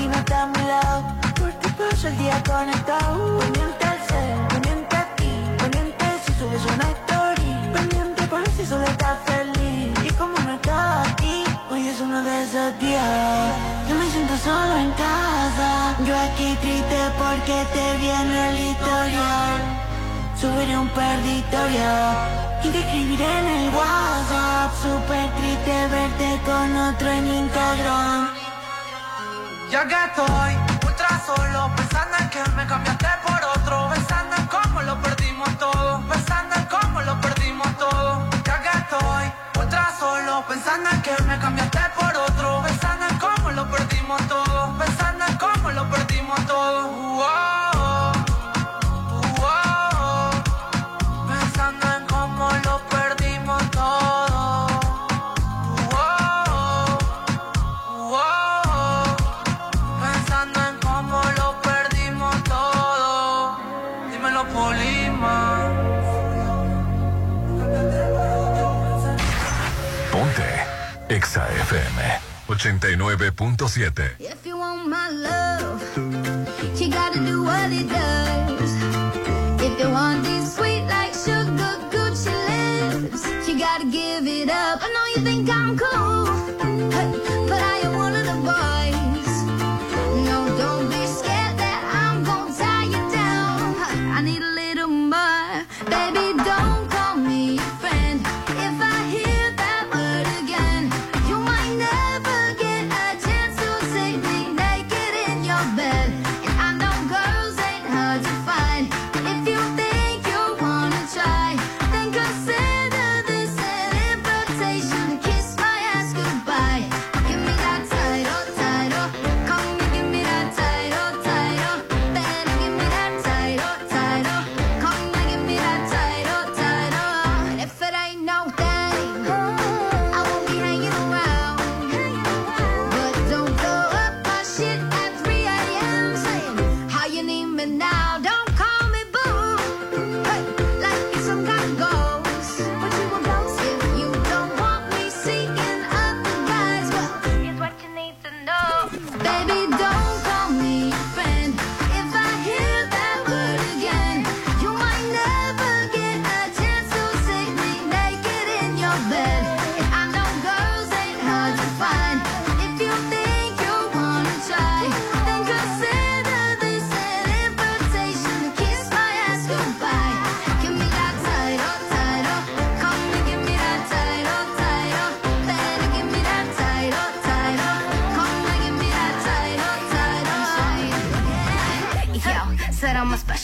si no está a mi lado. Por ti paso el día conectado. Pendiente al ser, pendiente a ti. Pendiente si subes una story. Pendiente por si solo estás feliz. Y como no está aquí, hoy es uno de esos días. Yo me siento solo en casa. Yo aquí triste porque te viene el historial. Subiré un perditorio y te escribiré en el WhatsApp. Súper triste verte con otro en Instagram. Ya que estoy ultra solo, pensando en que me cambiaste por otro, pensando en cómo lo perdimos todo, pensando en cómo lo perdimos todo. Ya que estoy ultra solo, pensando en que me cambiaste por otro, pensando en cómo lo perdimos todo, pensando en cómo lo perdimos todo. 89.7. If you want my love, you gotta do what it does. If you want sweet like sugar you gotta give it up. I know you think I'm cool,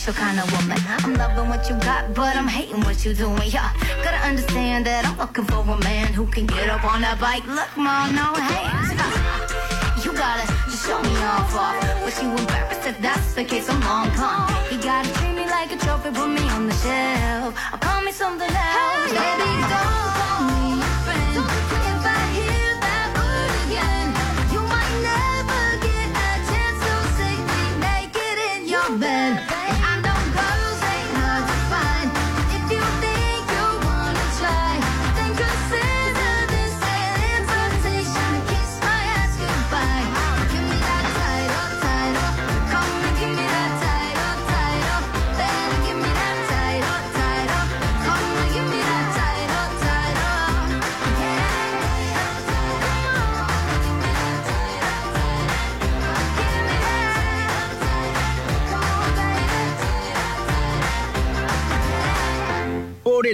special kind of woman. I'm loving what you got, but I'm hating what you doing. Yeah, gotta understand that I'm looking for a man who can get up on that bike. Look, mom, no hands. You gotta just show me off off. But you embarrassed if that's the case, I'm long gone. You gotta treat me like a trophy, put me on the shelf. Call me something else. Baby, don't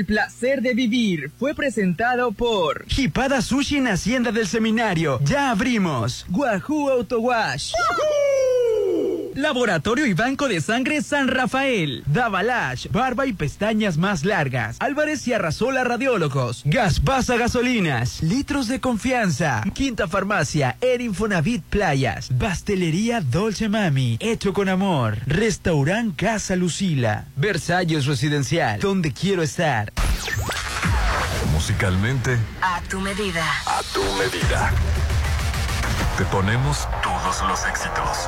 el placer de vivir fue presentado por Jipada Sushi en Hacienda del Seminario. Ya abrimos. Wahoo Auto Wash. Laboratorio y Banco de Sangre San Rafael. Davalash, barba y pestañas más largas. Álvarez y Arrasola Radiólogos. Gaspasa Gasolinas. Litros de confianza. Quinta Farmacia, Erinfonavit Playas. Pastelería Dolce Mami. Hecho con amor. Restaurant Casa Lucila. Versalles Residencial. Donde quiero estar. Musicalmente, A tu medida. a tu medida. Te ponemos todos los éxitos.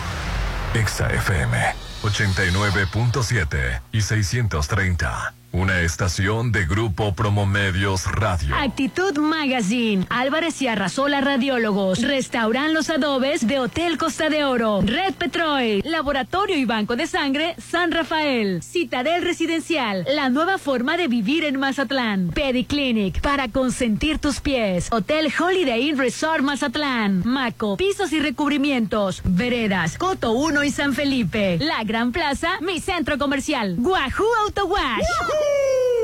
Exa FM 89.7 y 630. Una estación de Grupo Promomedios Radio. Actitud Magazine, Álvarez y Arrasola Radiólogos, Restauran Los Adobes de Hotel Costa de Oro, Red Petrol, Laboratorio y Banco de Sangre San Rafael, Citadel Residencial, la nueva forma de vivir en Mazatlán, Pediclinic, para consentir tus pies, Hotel Holiday Inn Resort Mazatlán, Maco, pisos y recubrimientos, Veredas, Coto 1 y San Felipe, La Gran Plaza, mi centro comercial, Guajú Auto Wash.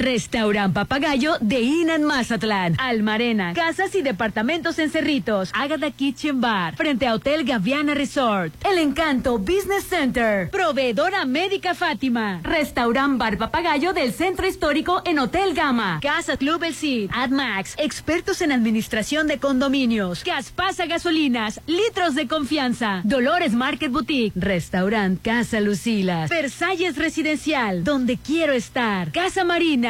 Restaurant Papagayo de Inan Mazatlán, Almarena, casas y departamentos en Cerritos, Kitchen Bar, frente a Hotel Gaviana Resort, El Encanto Business Center, Proveedora Médica Fátima, Restaurant Bar Papagayo del Centro Histórico en Hotel Gama, Casa Club El Cid, AdMax, expertos en administración de condominios, Gaspasa Gasolinas, litros de confianza, Dolores Market Boutique, Restaurant Casa Lucilas, Versalles Residencial, donde quiero estar, Casa Marina,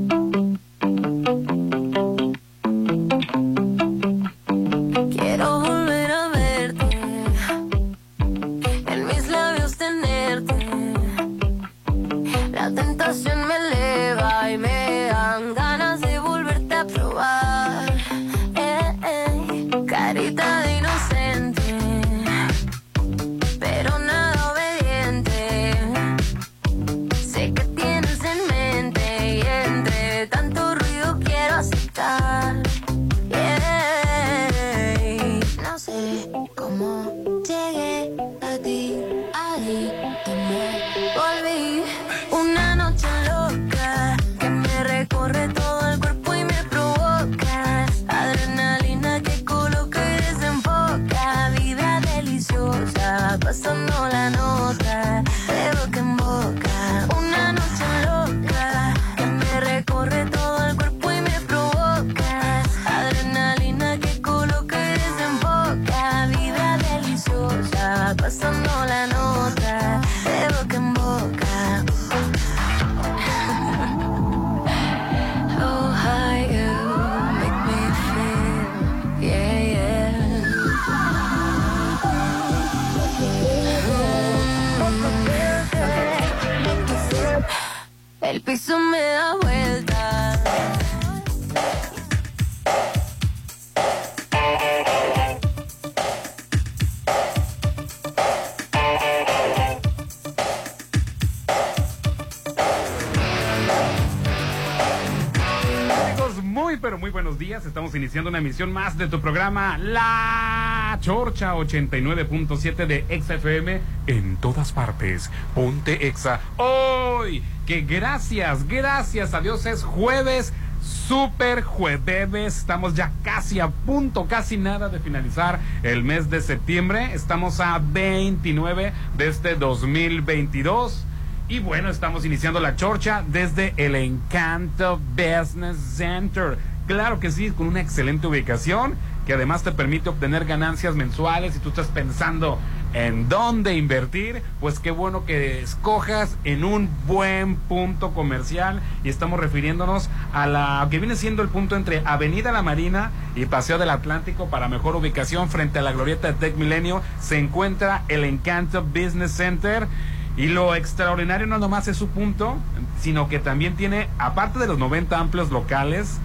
Una emisión más de tu programa La Chorcha 89.7 de Exa FM en todas partes. Ponte Exa hoy. Que gracias, gracias a Dios es jueves. Super jueves, estamos ya casi a punto, casi nada de finalizar el mes de septiembre. Estamos a 29 de este 2022. Y bueno, estamos iniciando la chorcha desde el Encanto Business Center. Claro que sí, con una excelente ubicación que además te permite obtener ganancias mensuales. Si tú estás pensando en dónde invertir, pues qué bueno que escojas en un buen punto comercial. Y estamos refiriéndonos a la que viene siendo el punto entre Avenida La Marina y Paseo del Atlántico para mejor ubicación frente a la glorieta de Tech Milenio. Se encuentra el Encanto Business Center. Y lo extraordinario no nomás es su punto, sino que también tiene, aparte de los 90 amplios locales,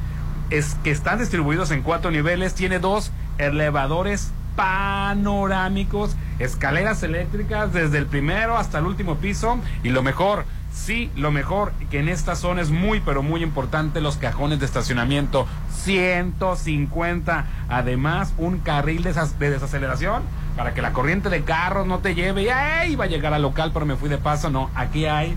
es que están distribuidos en cuatro niveles, tiene dos elevadores panorámicos, escaleras eléctricas desde el primero hasta el último piso y lo mejor, Sí, lo mejor que en esta zona es muy, pero muy importante los cajones de estacionamiento. 150. Además, un carril de, de desaceleración para que la corriente de carros no te lleve. Y ¡ay! iba a llegar al local, pero me fui de paso. No, aquí hay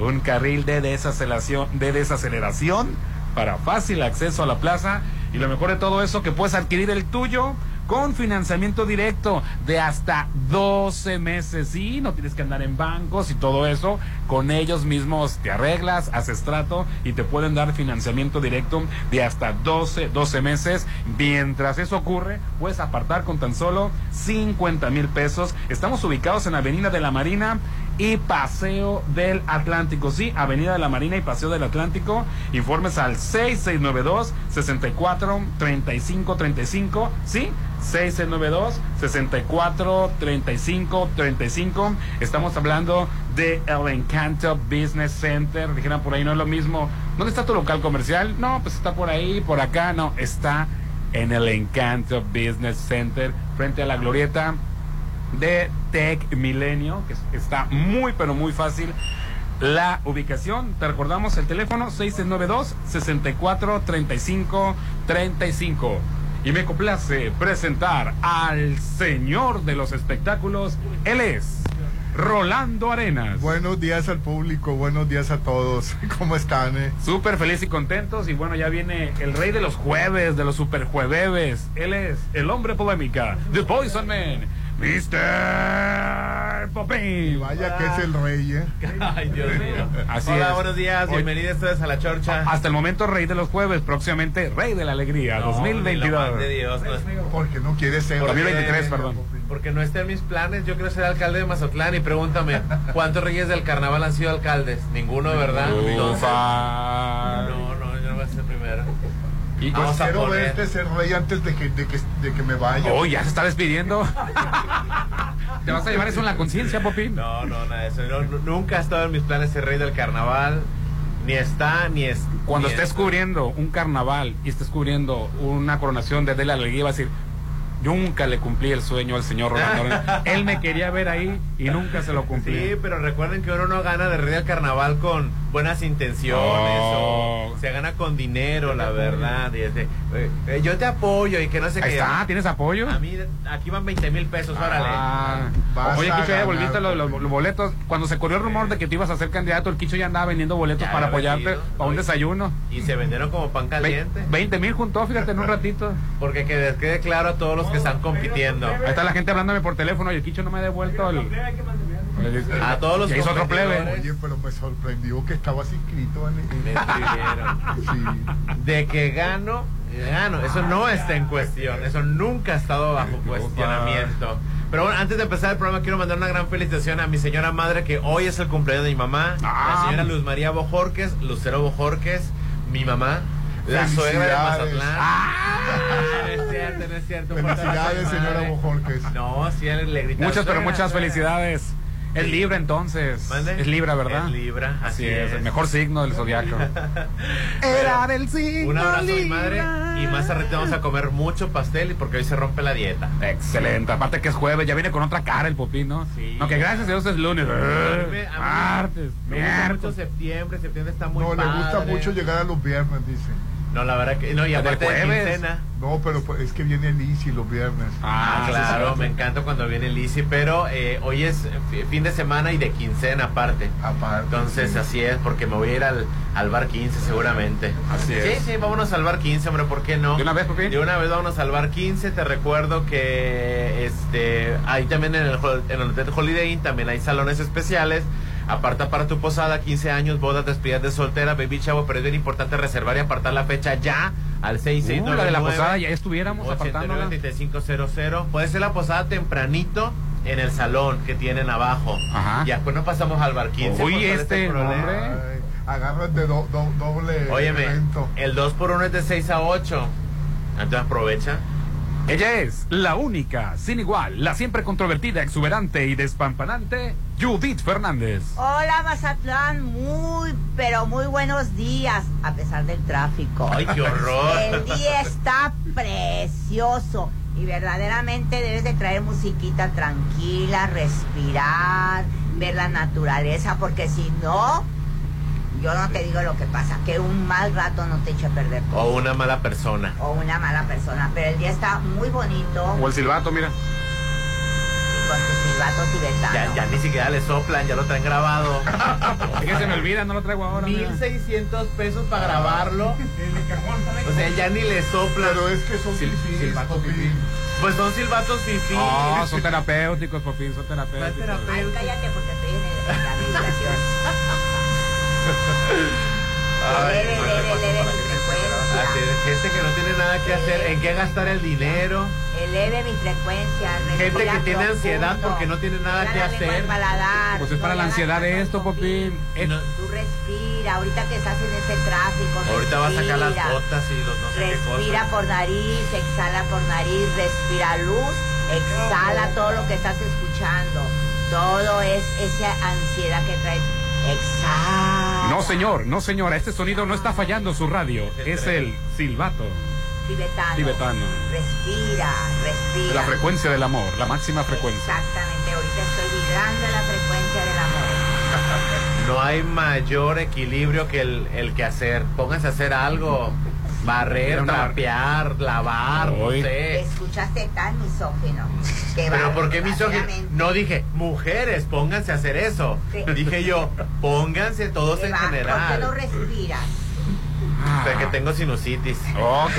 un carril de desaceleración, de desaceleración para fácil acceso a la plaza. Y lo mejor de todo eso, que puedes adquirir el tuyo con financiamiento directo de hasta 12 meses. Sí, no tienes que andar en bancos y todo eso. Con ellos mismos te arreglas, haces trato y te pueden dar financiamiento directo de hasta 12, 12 meses. Mientras eso ocurre, puedes apartar con tan solo 50 mil pesos. Estamos ubicados en Avenida de la Marina y Paseo del Atlántico. Sí, Avenida de la Marina y Paseo del Atlántico. Informes al 6692 64 35 35. Sí, 6692 64 35 35. Estamos hablando de El Encanto Business Center. Dijeron por ahí, no es lo mismo. ¿Dónde está tu local comercial? No, pues está por ahí, por acá. No, está en el Encanto Business Center, frente a la glorieta de Tech Milenio, que está muy, pero muy fácil. La ubicación, te recordamos el teléfono 692 64 35 35. Y me complace presentar al señor de los espectáculos. Él es Rolando Arenas. Buenos días al público, buenos días a todos. ¿Cómo están? Eh? Súper feliz y contentos. Y bueno, ya viene el rey de los jueves, de los super jueves. Él es el hombre polémica, The Poison Man. Mr. Popín. Vaya que es el rey, ¿eh? Ay, Dios mío. Así Hola, buenos días, bienvenidos todos a la chorcha. Hasta el momento, rey de los jueves, próximamente rey de la alegría, 2022. De Dios, no Porque no quiere ser. 2023, perdón. Porque no está en mis planes. Yo quiero ser alcalde de Mazatlán y pregúntame, ¿cuántos reyes del carnaval han sido alcaldes? Ninguno, ¿verdad? no, no, no voy a ser primero. Y pues quiero verte ser rey antes de que, de que, de que me vaya. Oh, ya se está despidiendo. ¿Te vas a llevar eso en la conciencia, Popín? No, no, nada de eso. nunca ha estado en mis planes ser rey del carnaval. Ni está, ni es. Cuando estés cubriendo un carnaval y estés cubriendo una coronación de la alegría, va a decir, Nunca le cumplí el sueño al señor Rolando. Él me quería ver ahí y nunca se lo cumplí. Sí, pero recuerden que uno no gana de rey al carnaval con buenas intenciones o se gana con dinero, la verdad. Y este, eh, yo te apoyo y que no sé qué. está, ¿tienes apoyo? A mí aquí van 20 mil pesos, órale. Ah, oye, Quicho, ya devolviste los, boletos. Cuando se corrió el rumor de que tú ibas a ser candidato, el Quicho ya andaba vendiendo boletos para apoyarte para un desayuno. Y se vendieron como pan caliente. 20 mil juntó, fíjate, en un ratito. Porque que quede claro a todos los que están compitiendo. Ahí está la gente hablándome por teléfono y el Quicho no me ha devuelto el... A todos los que hizo otro plebe. Oye, pero me sorprendió que estabas inscrito en Me sí. De que gano, gano. Eso no está en cuestión. Eso nunca ha estado bajo cuestionamiento. Pero bueno, antes de empezar el programa, quiero mandar una gran felicitación a mi señora madre, que hoy es el cumpleaños de mi mamá, la ah. señora Luz María Bojorques, Lucero Bojorques, mi mamá. La suegra de Mazatlán. Ah, no es cierto, no es cierto. Felicidades, señora Bojorques. No, sí, le. Muchas, pero muchas felicidades. Es Libra entonces. Es Libra, ¿verdad? Es Libra, así, es. El mejor signo del zodiaco. Era del signo. Un abrazo mi madre. Y más tarde vamos a comer mucho pastel porque hoy se rompe la dieta. Excelente. Aparte que es jueves, ya viene con otra cara el popín, ¿no? Sí. No, que gracias a Dios es lunes. martes, me gusta mucho septiembre. Septiembre está muy No, le gusta mucho llegar a los viernes, dice. No, la verdad que no, y aparte de quincena. No, pero pues, es que viene Lizzy los viernes. Ah, ah claro, me encanta cuando viene Lizzy, pero eh, hoy es fin de semana y de quincena aparte. Aparte. Entonces, así es, porque me voy a ir al, al bar 15 seguramente. Así es. Sí, sí, vámonos al bar 15, hombre, ¿por qué no? ¿De una vez, Popín? De una vez vámonos al bar 15. Te recuerdo que este ahí también en el, en el Hotel Holiday Inn también hay salones especiales Aparta para tu posada, 15 años, bodas, despedidas de soltera, baby chavo, pero es bien importante reservar y apartar la fecha ya al 669. Uh, la de la posada ya estuviéramos apartando. Puede ser la posada tempranito en el salón que tienen abajo. Ajá. Y después nos pasamos al bar 15. Uy, este, este hombre. Agarras de doble Óyeme, el 2 por 1 es de 6 a 8. Entonces aprovecha. Ella es la única, sin igual, la siempre controvertida, exuberante y despampanante Judith Fernández. Hola Mazatlán, muy, pero muy buenos días, a pesar del tráfico. ¡Ay, qué horror! El día está precioso y verdaderamente debes de traer musiquita tranquila, respirar, ver la naturaleza, porque si no, yo no te digo lo que pasa, que un mal rato no te eche a perder. O una mala persona. O una mala persona, pero el día está muy bonito O el silbato, mira. Tibetano. Ya, ya ni siquiera le soplan, ya lo traen grabado. Es que se me olvida, no lo traigo ahora. mira. 1600 pesos para grabarlo. O sea, ya ni le soplan. Pero es que son Sil- fifís, silbato papi. fifí. Pues son silbatos fifí. No, son terapéuticos, Popín, son terapéuticos. Ay, cállate porque estoy en, la meditación. Ay, Leve, no, leve, no, leve Así es, gente que no tiene nada que hacer, en qué gastar el dinero. Eleve mi frecuencia. Gente respira que tiene profundo. ansiedad porque no tiene nada que hacer. paladar, Pues es no para la ansiedad esto, Popín. Eh, Tú respira, ahorita que estás en ese tráfico. Ahorita va a sacar las respira. botas y los no sé qué Respira cosas. por nariz, exhala por nariz, respira luz, exhala todo lo que estás escuchando. Todo es esa ansiedad que traes. Exhala. No, señor, no, señora. Este sonido no está fallando su radio. Es el silbato Tibetano. tibetano. Respira, respira. La frecuencia del amor, la máxima frecuencia. Exactamente, ahorita estoy vibrando la frecuencia del amor. No hay mayor equilibrio que el, el que hacer. Pónganse a hacer algo. Barrer, trapear, lavar, no sé. Escuchaste tan misógino. que Pero ¿por qué misógino? No dije, mujeres, pónganse a hacer eso. Sí. Dije yo, pónganse todos que en va, ¿Por qué no general. Respiras? O sea, que tengo sinusitis. Ok.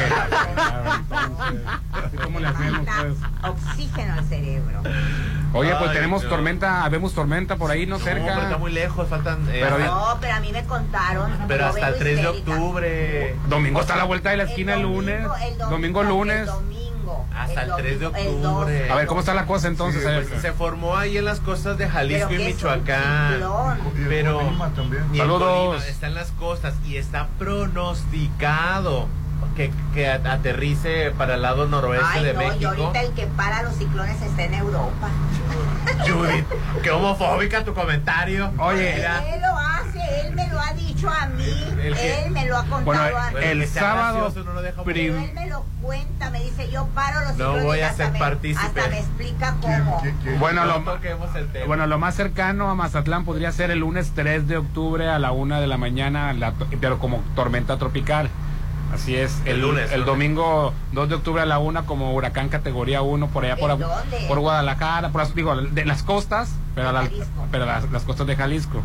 Así como le hacemos, pues. oxígeno al cerebro. Oye, pues Ay, tenemos no. tormenta, habemos tormenta por ahí, ¿no? No, Cerca. pero está muy lejos, faltan. eh, Pero- No, pero a mí me contaron. pero hasta el vengo 3 de histérica. octubre. Domingo está a la vuelta de la esquina el, domingo, lunes. el domingo, el lunes. domingo. Hasta el 3 de domingo, el octubre. 2. A ver, ¿cómo está la cosa entonces? Sí. Pues se formó ahí en las costas de Jalisco Pero y Michoacán. Y el Pero- Colima también. Y en Saludos. Colima, está en las costas y está pronosticado que, que aterrice para el lado noroeste Ay, de no, y México. ahorita el que para los ciclones está en Europa. Judith, qué homofóbica tu comentario. Oye. Mira, Él lo hace, él me lo ha dicho a mí, El que- él me lo ha contado Bueno, a mí. el sea sábado no lo deja prim- él me lo cuenta, me dice, yo paro los No ciclones voy y a ser partícipe. Hasta me explica ¿Quién- cómo. Bueno, no lo, el bueno, lo más cercano a Mazatlán podría ser el lunes 3 de octubre a la 1 de la mañana, la pero como tormenta tropical. Así es, el, El lunes, el ¿no? domingo 2 de octubre a la 1 como huracán categoría 1 por allá por, por Guadalajara, por las, digo, de las costas, pero, De la- Jalisco. pero las, las costas de Jalisco.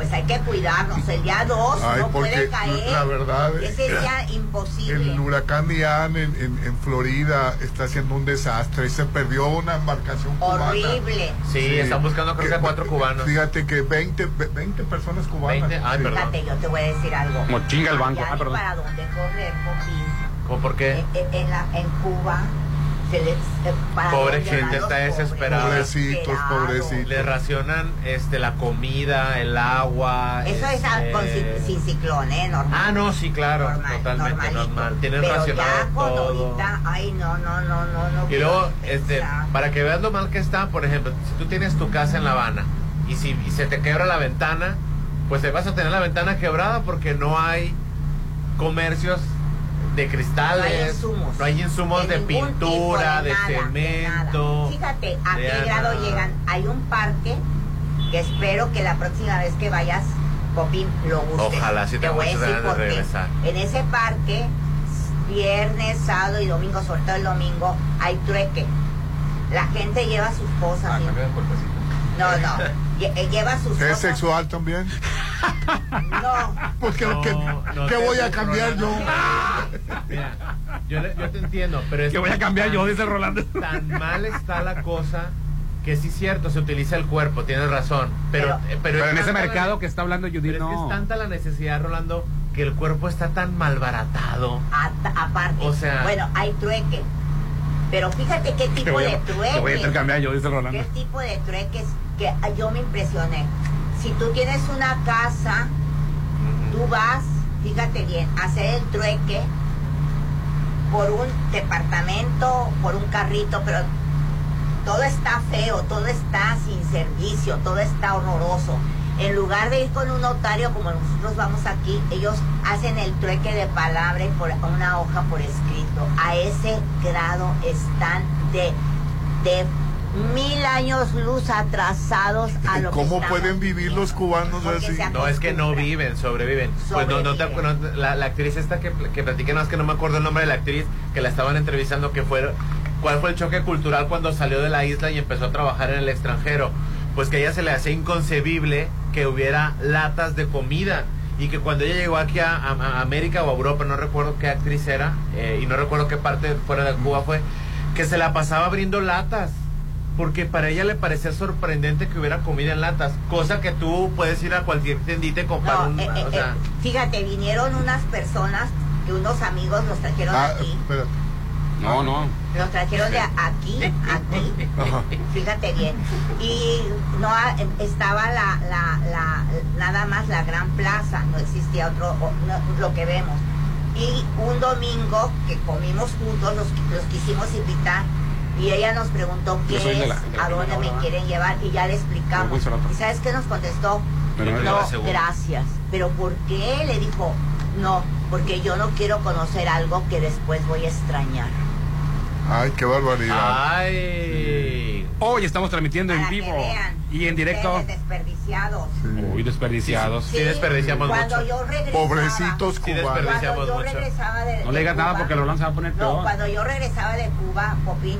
Pues hay que cuidarnos, el día 2 Ay, no puede caer. la verdad, Ese día imposible. El huracán Ian en, en, en Florida está haciendo un desastre. Se perdió una embarcación cubana. Horrible. Sí, están buscando creo que a cuatro cubanos. Fíjate que 20, ve- 20 personas cubanas. 20, ay, Sí. Fíjate, yo te voy a decir algo. Como chinga el banco. Ah, perdón. para dónde correr, Popín. ¿Cómo por qué? En- en la- en Cuba les... eh, para Pobre gente, está desesperada. Pobrecitos, pobrecitos. Le racionan este la comida, el agua. Eso es este- con ci- sin ciclón, ¿eh? Normal. Ah, no, sí, claro, Normal, totalmente normalito. normal. Tienen Pero racionado ya con todo. ahorita, ay, no, no, no, no, no. Y luego, este, para que veas lo mal que está, por ejemplo, si tú tienes tu casa en La Habana y si y se te quebra la ventana, pues te vas a tener la ventana quebrada porque no hay comercios de cristales, No hay insumos. no hay insumos de, pintura, de, nada, cemento. nada. Fíjate a de qué grado nada. llegan. Hay un parque que espero que la próxima vez que vayas, Popín, lo gustes. Ojalá, sí Te tengo voy a decir de por qué. regresar. En ese parque, viernes, sábado y domingo, sobre todo el domingo, hay trueque. La gente lleva sus cosas. Ah, No, no. Eh, Lleva sus ¿Es sexual también? No. Pues que, No, que- no ¿qué voy a cambiar yo? Mira, yo, le- yo te entiendo, pero es Que voy a cambiar yo, dice Rolando. Tan mal está la cosa que sí es cierto, se utiliza el cuerpo, tienes razón. Pero, Pero- eh, pero, Pero es en ese la- mercado que está hablando Judith, pero es que no. es tanta la necesidad, Rolando, que el cuerpo está tan malbaratado. A- aparte. O sea- bueno, hay trueque. Pero fíjate qué tipo voy, de a, te voy a intercambiar yo, dice Rolando. ¿Qué tipo de trueques? Que yo me impresioné. Si tú tienes una casa, tú vas, fíjate bien, a hacer el trueque por un departamento, por un carrito, pero todo está feo, todo está sin servicio, todo está horroroso. En lugar de ir con un notario como nosotros vamos aquí, ellos hacen el trueque de palabra y por una hoja por escrito. A ese grado están de, de mil años luz atrasados a lo ¿Cómo pueden vivir los cubanos así? No, es que no viven, sobreviven. Pues no, no te acuerdas, la, la actriz esta que, que platiqué, no es que no me acuerdo el nombre de la actriz, que la estaban entrevistando, que fue, cuál fue el choque cultural cuando salió de la isla y empezó a trabajar en el extranjero. Pues que a ella se le hacía inconcebible que hubiera latas de comida. Y que cuando ella llegó aquí a, a- a América o a Europa, no recuerdo qué actriz era, eh, y no recuerdo qué parte fuera de Cuba fue, que se la pasaba abriendo latas porque para ella le parecía sorprendente que hubiera comida en latas, cosa que tú puedes ir a cualquier tiendita y comprar No, un, eh, eh, o sea, eh, fíjate, vinieron unas personas que unos amigos los trajeron Ah, aquí. espérate. No, no. Los trajeron de aquí, aquí. Fíjate bien. Y no ha- estaba la, la, la, nada más la gran plaza, no existía otro, no, lo que vemos. Y un domingo que comimos juntos, los, los quisimos invitar. Y ella nos preguntó qué de es, la- de la a dónde me quieren llevar, y ya le explicamos. ¿Y sabes qué nos contestó? Pero no gracias. ¿Pero por qué? Le dijo, no, porque yo no quiero conocer algo que después voy a extrañar. Ay, qué barbaridad. ay, Hoy estamos transmitiendo en Para vivo vean, y en directo. desperdiciados. Uy, desperdiciados. Sí, desperdiciamos cuando mucho. yo regresaba, Pobrecitos Sí, cubanos. desperdiciamos cuando yo mucho. regresaba de, No de le digas nada porque lo se va a poner No, peor. cuando yo regresaba de Cuba, Popín,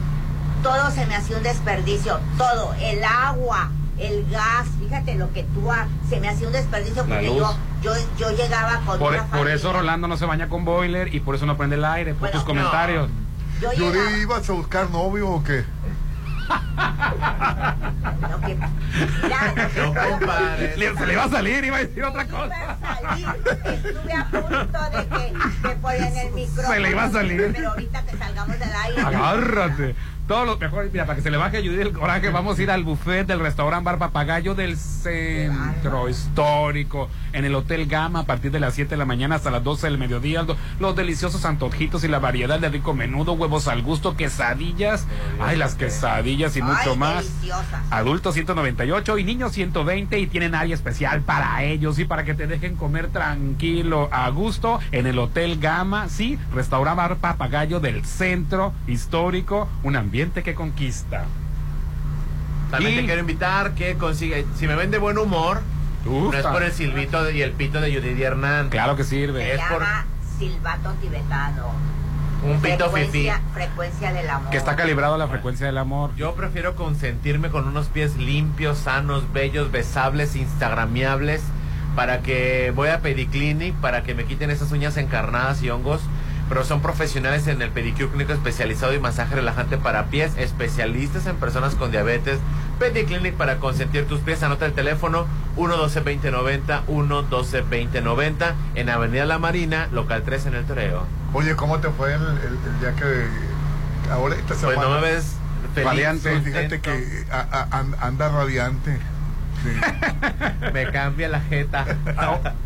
todo se me hacía un desperdicio, todo, el agua, el gas, fíjate lo que tú ha- se me hacía un desperdicio porque yo, yo, yo llegaba con Por, una por eso. Rolando no se baña con boiler y por eso no prende el aire, por Bueno, tus comentarios. Yo llegaba, Yuri, ¿ibas a buscar novio o qué? lo que, mira, lo que No. Le- se le va a salir, iba a decir otra Iba cosa. a salir, estuve a punto de que me ponían el micrófono. Se le iba a salir. Pero ahorita que salgamos del aire. Agárrate. Todos los mejores, mira, para que se le baje a Judy el coraje, vamos a ir al buffet del restaurante Bar Papagayo del centro histórico, en el Hotel Gama, a partir de las 7 de la mañana hasta las 12 del mediodía. Los, los deliciosos antojitos y la variedad de rico menudo, huevos al gusto, quesadillas. Ay, las quesadillas y mucho Ay, más. deliciosas. Adultos 198 y niños 120 y tienen área especial para ellos y para que te dejen comer tranquilo, a gusto en el Hotel Gama, sí, restaurante Bar Papagayo del centro histórico, un ambiente que conquista. También Y- te quiero invitar que consiga, si me ven de buen humor, no es por el silbito de- y el pito de Judith Hernán, Claro que Se sirve. Por- llama silbato tibetano. un pito fifí. frecuencia, frecuencia del amor. Que está calibrado a la frecuencia del amor. Yo prefiero consentirme con unos pies limpios, sanos, bellos, besables, instagramiables, para que voy a Pediclinic, para que me quiten esas uñas encarnadas y hongos, pero son profesionales en el pedicure clínico especializado y masaje relajante para pies, especialistas en personas con diabetes. Pediclinic para consentir tus pies, anota el teléfono 112-2090, 112-2090, en Avenida La Marina, local 3 en el Toreo. Oye, ¿cómo te fue el, el- el día que... Ahora esta Pues semana? no me ves feliz, fíjate que a- a- an- anda radiante. Sí. Me cambia la jeta.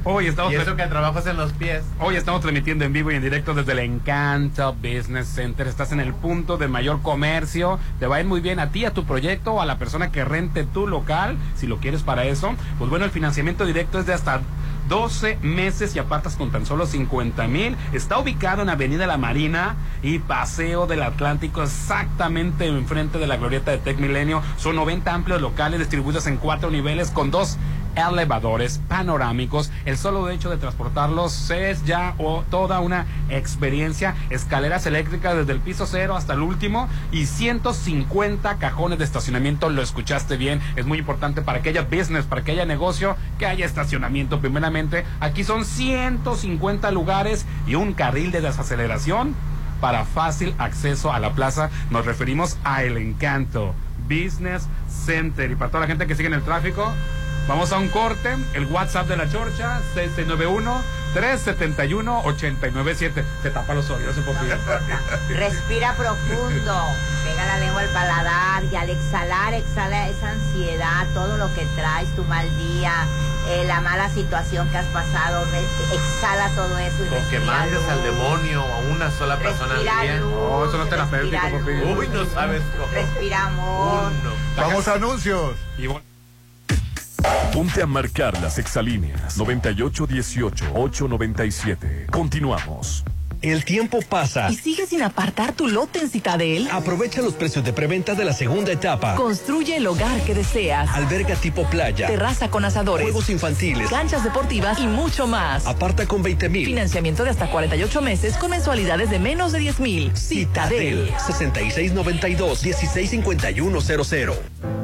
Hoy estamos, Y eso que es en los pies. hoy estamos transmitiendo en vivo y en directo desde el Encanto Business Center. Estás en el punto de mayor comercio. Te va a ir muy bien a ti, a tu proyecto o a la persona que rente tu local, si lo quieres para eso. Pues bueno, el financiamiento directo es de hasta 12 meses y apartas con tan solo 50 mil. Está ubicado en Avenida La Marina y Paseo del Atlántico, exactamente enfrente de la glorieta de Tech Milenio. Son 90 amplios locales distribuidos en cuatro niveles con dos elevadores panorámicos. El solo hecho de transportarlos es ya o toda una experiencia. Escaleras eléctricas desde el piso cero hasta el último y 150 cajones de estacionamiento. Lo escuchaste bien. Es muy importante para que haya business, para que haya negocio, que haya estacionamiento. Primeramente, aquí son 150 lugares y un carril de desaceleración para fácil acceso a la plaza. Nos referimos a El Encanto Business Center. Y para toda la gente que sigue en el tráfico, vamos a un corte. El WhatsApp de la Chorcha, 6691-371-897. Se tapa los oídos un poquito. Respira profundo, pega la lengua al paladar y al exhalar, exhala esa ansiedad, todo lo que traes, tu mal día, eh, la mala situación que has pasado, exhala todo eso y Con que mandes al demonio o a una sola persona al luz, Oh, eso no es terapéutico, Uy, no sabes cómo. Respira amor. Uno. Vamos a anuncios. Y bueno, Ponte a marcar las exalíneas 9818-897. Continuamos. El tiempo pasa. ¿Y sigues sin apartar tu lote en Citadel? Aprovecha los precios de preventa de la segunda etapa. Construye el hogar que deseas. Alberga tipo playa. Terraza con asadores. Juegos infantiles. Canchas deportivas y mucho más. Aparta con 20 mil. Financiamiento de hasta 48 meses con mensualidades de menos de 10 mil. Citadel. 6692-165100.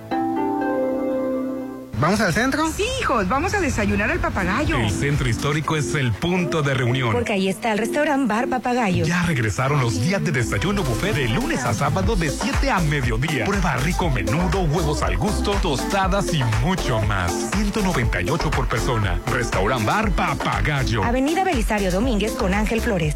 ¿Vamos al centro? Sí, hijos, vamos a desayunar al papagayo. El centro histórico es el punto de reunión. Porque ahí está el restaurante Bar Papagayo. Ya regresaron los días de desayuno buffet de lunes a sábado de 7 a mediodía. Prueba rico menudo, huevos al gusto, tostadas y mucho más. 198 por persona. Restaurant Bar Papagayo. Avenida Belisario Domínguez con Ángel Flores.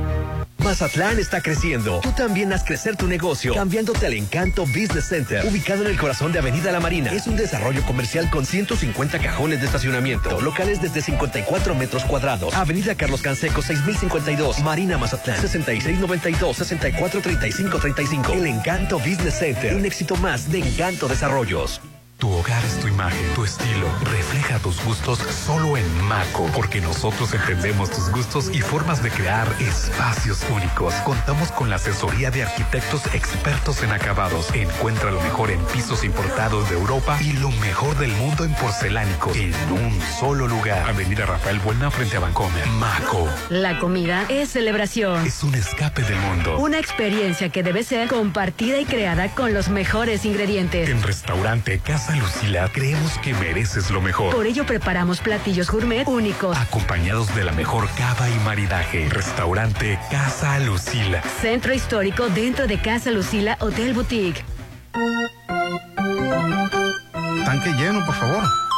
Mazatlán está creciendo. Tú también haz crecer tu negocio cambiándote al Encanto Business Center, ubicado en el corazón de Avenida La Marina. Es un desarrollo comercial con 150 cajones de estacionamiento, locales desde 54 metros cuadrados. Avenida Carlos Canseco 6052, Marina Mazatlán 6692-643535. El Encanto Business Center, un éxito más de Encanto Desarrollos. Hogar es tu imagen, tu estilo. Refleja tus gustos solo en Maco, porque nosotros entendemos tus gustos y formas de crear espacios únicos. Contamos con la asesoría de arquitectos expertos en acabados. Encuentra lo mejor en pisos importados de Europa y lo mejor del mundo en porcelánicos en un solo lugar. Avenida Rafael Buena frente a Vancomer. Maco. La comida es celebración. Es un escape del mundo. Una experiencia que debe ser compartida y creada con los mejores ingredientes. En restaurante Casa Lucila, creemos que mereces lo mejor. Por ello preparamos platillos gourmet únicos. Acompañados de la mejor cava y maridaje. Restaurante Casa Lucila. Centro histórico dentro de Casa Lucila Hotel Boutique. Tanque lleno, por favor.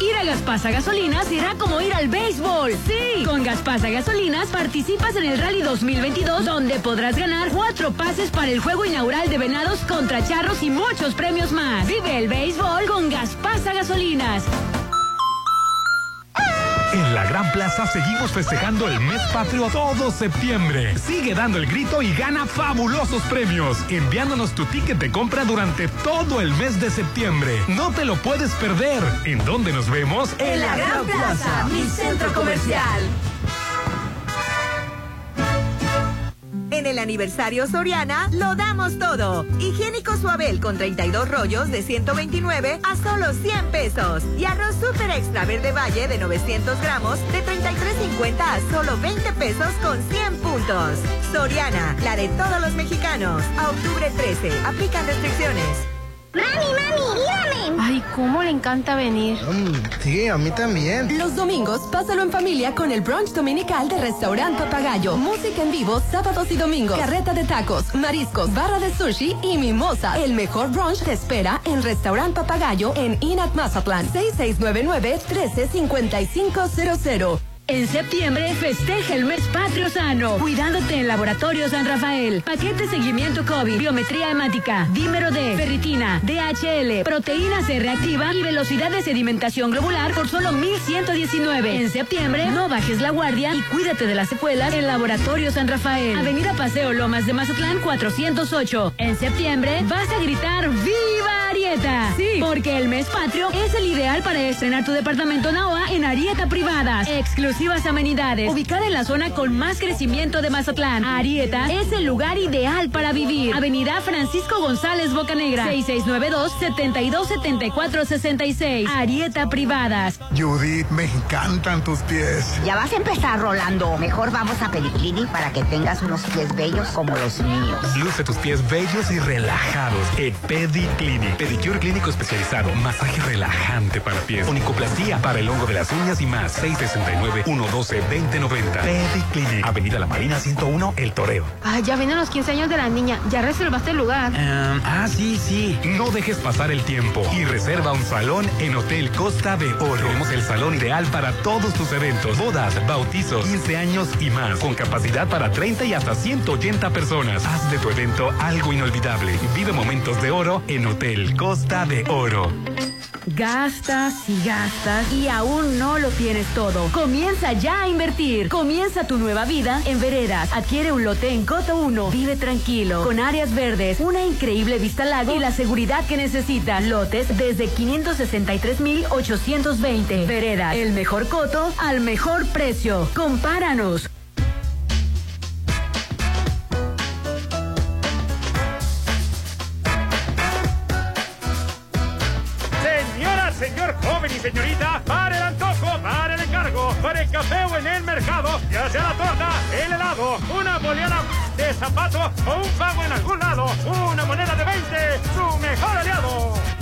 Ir a Gaspasa Gasolinas será como ir al béisbol. Sí, con Gaspasa Gasolinas participas en el Rally 2022 donde podrás ganar cuatro pases para el juego inaugural de Venados contra Charros y muchos premios más. Vive el béisbol con Gaspasa Gasolinas. En la Gran Plaza seguimos festejando el mes patrio todo septiembre. Sigue dando el grito y gana fabulosos premios, enviándonos tu ticket de compra durante todo el mes de septiembre. No te lo puedes perder. ¿En dónde nos vemos? En la Gran Plaza, mi centro comercial. En el aniversario Soriana lo damos todo. Higiénico Suabel con 32 rollos de 129 a solo 100 pesos. Y arroz super extra verde valle de 900 gramos de 33.50 a solo 20 pesos con 100 puntos. Soriana, la de todos los mexicanos. A octubre 13. Aplican restricciones. Mami, mami, dígame. Ay, cómo le encanta venir. Mm, sí, a mí también. Los domingos, pásalo en familia con el brunch dominical de Restaurant Papagayo. Música en vivo sábados y domingos. Carreta de tacos, mariscos, barra de sushi y mimosa. El mejor brunch te espera en Restaurant Papagayo en Inat Mazatlán. 6699-135500. En septiembre festeja el mes patrio sano, cuidándote en Laboratorio San Rafael. Paquete seguimiento COVID, biometría hemática, dímero D, ferritina, DHL, proteína C reactiva y velocidad de sedimentación globular por solo 1119. En septiembre, no bajes la guardia y cuídate de las secuelas en Laboratorio San Rafael. Avenida Paseo Lomas de Mazatlán 408. En septiembre vas a gritar ¡Viva! Arieta. Sí, porque el mes patrio es el ideal para estrenar tu departamento Naoa en Arieta Privadas. Exclusivas amenidades. Ubicada en la zona con más crecimiento de Mazatlán. Arieta es el lugar ideal para vivir. Avenida Francisco González Bocanegra. 6692-727466. Arieta Privadas. Judith, me encantan tus pies. Ya vas a empezar, Rolando. Mejor vamos a Pediclinic para que tengas unos pies bellos como los míos. Luce tus pies bellos y relajados en Pediclinic. Pedicure clínico especializado. Masaje relajante para pies. Onicoplastía para el hongo de las uñas y más. 669-112-2090. Pediclinic. Avenida La Marina 101, El Toreo. Ah, ya vienen los 15 años de la niña. Ya reservaste el lugar. Em, ah, sí, sí. No dejes pasar el tiempo y reserva un salón en Hotel Costa de Oro. Tenemos el salón ideal para todos tus eventos, bodas, bautizos, 15 años y más, con capacidad para 30 y hasta 180 personas. Haz de tu evento algo inolvidable. Vive momentos de oro en Hotel Costa de Oro. Gastas y gastas y aún no lo tienes todo. Comienza ya a invertir. Comienza tu nueva vida en Veredas. Adquiere un lote en Coto 1. Vive tranquilo, con áreas verdes, una increíble vista al lago y la seguridad que necesitas. Lotes desde 563,820. Veredas, el mejor coto al mejor precio. Compáranos. Zapato o un pago en algún lado, una moneda de 20, su mejor aliado.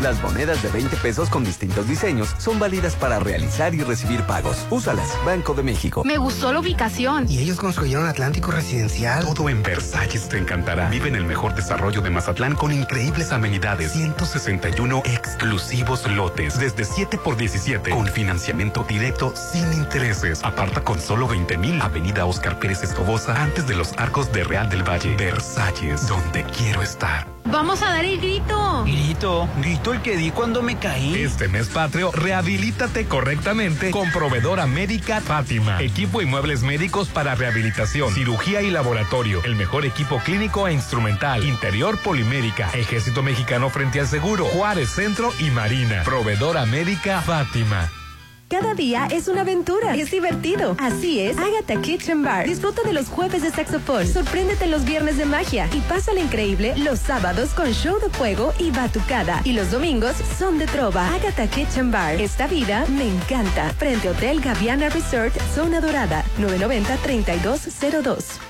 Las monedas de 20 pesos con distintos diseños son válidas para realizar y recibir pagos. Úsalas, Banco de México. Me gustó la ubicación. Y ellos construyeron Atlántico Residencial. Todo en Versalles te encantará. Vive en el mejor desarrollo de Mazatlán con increíbles amenidades. 161 exclusivos lotes desde 7 por 17 con financiamiento directo sin intereses. Aparta con solo 20 mil. Avenida Oscar Pérez Escobosa antes de los arcos de Real del Valle. Versalles, donde quiero estar. Vamos a dar el grito. Grito, grito el que di cuando me caí. Este mes patrio, rehabilítate correctamente con proveedora médica Fátima. Equipo y muebles médicos para rehabilitación, cirugía y laboratorio. El mejor equipo clínico e instrumental. Interior polimérica. Ejército Mexicano frente al seguro. Juárez Centro y Marina. Proveedora médica Fátima. Cada día es una aventura. Es divertido. Así es, Agatha Kitchen Bar. Disfruta de los jueves de saxofón. Sorpréndete los viernes de magia. Y pásala increíble los sábados con show de fuego y batucada. Y los domingos son de trova. Agatha Kitchen Bar. Esta vida me encanta. Frente Hotel Gaviana Resort, Zona Dorada. 990-3202.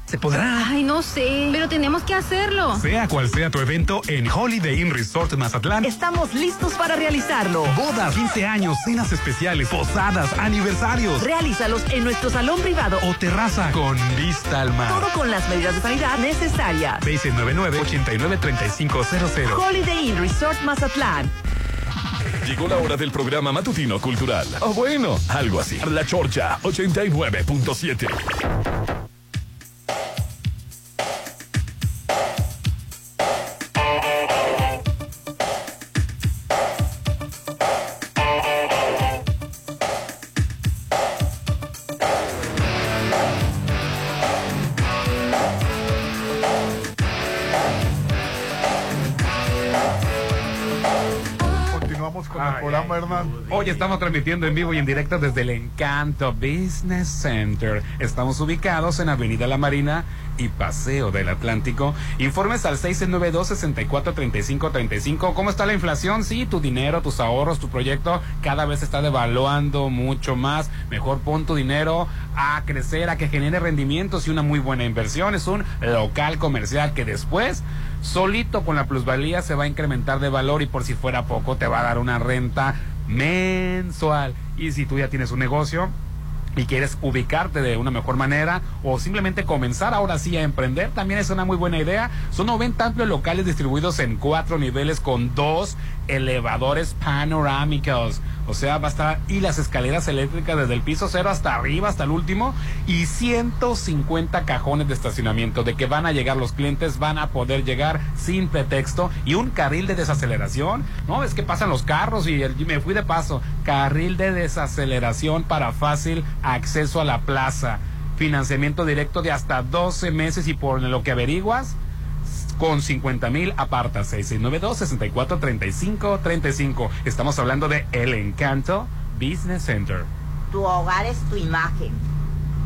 ¿Se podrá? Ay, no sé, pero tenemos que hacerlo. Sea cual sea tu evento en Holiday Inn Resort Mazatlán, Estamos listos para realizarlo. bodas, 15 años, cenas especiales, posadas, aniversarios Realízalos en nuestro salón privado. o terraza con vista al mar. Todo con las medidas de sanidad necesarias. 699-893500. Holiday Inn Resort Mazatlán. Llegó la hora del programa matutino cultural. O bueno, algo así. La Chorcha 89.7. Continuamos con el Hoy estamos transmitiendo en vivo y en directo desde el Encanto Business Center. Estamos ubicados en Avenida La Marina y Paseo del Atlántico. Informes al 692-643535. ¿Cómo está la inflación? Sí, tu dinero, tus ahorros, tu proyecto cada vez se está devaluando mucho más. Mejor pon tu dinero a crecer, a que genere rendimientos y una muy buena inversión. Es un local comercial que después solito con la plusvalía se va a incrementar de valor y por si fuera poco te va a dar una renta mensual. Y si tú ya tienes un negocio y quieres ubicarte de una mejor manera o simplemente comenzar ahora sí a emprender, también es una muy buena idea. Son 90 amplios locales distribuidos en cuatro niveles con dos elevadores panorámicos. O sea, va a estar y las escaleras eléctricas desde el piso cero hasta arriba, hasta el último, y 150 cajones de estacionamiento. De que van a llegar los clientes, van a poder llegar sin pretexto y un carril de desaceleración. No, es que pasan los carros y, y me fui de paso. Carril de desaceleración para fácil acceso a la plaza. Financiamiento directo de hasta 12 meses y por lo que averiguas, con 50 mil aparta 6692-643535. Estamos hablando de El Encanto Business Center. Tu hogar es tu imagen.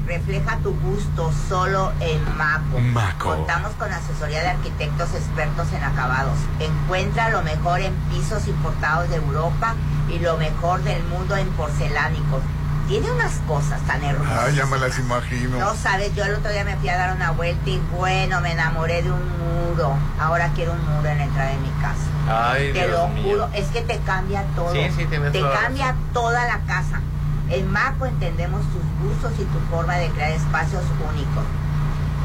Refleja tu gusto solo en Maco. Maco. Contamos con asesoría de arquitectos expertos en acabados. Encuentra lo mejor en pisos importados de Europa y lo mejor del mundo en porcelánicos. Tiene unas cosas tan hermosas. Ah, ya me las imagino. No sabes, yo el otro día me fui a dar una vuelta y bueno, me enamoré de un muro. Ahora quiero un muro en la entrada de mi casa. Ay, te Dios lo mío. juro, es que te cambia todo. Sí, sí, te la cambia toda la casa. En Maco entendemos tus gustos y tu forma de crear espacios únicos.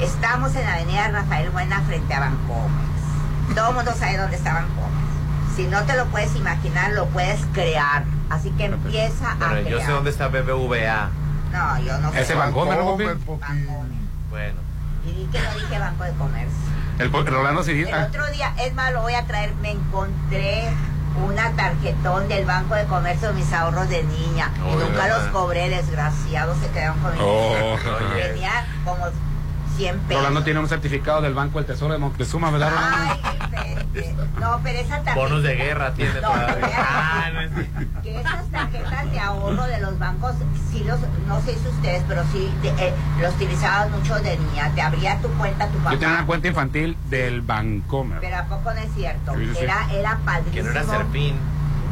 Estamos en la avenida Rafael Buena frente a Bancomer. Todo el mundo sabe dónde está Bancomer. Si no te lo puedes imaginar, lo puedes crear. Así que empieza a Bueno, crear. yo sé dónde está BBVA. No, yo no sé. Ese Bancomer, ¿no, Bancomer. Bueno. Y di que no dije Banco de Comercio. El Rolando. El ah, otro día, es más, lo voy a traer, me encontré una tarjetón del Banco de Comercio de mis ahorros de niña. y nunca los cobré, desgraciados, se quedaron con mi Oh. Tenía como 100 pesos. Rolando tiene un certificado del Banco del Tesoro de Moctezuma, ¿verdad, Rolando? Ay, este, no, pero esa tarjeta. Bonos de guerra tiene No, todavía. Ah, no es- que esas tarjetas de ahorro de los bancos, sí los, no sé si ustedes, pero sí de- eh, los utilizaban mucho de niña. Te abría tu cuenta tu papá. Yo tenía una cuenta infantil del Bancomer. Pero a poco no es cierto. Sí, sí, sí. Era, era padrísimo. Que no era Serfín.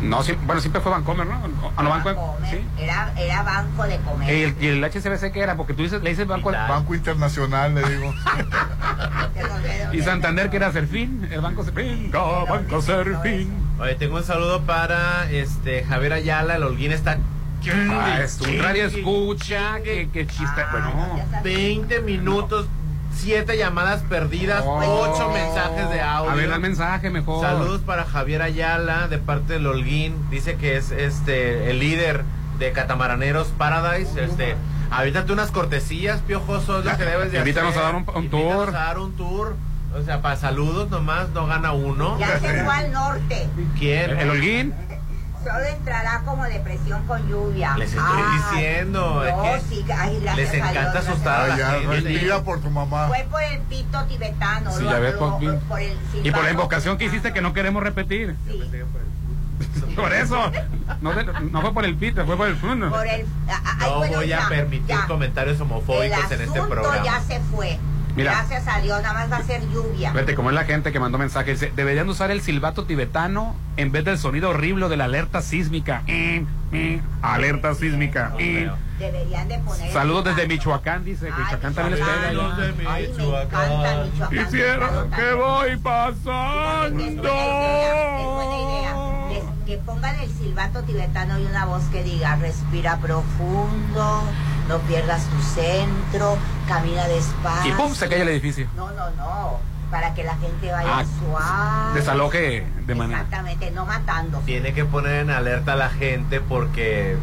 No, sí, bueno, siempre fue Bancomer, ¿no? ¿O no Banco? Comer. Sí. Era, era banco de ¿Y comer. el, y el HCBC qué era? Porque tú dices, le dices Banco... Banco Internacional, le digo. Y Santander que era Serfín, el Banco Serfín, Banco Serfín. Oye, tengo un saludo para este Javier Ayala, el Holguín está... Ah, es un radio escucha, que, que chiste. Bueno, 20 minutos, 7 llamadas perdidas, Oh. 8 mensajes de audio. A ver, el mensaje mejor. Saludos para Javier Ayala de parte del Holguín. Dice que es este el líder de Catamaraneros Paradise. Este, avítate unas cortesías, piojoso, es lo que debes de Invítanos hacer. a dar un- un Invítanos tour. a dar un tour. O sea, para saludos nomás, no gana uno. Ya se fue al norte. ¿Quién? ¿El Holguín? Solo entrará como depresión con lluvia. Les estoy Ay, diciendo, es No, que sí, ay, les a Dios, encanta asustar a la Ay, ya, gente. respira por tu mamá. Fue por el pito tibetano. Sí, lo- ya ves, lo- por, por el y por la invocación que hiciste que no queremos repetir. Por eso. No, no fue por el pito, fue por el fondo. Por el, a- a- ay, No bueno, voy a ya, permitir ya. comentarios El homofóbicos en este programa. ya se fue. Mira. Gracias a Dios, nada más va a ser lluvia. Fíjate cómo es la gente que mandó mensajes. Dice, deberían usar el silbato tibetano en vez del sonido horrible de la alerta sísmica. Eh, eh, alerta sísmica. eh. Deberían de poner. Saludos desde Michoacán, dice. Michoacán también les pega. Saludos ya. de Ay, me encanta Michoacán. Quisiera que voy Es buena pasando. idea. Que pongan el silbato tibetano y una voz que diga, respira profundo, no pierdas tu centro, camina despacio. Y pum, se cae el edificio. No, no, no. Para que la gente vaya Ah, suave. Desaloje de manera. Exactamente, no matando. Tiene que poner en alerta a la gente porque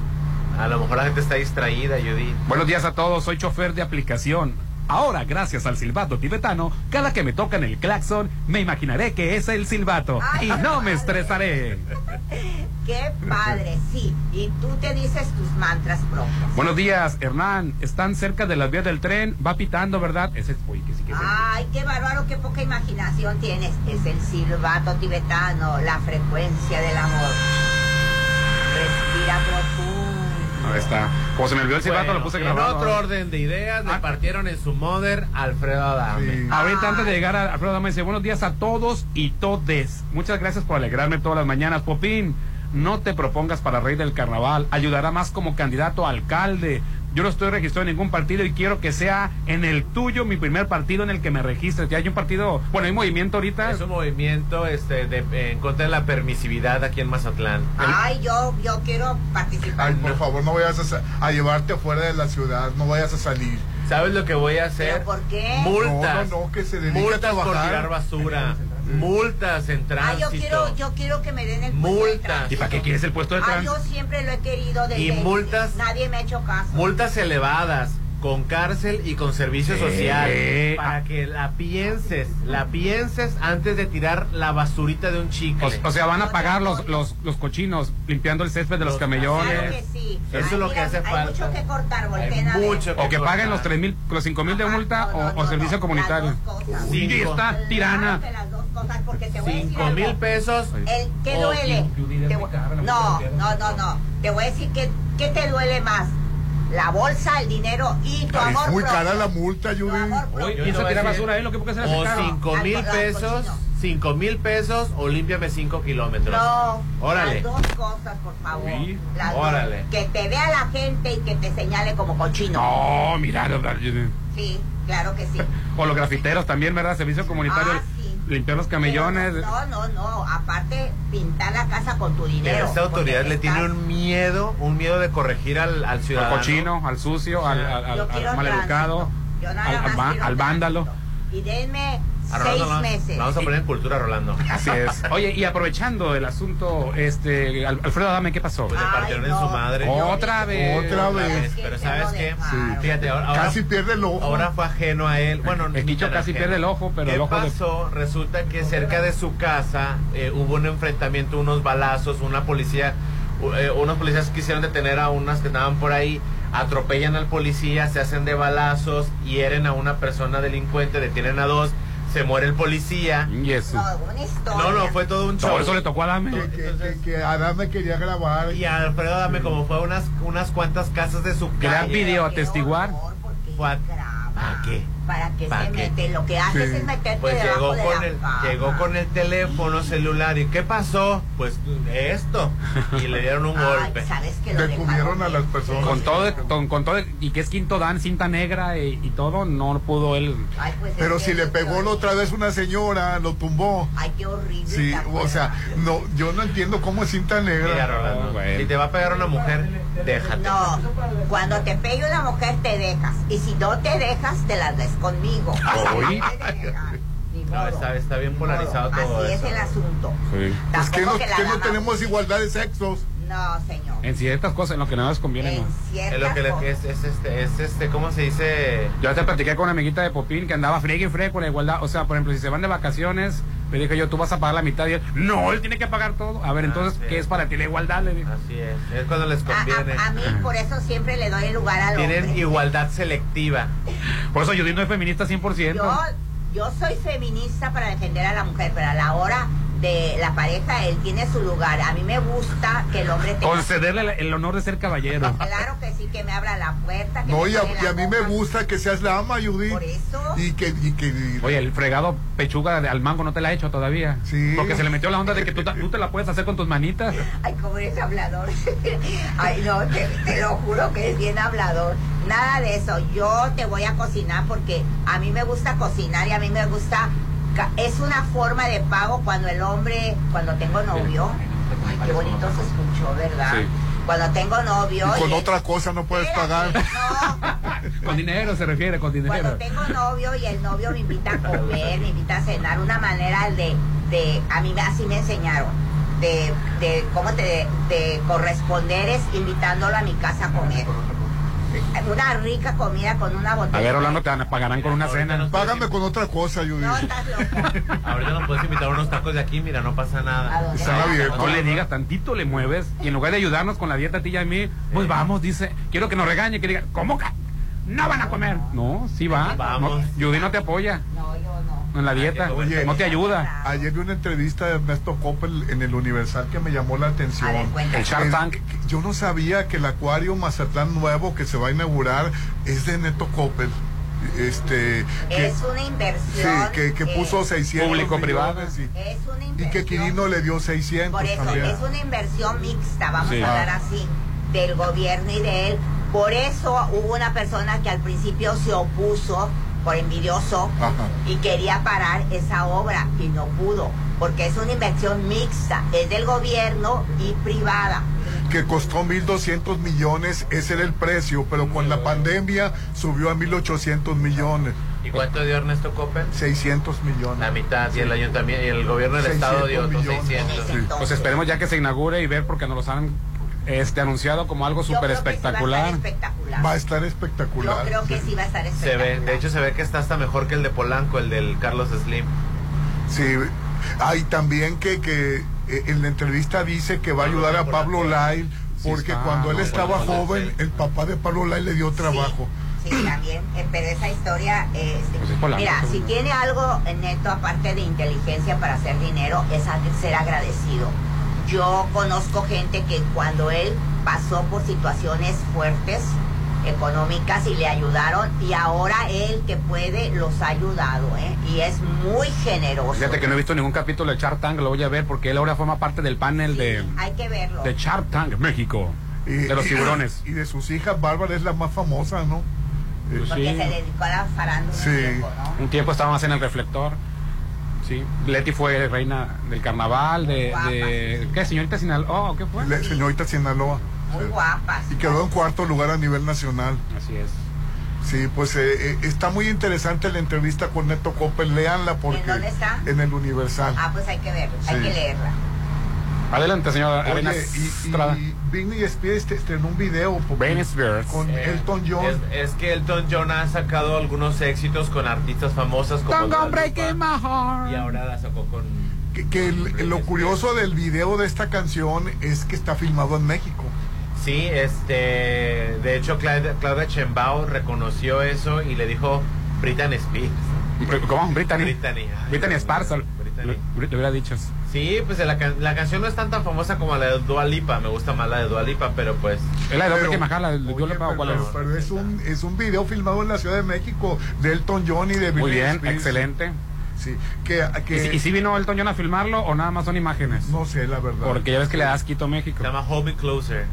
a lo mejor la gente está distraída, Judith. Buenos días a todos, soy chofer de aplicación. Ahora, gracias al silbato tibetano, cada que me tocan el claxon, me imaginaré que es el silbato y no me estresaré. Qué padre, sí. Y tú te dices tus mantras propios. Buenos días, Hernán. Están cerca de las vías del tren, va pitando, ¿verdad? Ese es, uy, que sí que es el- Ay, qué bárbaro, qué poca imaginación tienes. Es el silbato tibetano, la frecuencia del amor. Respira profundo. Ahí está. Como se me olvidó el silbato, Bueno, lo puse en otro orden de ideas, le partieron en su mother Alfredo Adame. Ahorita antes de llegar a Alfredo Dama dice buenos días a todos y todes. Muchas gracias por alegrarme todas las mañanas. Popín, no te propongas para rey del carnaval. Ayudará más como candidato a alcalde. Yo no estoy registrado en ningún partido y quiero que sea en el tuyo mi primer partido en el que me registre. Ya hay un partido, bueno, hay movimiento ahorita. Es un movimiento este, de- en contra de la permisividad aquí en Mazatlán. Ay, yo, yo quiero participar. Ay, por favor, no vayas a, llevarte fuera de la ciudad, no vayas a salir. ¿Sabes lo que voy a hacer? ¿Pero por qué? Multas. No, no, no, que se dedique a Multas por tirar basura. Multas en Ah, tránsito. yo quiero, yo quiero que me den el puesto de Multas. tránsito. ¿Y para qué quieres el puesto de Ah, tránsito? yo siempre lo he querido desde Y multas. Nadie me ha hecho caso. Multas elevadas, con cárcel y con servicio Eh, social. Para que la pienses, la pienses antes de tirar la basurita de un chicle. O, o sea, van a pagar los, los, los cochinos limpiando el césped de los, Los- camellones. Claro que sí. Eso es lo que hace hay falta. mucho que cortar, ver. mucho O que cortar. paguen los tres mil, los cinco mil de multa o, o servicio comunitario. Cinco. está tirana. Que las dos cosas, porque te voy a decir Cinco algo. mil pesos. El, ¿Qué duele? Te voy- no, que no, no, no. Te voy a decir que, ¿qué te duele más? La bolsa, el dinero y tu amor Es muy propio. cara la multa, Judy. Oye, Yo piensa tirar basura, ¿eh? Lo que porque se hace O cinco mil pesos, cochino. cinco mil pesos o límpiame cinco kilómetros. No, Órale. las dos cosas, por favor. Sí. Las dos. Órale. Que te vea la gente y que te señale como cochino. No, mira, Sí, claro que sí. o los grafiteros también, ¿verdad? Servicio comunitario, Ah, sí. Limpiar los camellones. Pero No, no, no. Aparte, pintar la casa con tu Pero dinero. esta autoridad le tiene un miedo, un miedo de corregir al, al al ciudadano. cochino, al sucio, al, al, al- al maleducado, al, al al vándalo. Y denme A seis Rolando, meses. la Vamos a poner en cultura, Rolando. Así es. Oye, y aprovechando el asunto, este, Al- Alfredo Adame, ¿qué pasó? Pues le Ay, partieron en su madre. Otra vez. Otra vez. Pero Que ¿sabes qué? dejaron. Fíjate, ahora, ahora- Casi pierde el ojo. ahora fue ajeno a él. Bueno, El ni Quicho tan casi ajeno. pierde el ojo, pero ¿Qué el ojo de- pasó? Resulta que cerca de su casa eh, hubo un enfrentamiento, unos balazos, una policía, u- eh, unos policías quisieron detener a unas que estaban por ahí, atropellan al policía, se hacen de balazos, hieren a una persona delincuente, detienen a dos, se muere el policía. Y eso. No, una historia. No, no, fue todo un show. Por eso le tocó a Adame. Que, que, que, que Adame quería grabar. Y a Alfredo Dame, como fue a unas, unas cuantas casas de su Qué atestiguar. horror, porque Fue a-. ¿Para qué? ¿Para ¿Para se qué? mete? Lo que hace Sí. es meterte Pues debajo llegó de con, la el, cama. llegó con el teléfono celular y ¿qué pasó? Pues esto. Y le dieron un Ay, golpe. ¿sabes que lo Detuvieron dejaron a las personas. Con todo, con, con todo, y que es quinto dan, cinta negra y, y todo, no pudo él. Ay, pues es Pero que si le pegó la otra vez una señora, lo tumbó. Ay, qué horrible. Sí, ¿te o sea, no, yo no entiendo cómo es cinta Mira, negra. Rolando, bueno. si te va a pegar una mujer, déjate. No, cuando te pegue una mujer te dejas. Y si no te dejas, te las ves conmigo. Ni No, está, está bien polarizado Así todo es eso. el asunto. Sí. Es que no, que tenemos igualdad de sexos. No, señor. En ciertas cosas, en lo que no les conviene, En no. ciertas Es lo que le, cosas. es, es este, es este, ¿cómo se dice? Yo te platiqué con una amiguita de Popín que andaba friegue y friegue con la igualdad. O sea, por ejemplo, si se van de vacaciones, le dije yo, tú vas a pagar la mitad y él, no, él tiene que pagar todo. A ver, Ah, entonces. ¿qué es para ti la igualdad? Le dije. Así es, es cuando les A, conviene. a- a mí por eso siempre le doy el lugar al Tienen hombre. igualdad selectiva. Por eso Judith no es feminista 100%. Yo, yo soy feminista para defender a la mujer, pero a la hora de la pareja, él tiene su lugar. A mí me gusta que el hombre tenga... Concederle el, el honor de ser caballero. Claro que sí, que me abra la puerta. Que No, y a, y mí me gusta que seas la ama, Judy. Por eso. Y que, y que Oye, el fregado pechuga de, al mango no te la ha hecho todavía. Sí. Porque se le metió la onda de que tú, tú te la puedes hacer con tus manitas. Ay, cómo eres hablador. Ay, no, te, te lo juro que es bien hablador. Nada de eso. Yo te voy a cocinar porque a mí me gusta cocinar y a mí me gusta. Es una forma de pago cuando el hombre, cuando tengo novio. Ay, qué bonito se escuchó, ¿verdad? Sí. Cuando tengo novio. y con y- otra cosa no puedes pagar. No, Con dinero se refiere, con dinero. cuando tengo novio y el novio me invita a comer, me invita a cenar, una manera de, de a mí me- así me enseñaron, de, de cómo te de corresponder es invitándolo a mi casa a comer. Una rica comida con una botella. A ver, Orlando, te van- pagarán con una cena. Págame con otra cosa, Judy. No, estás loco. Ahorita nos puedes invitar a unos tacos de aquí, mira, no pasa ¿A nada. vas? abiertos. No le digas, tantito le mueves y en lugar de ayudarnos con la dieta a ti y a mí, pues vamos, dice, quiero que nos regañe, que diga, ¿cómo que no van a comer? No, sí va. Vamos. No, Judy no te apoya No, yo no. en la dieta, Oye. no te ayuda. Ayer vi una entrevista de Ernesto Coppel en el Universal que me llamó la atención. Ver. El Shark Tank. que- Yo no sabía que el acuario Mazatlán nuevo que se va a inaugurar es de Neto Coppel. Este, que, Es una sí, inversión. que, que eh, puso 600 Público-privado. millones y, Es una y que Quirino le dio 600 Por eso, también. es una inversión mixta, vamos Sí. a hablar así, del gobierno y de él. Por eso hubo una persona que al principio se opuso por envidioso Ajá. y quería parar esa obra y no pudo, porque es una inversión mixta, es del gobierno y privada. que costó 1.200 millones, ese era el precio, pero con la pandemia subió a 1.800 millones. ¿Y cuánto dio Ernesto Coppel? 600 millones. La mitad. Y el ayuntamiento y el gobierno del estado dio otros 600. Pues esperemos ya que se inaugure y ver porque nos los han este anunciado como algo súper espectacular. Va a estar espectacular. Yo creo que sí va a estar Se espectacular. ve, de hecho se ve que está hasta mejor que el de Polanco, el del Carlos Slim. Sí. Hay también que, que eh, en la entrevista dice que va a ayudar a Pablo Lai porque está, cuando él no, estaba joven, el papá de Pablo Lai le dio trabajo. Sí, también, eh, pero esa historia, eh, este, Pues es Polanco, mira, si tiene algo neto aparte de inteligencia para hacer dinero, es ser agradecido. Yo conozco gente que cuando él pasó por situaciones fuertes económicas y le ayudaron y ahora él que puede los ha ayudado, ¿eh? Y es muy generoso. Fíjate que no he visto ningún capítulo de Shark Tank, lo voy a ver porque él ahora forma parte del panel de, Hay que verlo. de Shark Tank México. de los tiburones. Y de sus hijas, Bárbara es la más famosa, ¿no? Eh, Porque se dedicó a la farándula. Sí. un tiempo, ¿no? Un tiempo estábamos en el reflector. Sí. Leti fue reina del carnaval, de, de- ¿qué? Señorita Sinaloa, ¿o ¿qué fue? Le- señorita Sinaloa. Muy guapas. Y quedó en cuarto lugar a nivel nacional. Así es. Sí, pues eh, eh, está muy interesante la entrevista con Neto Coppel. Leanla porque. ¿En dónde está? En el Universal. Ah, pues hay que verlo, hay que leerla. Adelante, señor Oye, Arenas y, y Britney Spears estrenó un video Britney Spears. con Eh, Elton John. Es, es que Elton John ha sacado algunos éxitos con artistas famosas como Don't Lipa, my heart. y ahora la sacó con que, que el- lo curioso del video de esta canción es que está filmado en México. Sí, este, de hecho Claudia, Claudia Chembao reconoció eso y le dijo Britney Spears. ¿Cómo? Brittany Sparsal. Brittany. Le, le hubiera dicho. Sí, pues la, can- la canción no es tan tan famosa como la de Dua Lipa, me gusta más la de Dua Lipa, pero pues... ¿Es la de Pero- que Majala, de Dua Lipa, cuál es? Pero, es un es un video filmado en la Ciudad de México de Elton John y de Muy Britney bien, excelente. Sí, que, que ¿Y, si- y si vino Elton John a filmarlo o nada más son imágenes? no sé la verdad. Porque ya ves que le das Quito México. Se llama Hold Me Closer.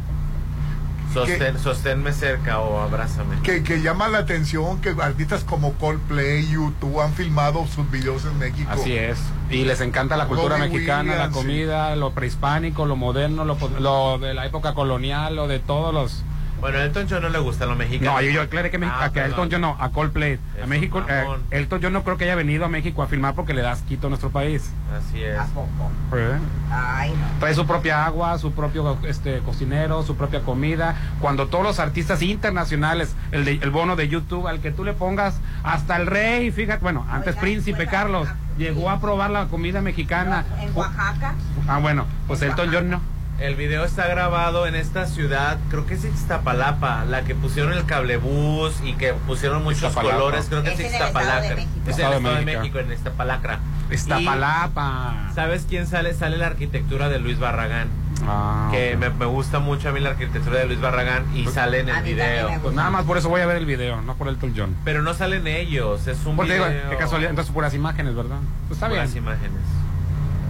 Sostén, sosténme cerca o abrázame. que, que llama la atención que artistas como Coldplay, YouTube han filmado sus videos en México. Así es. Y les encanta la cultura Robbie mexicana, la comida, lo prehispánico, lo moderno, lo, lo de la época colonial, lo de todos los... Bueno, a Elton John no le gusta lo mexicano. No, yo, yo aclaré que, México- Ah, a que a Elton. John no, a Coldplay. A Es México, un eh. Elton John no creo que haya venido a México a filmar porque le das Quito a nuestro país. Así es. ¿A poco? ¿Eh? Ay, no. Trae su propia agua, su propio este, cocinero, su propia comida. Cuando todos los artistas internacionales, el, de- el bono de YouTube, al que tú le pongas, hasta el rey, fíjate, bueno, antes Príncipe Carlos, llegó a probar la comida mexicana. En Oaxaca. Ah, bueno, pues Elton John no. El video está grabado en esta ciudad, creo que es Ixtapalapa, la que pusieron el cablebús y que pusieron muchos Ixtapalapa. colores, creo que Es es, en el Estado de Ixtapalacra. México. Es el Estado de México. En Iztapalacra. Iztapalapa. Y, ¿Sabes quién sale? Sale la arquitectura de Luis Barragán. Ah, que me, me gusta mucho a mí la arquitectura de Luis Barragán y sale en el video. Pues nada más por eso voy a ver el video, no por Elton John. Pero no salen ellos, es un Porque digo, video. qué casualidad, entonces puras imágenes, ¿verdad? Pues está puras bien. imágenes.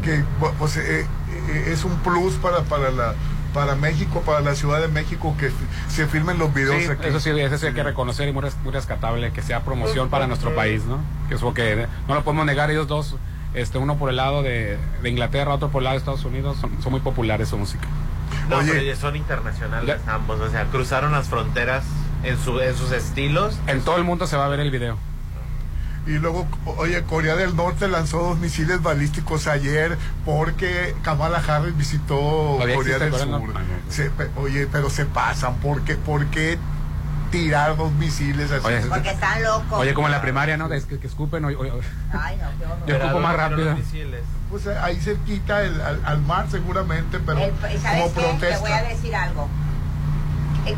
que pu- pues eh, es un plus para para la para México, para la Ciudad de México que se filmen los videos Sí, aquí. eso sí, eso sí hay que reconocer y muy, res- muy rescatable que sea promoción para nuestro país, ¿no? Que es porque no lo podemos negar ellos dos, este uno por el lado de, de Inglaterra, otro por el lado de Estados Unidos, son, son muy populares su música. No, Oye. pero son internacionales ambos, o sea, cruzaron las fronteras en, su, en sus estilos. En todo el mundo se va a ver el video. Y luego, oye, Corea del Norte lanzó dos misiles balísticos ayer porque Kamala Harris visitó Todavía Corea del Sur. Ah, no. Se- pe- oye, pero se pasan, ¿por qué, por qué tirar dos misiles así? Oye, Porque están locos. Oye, como en la primaria, ¿no? Es que, que escupen, oye, oye, Ay, no, qué horror. yo ocupo más rápido. Pues eh, ahí cerquita el- al, al mar seguramente, pero El- ¿y ¿Sabes como qué? Te protesta. voy a decir algo. Eh,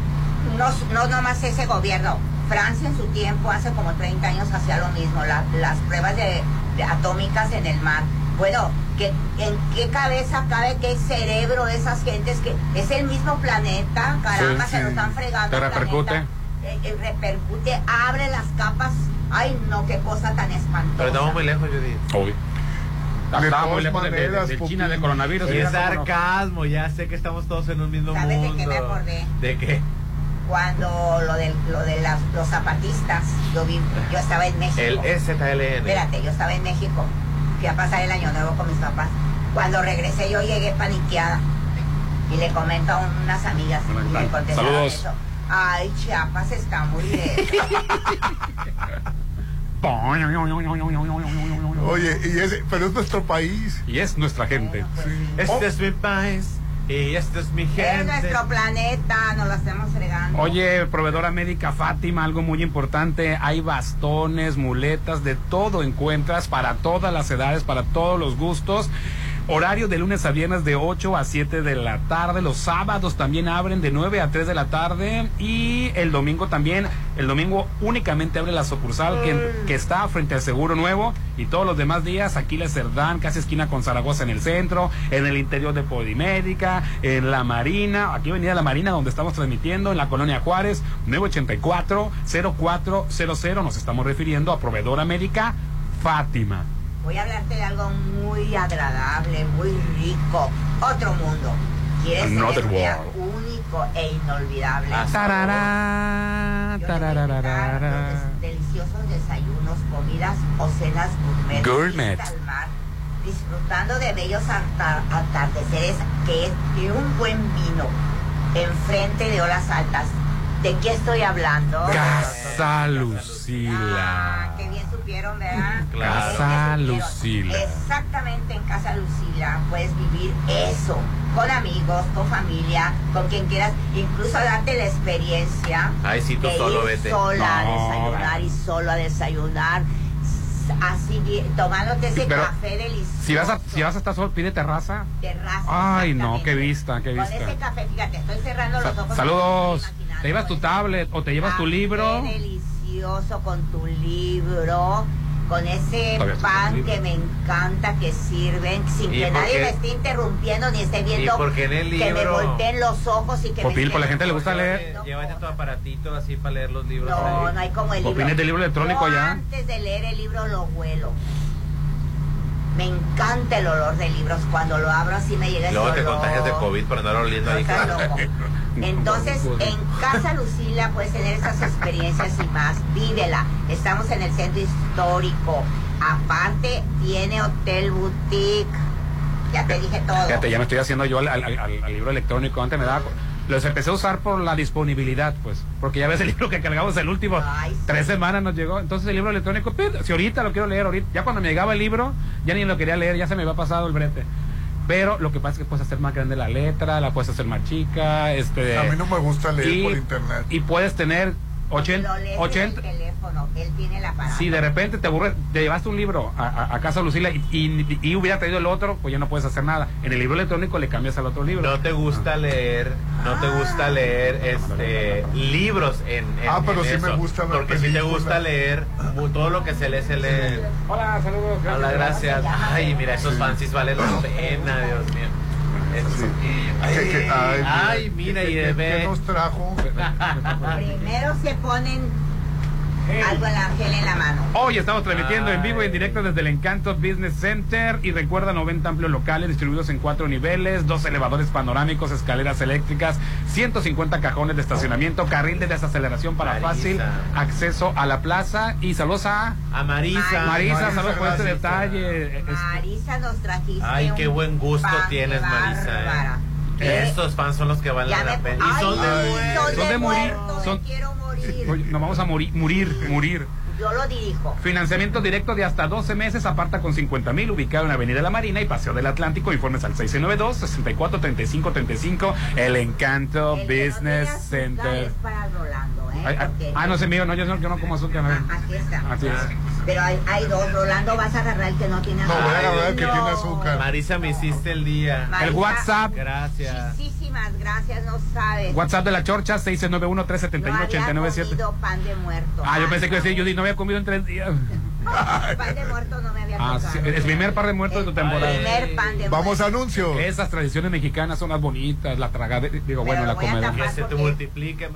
no, no nomás ese gobierno. Francia en su tiempo, hace como 30 años, hacía lo mismo. la- las pruebas de, de atómicas en el mar. Bueno, que, ¿en qué cabeza cabe qué cerebro de esas gentes que es el mismo planeta? Caramba, Sí, se sí. lo están fregando. Te el repercute. planeta. Eh, eh, repercute, abre las capas. Ay, no, qué cosa tan espantosa. Pero estamos muy lejos, Judith. Obvio. De Estaba muy lejos de, de- China, Popín. de coronavirus. Y mira es sarcasmo, ya sé que estamos todos en un mismo ¿Sabes de mundo. qué me acordé? ¿De qué? Cuando lo de, lo de las- los zapatistas, yo, vi, yo estaba en México. El STLN. Espérate, yo estaba en México. Fui a pasar el año nuevo con mis papás. Cuando regresé yo llegué paniqueada. Y le comento a unas amigas y me contestaron eso. Ay, Chiapas está muy lejos. Oye, y pero es nuestro país. Y es nuestra gente. Este es mi país y este es mi Es gente. nuestro planeta, nos lo estamos fregando. Oye, proveedora médica Fátima, algo muy importante, hay bastones, muletas, de todo encuentras para todas las edades, para todos los gustos. Horario de lunes a viernes de 8 a 7 de la tarde. Los sábados también abren de 9 a 3 de la tarde. Y el domingo también. El domingo únicamente abre la sucursal que, que está frente al Seguro Nuevo. Y todos los demás días aquí la Cerdán, casi esquina con Zaragoza en el centro. En el interior de Polimédica. En la Marina. Aquí venía la Marina donde estamos transmitiendo. En la Colonia Juárez. 984-0400. Nos estamos refiriendo a Proveedora Médica Fátima. Voy a hablarte de algo muy agradable, muy rico. Otro mundo. ¿Quieres Another world. único e inolvidable? Tarará, Yo tarararara. des- deliciosos desayunos, comidas o cenas gourmet. Gourmet. Al mar, disfrutando de bellos atar- atardeceres que es de un buen vino enfrente de olas altas. ¿De qué estoy hablando? Casa Lucila. Qué bien supieron, ¿verdad? Casa. Lucila. Exactamente en Casa Lucila puedes vivir eso, con amigos, con familia, con quien quieras, incluso darte la experiencia Ay, sí, tú de solo ir vete. sola a desayunar y solo a desayunar, así bien, tomándote ese Pero, café delicioso. Si vas a, si vas a estar solo, pide terraza. terraza, Ay, no, qué vista, qué Con vista. ese café, fíjate, estoy cerrando los ojos. Saludos. Te llevas tu tablet o te llevas tu libro. Qué delicioso con tu libro, con ese pan libro. que me encanta que sirven, sin ¿Y que nadie qué? me esté interrumpiendo ni esté viendo por qué en el que me libro? volteen los ojos y que Popil, me por la gente le gusta leer. Llévate tu aparatito así para leer los libros. No, no hay como el libro. ¿Opinas del libro electrónico Yo ya? Antes de leer el libro lo huelo. Me encanta el olor de libros. Cuando lo abro así me llega ese Luego te olor. contagias de COVID por andar oliendo ahí. Entonces, en Casa Lucila puedes tener esas experiencias y más. Vívela. Estamos en el centro histórico. Aparte, tiene hotel boutique. Ya te dije todo. Fíjate, ya me estoy haciendo yo al, al- al- al libro electrónico. Antes me daba. Los empecé a usar por la disponibilidad, pues. Porque ya ves el libro que cargamos el último. Tres semanas nos llegó. Entonces el libro electrónico, pid, si ahorita lo quiero leer, ahorita. Ya cuando me llegaba el libro, ya ni lo quería leer, ya se me había pasado el brete. Pero lo que pasa es que puedes hacer más grande la letra, la puedes hacer más chica. Este, A mí no me gusta leer y- por internet. Y puedes tener 80. Lo lees 80 en el teléfono. Él tiene el aparato. si de repente te aburres, te llevaste un libro a, a- a casa Lucila y, y- y hubiera traído el otro, pues ya no puedes hacer nada. En el libro electrónico le cambias al otro libro. No te gusta leer, no te gusta leer este libros en, en- Ah, pero en sí me gusta ver Porque si te gusta leer, todo lo que se lee, se lee. Hola, saludos. Hola, gracias. Ay, mira, esos fancies valen la pena, Dios mío. Es- Ay, ¿Qué- qué- ay, ay, mira, y ¿qué- ve. qué nos trajo? Primero se ponen algo en la gel en la mano. Hoy estamos transmitiendo en vivo y en directo desde el Encanto Business Center y recuerda 90 amplios locales distribuidos en cuatro niveles, dos elevadores panorámicos, escaleras eléctricas, 150 cajones de estacionamiento, carril de desaceleración para Marisa. fácil acceso a la plaza y saludos a A Marisa. Marisa, saludos por este detalle. Marisa nos trajiste. Ay, qué un buen gusto tienes, Marisa. eh. Eh, Estos fans son los que valen la pena. Y Ay, son de son muertos. son de morir, muertos, son- me quiero morir. Oye, nos vamos a morir, morir, morir. Yo lo dirijo. Financiamiento directo de hasta 12 meses, aparta con 50 mil, ubicado en Avenida La Marina y Paseo del Atlántico. Informes al 692-643535, El Encanto El no Business azúcar Center. para Rolando, ¿eh? Ay, ay, Porque- ah, no sé mío, no, yo no, yo no como azúcar. a ver. Aquí está. Así es. Pero hay, hay dos. Rolando, vas a agarrar el que no tiene azúcar. voy a agarrar el que No. tiene azúcar. Marisa, me hiciste el día. Marisa, El WhatsApp, Gracias. Muchísimas gracias, no sabes. WhatsApp de la Chorcha, No había 691-371-8997. comido pan de muerto. Ah, yo pensé que iba a decir, Judy, no había comido en tres días. pan de muerto no me había Ah, sí, el primer par de muertos de tu temporada. primer pan de Vamos a anuncio. Esas tradiciones mexicanas son las bonitas, la tragada, digo, bueno, la comida. Que se te multiplique.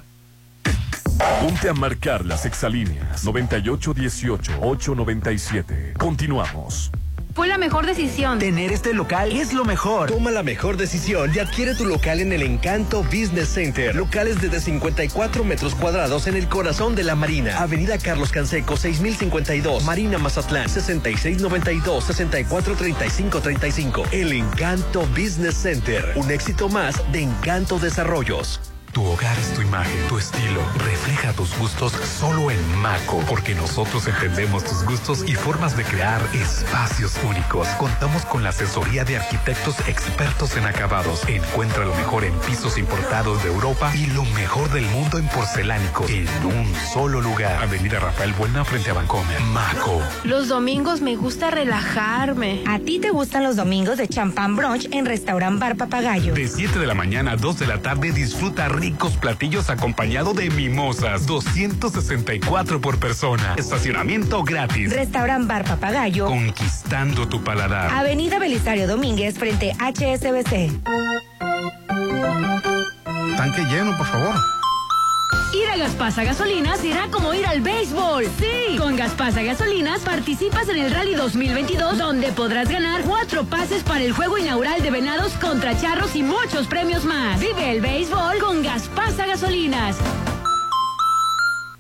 Ponte a marcar las exalíneas 9818-897. Continuamos. Fue la mejor decisión. Tener este local es lo mejor. Toma la mejor decisión y adquiere tu local en el Encanto Business Center. Locales desde 54 metros cuadrados en el corazón de la Marina. Avenida Carlos Canseco, 6052. Marina Mazatlán, 6692-643535. El Encanto Business Center. Un éxito más de Encanto Desarrollos. Tu hogar es tu imagen, tu estilo. Refleja tus gustos solo en Maco, porque nosotros entendemos tus gustos y formas de crear espacios únicos. Contamos con la asesoría de arquitectos expertos en acabados. Encuentra lo mejor en pisos importados de Europa y lo mejor del mundo en porcelánico en un solo lugar. Avenida Rafael Buena frente a Bancomer. Maco. Los domingos me gusta relajarme. ¿A ti te gustan los domingos de champán brunch en Restaurant Bar Papagayo? De 7 de la mañana a 2 de la tarde disfruta ricos platillos acompañado de mimosas. 264 por persona. Estacionamiento gratis. Restaurant Bar Papagayo. Conquistando tu paladar. Avenida Belisario Domínguez frente a HSBC. Tanque lleno, por favor. Ir a Gaspasa Gasolinas será como ir al béisbol. Sí, con Gaspasa Gasolinas participas en el Rally 2022 donde podrás ganar cuatro pases para el juego inaugural de Venados contra Charros y muchos premios más. Vive el béisbol con Gaspasa Gasolinas.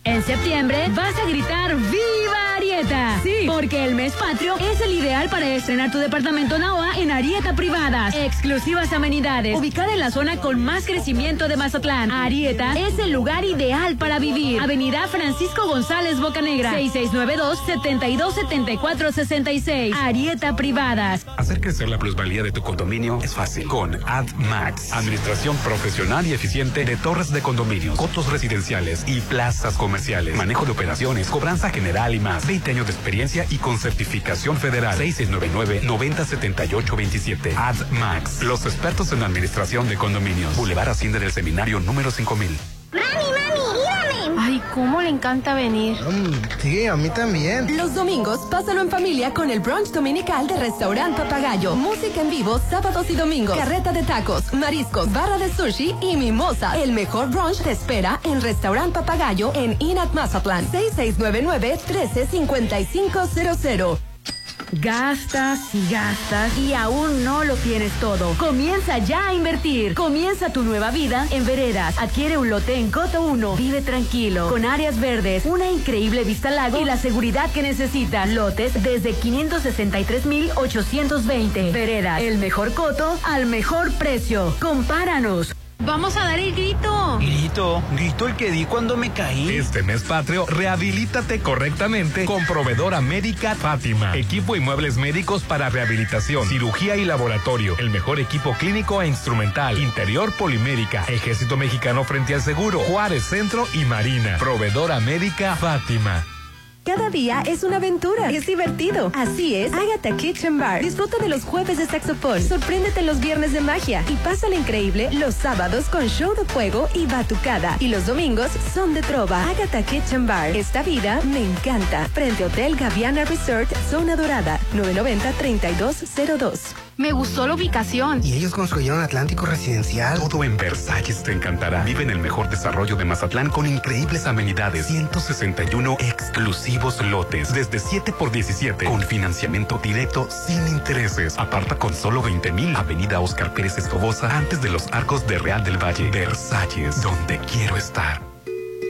En septiembre vas a gritar ¡Viva Arieta! Sí, porque el mes patrio es el ideal para estrenar tu departamento Naoa en Arieta Privadas. Exclusivas amenidades. Ubicada en la zona con más crecimiento de Mazatlán. Arieta es el lugar ideal para vivir. Avenida Francisco González Bocanegra. 6692-727466. Arieta Privadas. Hacer crecer la plusvalía de tu condominio es fácil con AdMax. Administración profesional y eficiente de torres de condominios, cotos residenciales y plazas comerciales. Manejo de operaciones, cobranza general y más. 20 años de experiencia y con certificación federal. 6699-907827. AdMax. Los expertos en administración de condominios. Boulevard Asciende del Seminario número 5000. Mami, mami, dígame. Ay, cómo le encanta venir. sí, a mí también. Los domingos, pásalo en familia con el brunch dominical de Restaurant Papagayo. Música en vivo sábados y domingos. Carreta de tacos, mariscos, barra de sushi y mimosa. El mejor brunch te espera en Restaurant Papagayo en Inat Mazatlán. 6699-135500. Gastas y gastas y aún no lo tienes todo. Comienza ya a invertir. Comienza tu nueva vida en Veredas. Adquiere un lote en Coto 1. Vive tranquilo, con áreas verdes, una increíble vista al lago y la seguridad que necesitas. Lotes desde 563,820. Veredas, el mejor coto al mejor precio. Compáranos. Vamos a dar el grito. Grito, grito el que di cuando me caí. Este mes patrio, rehabilítate correctamente con proveedora médica Fátima. Equipo y muebles médicos para rehabilitación, cirugía y laboratorio. El mejor equipo clínico e instrumental. Interior polimérica. Ejército Mexicano frente al seguro. Juárez Centro y Marina. Proveedora médica Fátima. Cada día es una aventura. Es divertido. Así es, Agatha Kitchen Bar. Disfruta de los jueves de saxofón. Sorpréndete los viernes de magia. Y pásale increíble los sábados con show de fuego y batucada. Y los domingos son de trova. Agatha Kitchen Bar. Esta vida me encanta. Frente Hotel Gaviana Resort, Zona Dorada. 990-3202. Me gustó la ubicación. Y ellos construyeron Atlántico Residencial. Todo en Versalles te encantará. Vive en el mejor desarrollo de Mazatlán con increíbles amenidades. 161 exclusivos lotes. Desde 7 por 17. Con financiamiento directo sin intereses. Aparta con solo 20 mil. Avenida Oscar Pérez Escobosa. Antes de los arcos de Real del Valle. Versalles. Donde quiero estar.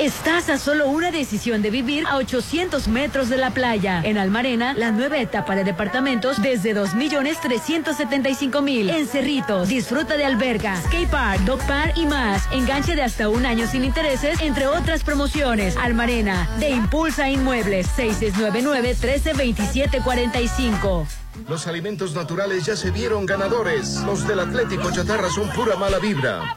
Estás a solo una decisión de vivir a 800 metros de la playa. En Almarena, la nueva etapa de departamentos desde 2.375.000. En Cerritos, disfruta de alberga, skate park, dog park y más. Enganche de hasta un año sin intereses, entre otras promociones. Almarena, de Impulsa Inmuebles, 6699-132745. Los alimentos naturales ya se vieron ganadores. Los del Atlético Chatarra son pura mala vibra.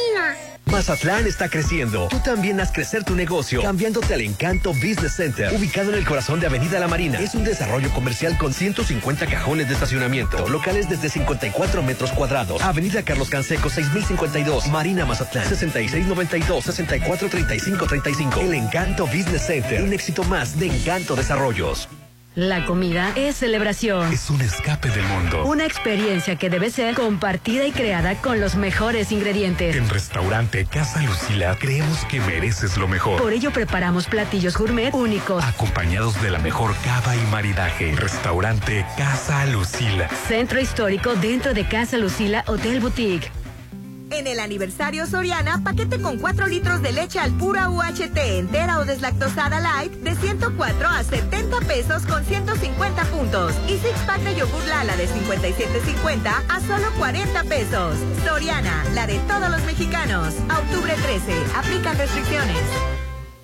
Mazatlán está creciendo. Tú también haz crecer tu negocio cambiándote al Encanto Business Center, ubicado en el corazón de Avenida La Marina. Es un desarrollo comercial con 150 cajones de estacionamiento, locales desde 54 metros cuadrados. Avenida Carlos Canseco 6052, Marina Mazatlán 6692 643535. El Encanto Business Center, un éxito más de Encanto Desarrollos. La comida es celebración. Es un escape del mundo. Una experiencia que debe ser compartida y creada con los mejores ingredientes. En Restaurante Casa Lucila creemos que mereces lo mejor. Por ello preparamos platillos gourmet únicos. Acompañados de la mejor cava y maridaje. Restaurante Casa Lucila. Centro histórico dentro de Casa Lucila Hotel Boutique. En el aniversario Soriana, paquete con 4 litros de leche al pura UHT entera o deslactosada light de 104 a 70 pesos con 150 puntos. Y six pack de yogur Lala de 57.50 a solo 40 pesos. Soriana, la de todos los mexicanos. A octubre 13, aplican restricciones.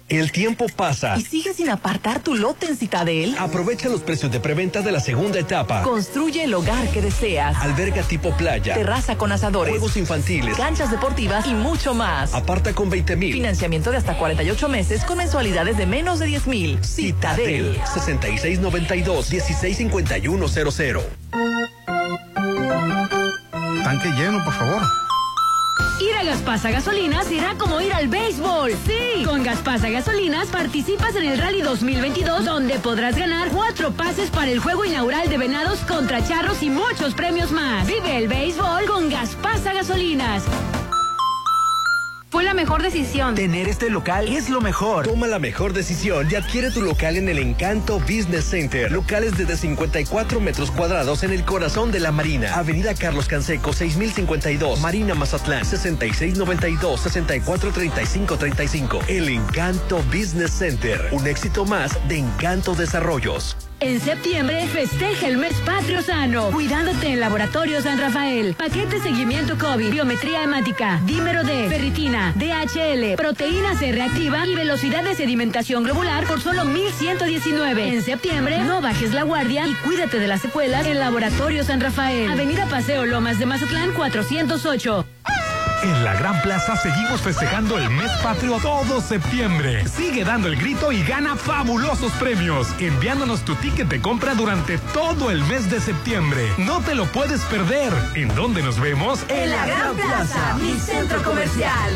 El tiempo pasa. ¿Y sigues sin apartar tu lote en Citadel? Aprovecha los precios de preventa de la segunda etapa. Construye el hogar que deseas. Alberga tipo playa. Terraza con asadores. Juegos infantiles. Canchas deportivas y mucho más. Aparta con 20 mil. Financiamiento de hasta 48 meses con mensualidades de menos de 10 mil. Citadel. 6692-165100. Tanque lleno, por favor. Ir a Gaspasa Gasolinas será como ir al béisbol. Sí, con Gaspasa Gasolinas participas en el Rally 2022 donde podrás ganar cuatro pases para el juego inaugural de Venados contra Charros y muchos premios más. Vive el béisbol con Gaspasa Gasolinas. Fue la mejor decisión. Tener este local es lo mejor. Toma la mejor decisión y adquiere tu local en el Encanto Business Center. Locales desde 54 metros cuadrados en el corazón de la Marina. Avenida Carlos Canseco 6052, Marina Mazatlán 6692-643535. El Encanto Business Center. Un éxito más de Encanto Desarrollos. En septiembre festeja el mes patrio sano, cuidándote en Laboratorio San Rafael. Paquete seguimiento COVID, biometría hemática, dímero D, ferritina, DHL, proteína C reactiva y velocidad de sedimentación globular por solo 1119. En septiembre, no bajes la guardia y cuídate de las secuelas en Laboratorio San Rafael. Avenida Paseo Lomas de Mazatlán 408. En la Gran Plaza seguimos festejando el mes patrio todo septiembre. Sigue dando el grito y gana fabulosos premios, enviándonos tu ticket de compra durante todo el mes de septiembre. No te lo puedes perder. ¿En dónde nos vemos? En la Gran Plaza, mi centro comercial.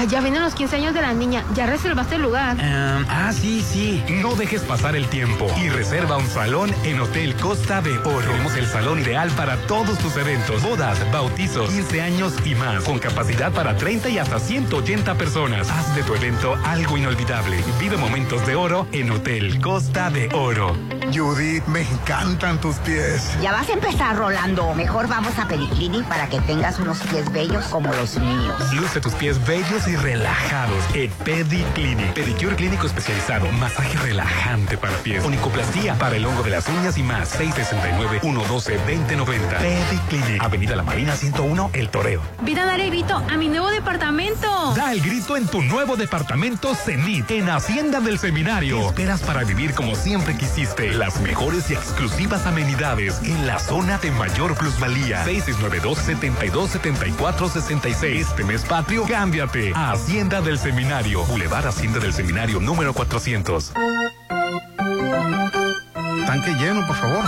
Ay, ya vienen los 15 años de la niña. ¿Ya reservaste el lugar? Em, ah, sí, sí. No dejes pasar el tiempo y reserva un salón en Hotel Costa de Oro. Tenemos el salón ideal para todos tus eventos, bodas, bautizos, 15 años y más, con capacidad para 30 y hasta 180 personas. Haz de tu evento algo inolvidable. Vive momentos de oro en Hotel Costa de Oro. Judith, me encantan tus pies. Ya vas a empezar, Rolando. Mejor vamos a Pediclinic para que tengas unos pies bellos como los míos. Luce tus pies bellos y relajados en Pediclinic. Pedicure clínico especializado, masaje relajante para pies, onicoplastía para el hongo de las uñas y más. 669-112-2090. Pediclinic. Avenida La Marina 101, El Toreo. Vida dar el grito a mi nuevo departamento. Da el grito en tu nuevo departamento Cenit, en Hacienda del Seminario. ¿Qué esperas para vivir como siempre quisiste? Las mejores y exclusivas amenidades en la zona de mayor plusvalía. 692-7274-66. Este mes patrio, cámbiate a Hacienda del Seminario. Boulevard Hacienda del Seminario número 400. Tanque lleno, por favor.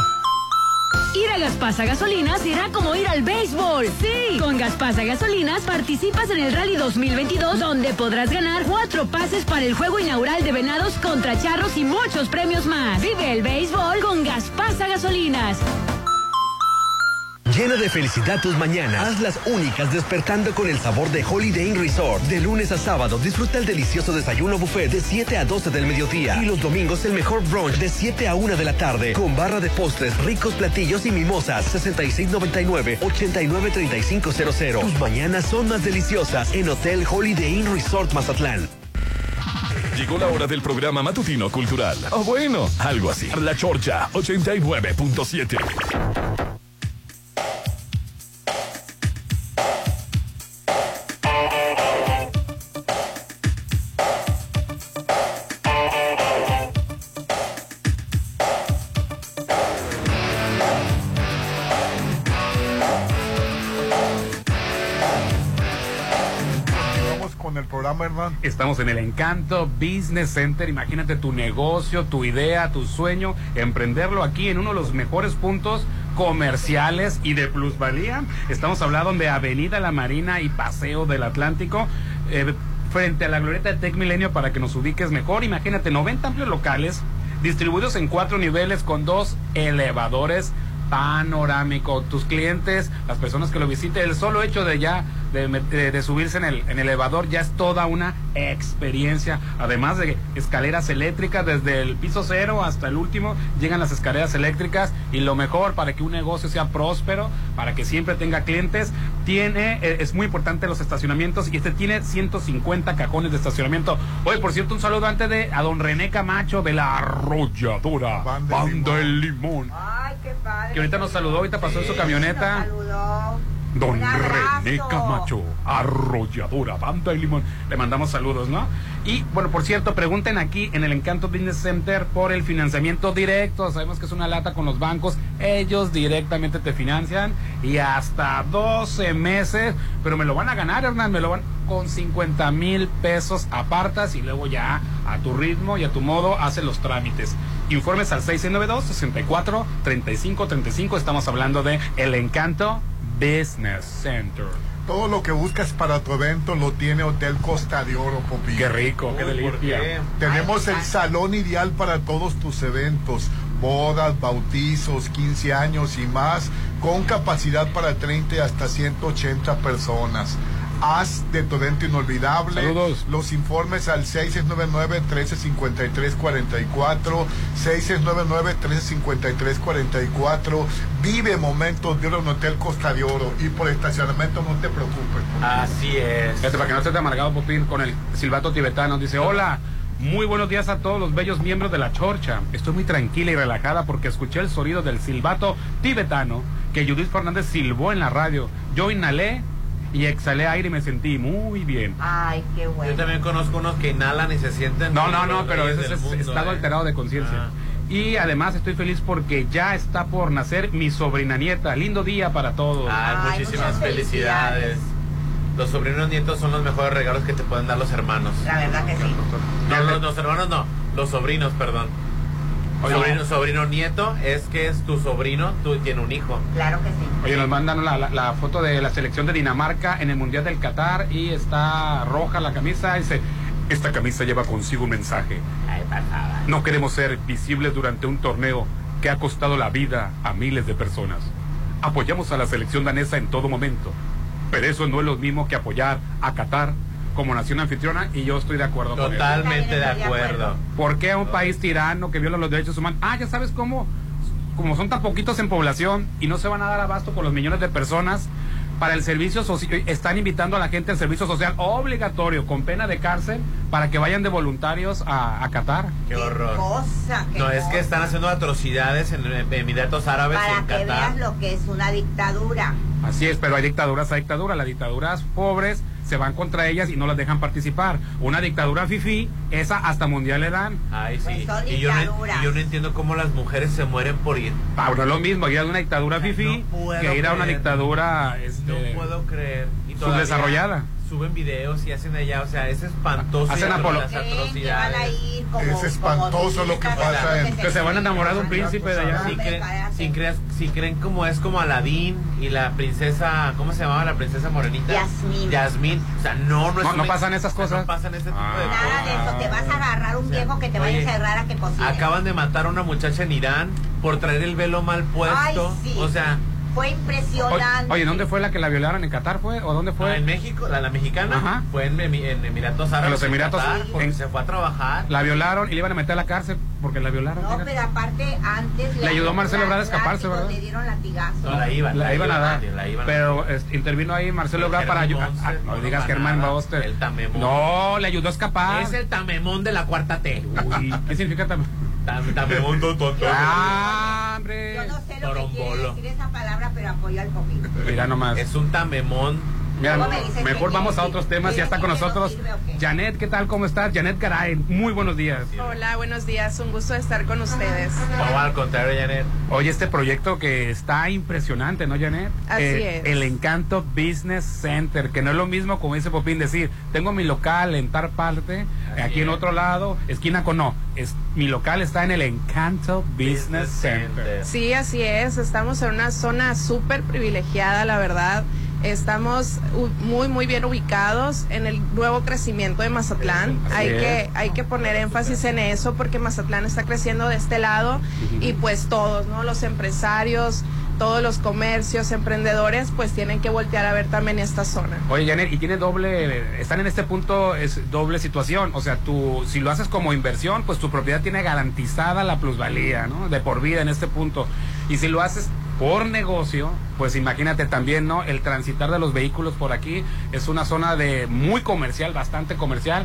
Ir a Gaspasa Gasolinas será como ir al béisbol. Sí, con Gaspasa Gasolinas participas en el Rally 2022 donde podrás ganar cuatro pases para el juego inaugural de Venados contra Charros y muchos premios más. Vive el béisbol con Gaspasa Gasolinas. Llena de felicidad tus mañanas. Hazlas únicas despertando con el sabor de Holiday Inn Resort. De lunes a sábado disfruta el delicioso desayuno buffet de 7 a 12 del mediodía. Y los domingos el mejor brunch de 7 a 1 de la tarde. Con barra de postres, ricos platillos y mimosas. 6699-893500. Tus mañanas son más deliciosas en Hotel Holiday Inn Resort Mazatlán. Llegó la hora del programa matutino cultural. O bueno, algo así. La Chorcha 89.7. Estamos en el Encanto Business Center. Imagínate tu negocio, tu idea, tu sueño, emprenderlo aquí en uno de los mejores puntos comerciales y de plusvalía. Estamos hablando de Avenida La Marina y Paseo del Atlántico. eh, frente a la glorieta de Tech Milenio para que nos ubiques mejor. Imagínate, 90 amplios locales distribuidos en cuatro niveles con dos elevadores panorámico. Tus clientes, las personas que lo visiten, el solo hecho de ya de, de- de subirse en el, en el elevador ya es toda una experiencia. Además de escaleras eléctricas desde el piso cero hasta el último, llegan las escaleras eléctricas y lo mejor para que un negocio sea próspero, para que siempre tenga clientes, tiene, eh, es muy importante los estacionamientos y este tiene 150 cajones de estacionamiento. Oye, por cierto, un saludo antes de a don René Camacho de la arrolladora Banda, El Limón. Ay, qué padre. Que ahorita nos saludó, ahorita pasó en su camioneta. Don Un abrazo. René Camacho, arrolladora, banda y limón. Le mandamos saludos, ¿no? Y bueno, por cierto, pregunten aquí en el Encanto Business Center por el financiamiento directo. Sabemos que es una lata con los bancos. Ellos directamente te financian y hasta 12 meses. Pero me lo van a ganar, Hernán, me lo van con 50 mil pesos apartas y luego ya a tu ritmo y a tu modo hacen los trámites. Informes al 692 64 35 35. Estamos hablando de El Encanto Business Center. Todo lo que buscas para tu evento lo tiene Hotel Costa de Oro, Popín. Qué rico, qué delicia. Tenemos el salón ideal para todos tus eventos, bodas, bautizos, 15 años y más, con capacidad para 30 y hasta 180 personas. Haz de tu evento inolvidable. Saludos. Los informes al 6699-1353-44, 6699-1353-44. Vive momentos de oro en Hotel Costa de Oro y por estacionamiento no te preocupes. Así es. Fíjate, para que no estés amargado, Popín, con el silbato tibetano. Dice, hola, muy buenos días a todos los bellos miembros de la Chorcha. Estoy muy tranquila y relajada porque escuché el sonido del silbato tibetano que Judith Fernández silbó en la radio. Yo inhalé y exhalé aire y me sentí muy bien. Ay, qué bueno. Yo también conozco unos que inhalan y se sienten. No, no, no, pero ese es mundo, estado ¿eh? alterado de conciencia. Ah. Y además estoy feliz porque ya está por nacer mi sobrina nieta. Lindo día para todos. Ay, muchísimas felicidades. Los sobrinos nietos son los mejores regalos que te pueden dar los hermanos. La verdad que sí. No, los, los hermanos no, los sobrinos, perdón. Oye, sobrino, sobrino nieto es que es tu sobrino, tú tienes un hijo. Claro que sí. Oye, nos mandan la, la- la foto de la selección de Dinamarca en el Mundial del Qatar y está roja la camisa. Dice, esta camisa lleva consigo un mensaje. Ay, pasada. No queremos ser visibles durante un torneo que ha costado la vida a miles de personas. Apoyamos a la selección danesa en todo momento, pero eso no es lo mismo que apoyar a Qatar como nación anfitriona y yo estoy de acuerdo con eso. Totalmente de acuerdo. ¿Por qué a un país tirano que viola los derechos humanos? Ah, ya sabes cómo, como son tan poquitos en población y no se van a dar abasto con los millones de personas para el servicio social, están invitando a la gente al servicio social obligatorio con pena de cárcel para que vayan de voluntarios a, a Qatar. Qué horror. Cosa, qué No, es que están haciendo atrocidades en en Emiratos Árabes Para en que Qatar. veas lo que es una dictadura. Así es, pero hay dictaduras a dictaduras. Las dictaduras pobres se van contra ellas y no las dejan participar. Una dictadura fifi, esa hasta mundial le dan. Ay, sí. Pues son y, yo no, dictaduras. y yo no entiendo cómo las mujeres se mueren por ir. No es lo mismo ir a una dictadura fifi que ir a una creer. dictadura este, No puedo creer. Y todavía subdesarrollada. Suben videos y hacen allá, o sea, es espantoso. Hacen apolo- las atrocidades. como, Es espantoso lo que pasa turistas, en- Que se van a enamorar de un príncipe de allá. Si si, si creen como es como Aladín y la princesa, ¿cómo se llamaba la princesa morenita? Yasmín. Yasmín. O sea, no, no es No, no una- pasan esas o sea, cosas. No pasan ese tipo de Ah. Nada de eso, te vas a agarrar un O sea, viejo que te vaya a oye, encerrar a que cocine. Acaban de matar a una muchacha en Irán por traer el velo mal puesto. Ay, sí. O sea, Fue impresionante. oye, ¿dónde fue la que la violaron? ¿En Qatar fue? ¿O dónde no, fue? en México, la, la mexicana, Ajá. fue en, Emi- en Emiratos Árabes. En los Emiratos, Qatar, porque en- se fue a trabajar. La violaron y le iban a meter a la cárcel porque la violaron. No, fíjate. pero aparte antes... Le ayudó Marcelo Ebrard a escaparse, ¿verdad? Le dieron latigazos. No, la iban. La iban a dar. La iban Pero este, intervino ahí Marcelo Ebrard para ayudar. Ah, no no, digas no, Germán nada. Monster. El Tamemón. No, le ayudó a escapar. Es el tamemón de la cuarta T. Uy, ¿Qué significa Tamemón, ton, ton, ton. Ah, hombre. Yo no sé lo que quiere decir esa palabra, pero apoyo al poquito. Mira nomás. Es un tamemón, Que mejor vamos a otros temas. Ya está con no nosotros. Janet. ¿Qué tal? ¿Cómo estás? Janet Garay. Muy buenos días. Hola, buenos días. Un gusto estar con ustedes. O al contrario, Janet. Oye, este proyecto que está impresionante, ¿no, Janet? Así Eh, es. El Encanto Business Center, que no es lo mismo como dice Popín decir, tengo mi local en tal parte, aquí en otro lado, esquina con no. Es, mi local está en el Encanto Business, Center. Sí, así es. Estamos en una zona súper privilegiada, la verdad. Estamos muy, muy bien ubicados en el nuevo crecimiento de Mazatlán. Así Hay es. que, hay que poner énfasis en eso porque Mazatlán está creciendo de este lado y pues todos, ¿no? Los empresarios, todos los comercios, emprendedores, pues tienen que voltear a ver también esta zona. Oye, Janet, y tiene doble, están en este punto, es doble situación. O sea, tú, si lo haces como inversión, pues tu propiedad tiene garantizada la plusvalía, ¿no? De por vida en este punto. Y si lo haces por negocio, pues imagínate también, ¿no? El transitar de los vehículos por aquí es una zona de muy comercial, bastante comercial.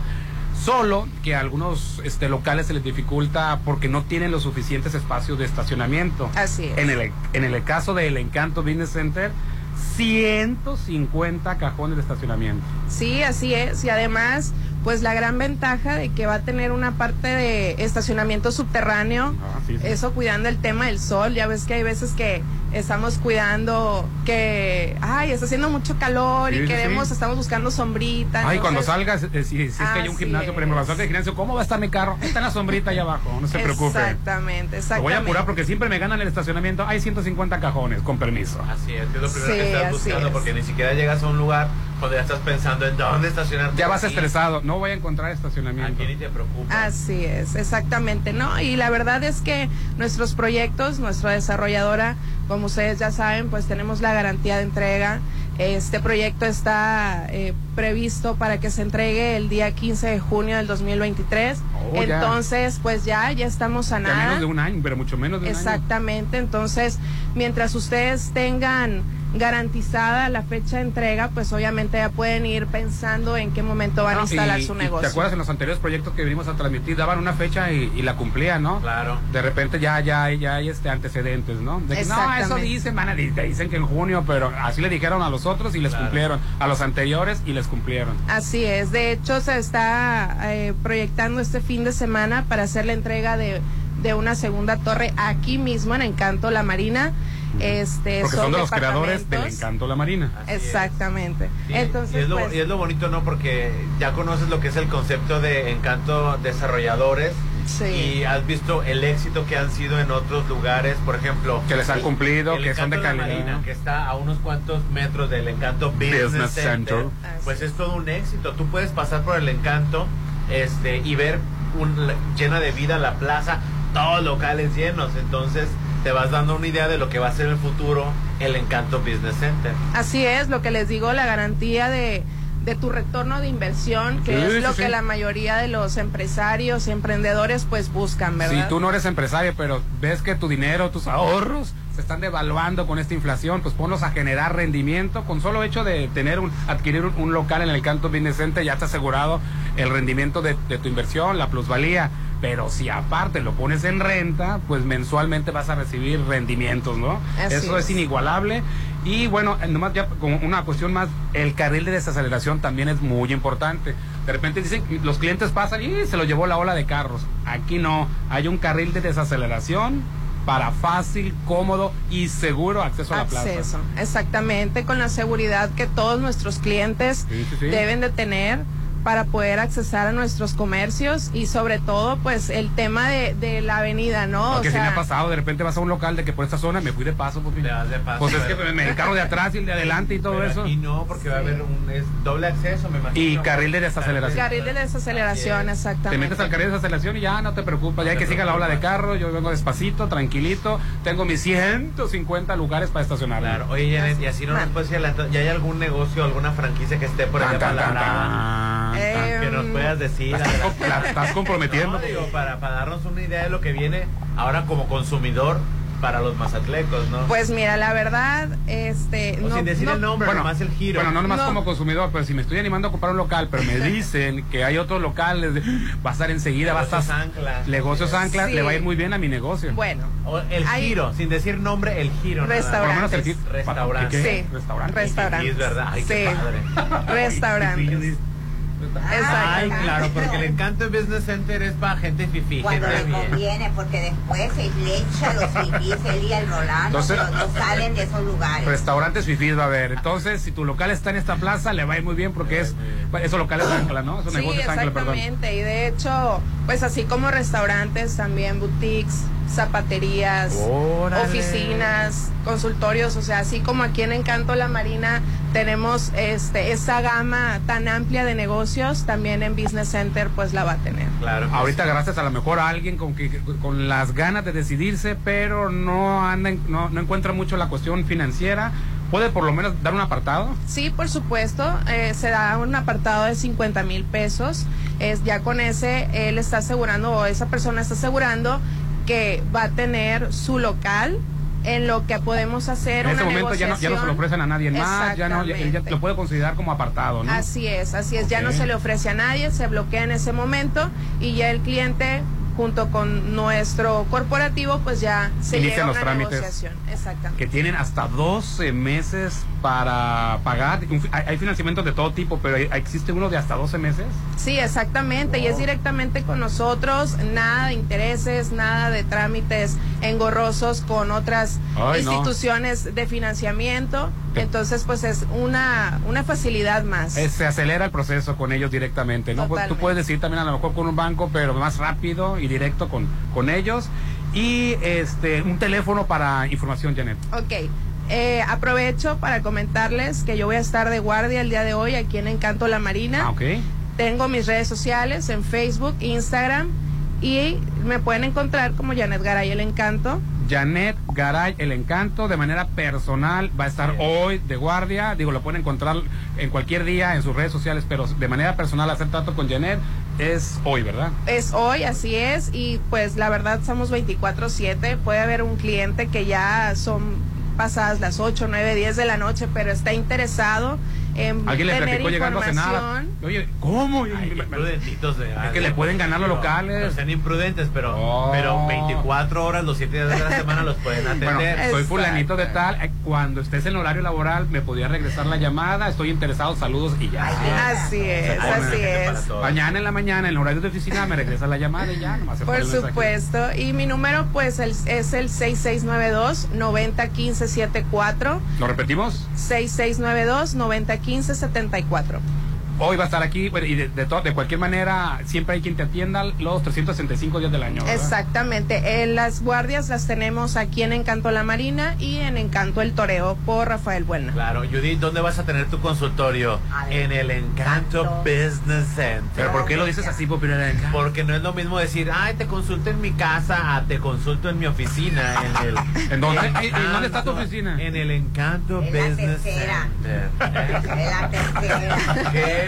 Solo que a algunos este, locales se les dificulta porque no tienen los suficientes espacios de estacionamiento. Así es. En el, en el caso del Encanto Business Center, 150 cajones de estacionamiento. Sí, así es. Y además, pues la gran ventaja de que va a tener una parte de estacionamiento subterráneo, Ah, sí, sí. eso cuidando el tema del sol. Ya ves que hay veces que estamos cuidando que, ay, está haciendo mucho calor Sí, y queremos, sí. estamos buscando sombrita. Ay, cuando salgas, eh, si, si es que hay un gimnasio, por ejemplo, hacer gimnasio, ¿cómo va a estar mi carro? Está en la sombrita allá abajo, no se preocupe. Exactamente, Lo exactamente. voy a apurar porque siempre me ganan el estacionamiento. Hay 150 cajones, con permiso. Así es, es lo primero Sí, que estás buscando es. porque ni siquiera llegas a un lugar cuando ya estás pensando en dónde estacionarte. Ya vas Aquí. estresado, no voy a encontrar estacionamiento. Aquí ni te preocupas. Así es, exactamente, ¿no? Y la verdad es que nuestros proyectos, nuestra desarrolladora, como ustedes ya saben, pues tenemos la garantía de entrega. Este proyecto está eh, previsto para que se entregue el día 15 de junio del 2023. Oh, ya. Entonces, pues ya, ya estamos a Ya nada. menos de un año, pero mucho menos de un año. Exactamente, entonces mientras ustedes tengan garantizada la fecha de entrega, pues obviamente ya pueden ir pensando en qué momento van a instalar y- su negocio. ¿Te acuerdas en los anteriores proyectos que venimos a transmitir? Daban una fecha y, y la cumplían, ¿no? Claro. De repente ya, ya, ya hay este antecedentes, ¿no? De que, no, Exactamente. eso dicen, van a, te dicen que en junio, pero así le dijeron a los otros y les Claro. cumplieron. A los anteriores y les cumplieron. Así es, de hecho se está eh, proyectando este fin de semana para hacer la entrega de, de una segunda torre aquí mismo en Encanto La Marina. Este, Porque son de los creadores del Encanto La Marina. Exactamente. Sí, Entonces, y, es lo, pues, y es lo bonito, ¿no? Porque ya conoces lo que es el concepto de encanto desarrolladores Sí. y has visto el éxito que han sido en otros lugares, por ejemplo. Que les han cumplido, el que son de calidad. Marina, que está a unos cuantos metros del Encanto Business, Business Center, Center. Pues es todo un éxito. Tú puedes pasar por el Encanto este y ver un, llena de vida la plaza, todos locales llenos. Entonces te vas dando una idea de lo que va a ser el futuro el Encanto Business Center. Así es, lo que les digo, la garantía de, de tu retorno de inversión, que Sí, es sí, lo sí. que la mayoría de los empresarios y emprendedores pues buscan, ¿verdad? Si tú no eres empresario, pero ves que tu dinero, tus ahorros se están devaluando con esta inflación, pues ponlos a generar rendimiento. Con solo hecho de tener un, adquirir un, un local en el Canto Business Center, ya está asegurado el rendimiento de, de tu inversión, la plusvalía. Pero si aparte lo pones en renta, pues mensualmente vas a recibir rendimientos, ¿no? Así Eso es. es. inigualable. Y bueno, eh, nomás ya como una cuestión más, el carril de desaceleración también es muy importante. De repente dicen, los clientes pasan y se lo llevó la ola de carros. Aquí no, hay un carril de desaceleración para fácil, cómodo y seguro acceso a la plaza. Acceso, exactamente, con la seguridad que todos nuestros clientes Sí, sí, sí. deben de tener para poder accesar a nuestros comercios y sobre todo pues el tema de, de la avenida, ¿no? Porque O si me sea, ha pasado, de repente vas a un local de que por esta zona me fui de paso. Te vas de paso, Pues es que pero- me- el carro de atrás y el de adelante y todo Pero eso. aquí no, porque va a haber un es doble acceso, me imagino. Y carril de desaceleración. Carril de desaceleración, Te exactamente. metes al carril de aceleración y ya no te preocupas, ya hay que siga la ola de carro, yo vengo despacito, tranquilito, tengo mis 150 lugares para estacionar. Claro, oye Janet, y así no nos puedes decir, adelantar, ¿ya hay algún negocio, alguna franquicia que esté por allá Eh, Que nos puedas decir. La estás la comprometiendo. No, digo, para, para darnos una idea de lo que viene ahora como consumidor, para los mazatlecos, ¿no? Pues mira, la verdad, este... O no, sin decir no- el nombre, Bueno, nomás el giro. Bueno, no nomás No. como consumidor, pero si me estoy animando a comprar un local, pero me dicen que hay otros locales, de- va a estar enseguida, va a estar... Negocios ancla. Negocios ancla, Sí. le va a ir muy bien a mi negocio. Bueno, O el Hay- giro, sin decir nombre, el giro. Restaurantes. Por lo menos el kit. Restaurante. ¿Qué? Sí. Restaurante. Restaurantes. Sí, es verdad. Ay, qué Sí. padre. restaurantes. Ay, Exacto. claro, porque el encanto Business Center es para gente fifí, Cuando gente le bien. conviene, porque después se le echa los fifís, él y el Rolando, Entonces- pero no salen de esos lugares. Restaurantes fifís va a haber. Entonces, si tu local está en esta plaza, le va a ir muy bien porque es esos locales ancla, ¿no? Esos Sí, negocios ancla, perdón. exactamente. Y de hecho, pues así como restaurantes, también boutiques, zapaterías, Órale. oficinas, consultorios, o sea, así como aquí en Encanto La Marina tenemos este esa gama tan amplia de negocios, también en Business Center pues la va a tener. Claro. Ahorita gracias a lo mejor a alguien con que con las ganas de decidirse, pero no anda en- no, no encuentra mucho la cuestión financiera, puede por lo menos dar un apartado. Sí, por supuesto, eh, se da un apartado de 50 mil pesos. Es ya con ese él está asegurando o esa persona está asegurando que va a tener su local en lo que podemos hacer En una ese momento ya no, ya no se lo negociación. ofrecen a nadie más, ya no, ya, ya lo puede considerar como apartado, ¿no? Así es, así es. Ya no se le ofrece a nadie, se bloquea en ese momento y ya el cliente junto con nuestro corporativo pues ya se Inician llega a los una trámites. negociación. Exactamente. que tienen hasta 12 meses para pagar. Hay financiamientos de todo tipo, pero existe uno de hasta 12 meses. Sí, exactamente, y es directamente con nosotros, nada de intereses, nada de trámites engorrosos con otras Ay, no. instituciones de financiamiento, entonces pues es una, una facilidad más. Se acelera el proceso con ellos directamente, ¿no? Pues, tú Totalmente. puedes decir también a lo mejor con un banco, pero más rápido y directo con, con ellos. Y este un teléfono para información, Janet. Ok, eh, aprovecho para comentarles que yo voy a estar de guardia el día de hoy aquí en Encanto La Marina. Ah, ok. Tengo mis redes sociales en Facebook, Instagram y me pueden encontrar como Janet Garay El Encanto. Janet Garay, el encanto, de manera personal, va a estar hoy de guardia. Digo, lo pueden encontrar en cualquier día en sus redes sociales, pero de manera personal hacer trato con Janet es hoy, ¿verdad? Es hoy, así es, y pues la verdad somos 24/7. Puede haber un cliente que ya son pasadas las 8, 9, 10 de la noche, pero está interesado Alguien le platicó llegando a cenar. Oye, ¿cómo? Y- Ay, qué prudentitos de Es que le pueden ganar los locales. No sean imprudentes, pero, Oh. pero 24 horas, los 7 días de la semana los pueden Bueno, atender. soy fulanito de tal. eh, Cuando estés en horario laboral, me podía regresar la llamada. Estoy interesado, saludos y ya. Así es, así es. Mañana en la mañana, en el horario de oficina, me regresa la llamada y ya, nomás se Por el supuesto. Y mi número, pues, el- es el 6692-901574. ¿Lo repetimos? 6692-901574. Hoy va a estar aquí y de, de, de cualquier manera, siempre hay quien te atienda los 365 días del año. ¿verdad? Exactamente. Eh, las guardias las tenemos aquí en Encanto La Marina y en Encanto El Toreo por Rafael Buena. Claro, Judith, ¿dónde vas a tener tu consultorio? En el Encanto Business Center. ¿Pero por qué lo dices así, en Encanto? Porque no es lo mismo decir, ay, te consulto en mi casa, a te consulto en mi oficina. En, el, ¿En dónde? Encanto- ¿En- en dónde está tu oficina? En el Encanto la Business tercera. Center. Es la tercera. ¿Qué?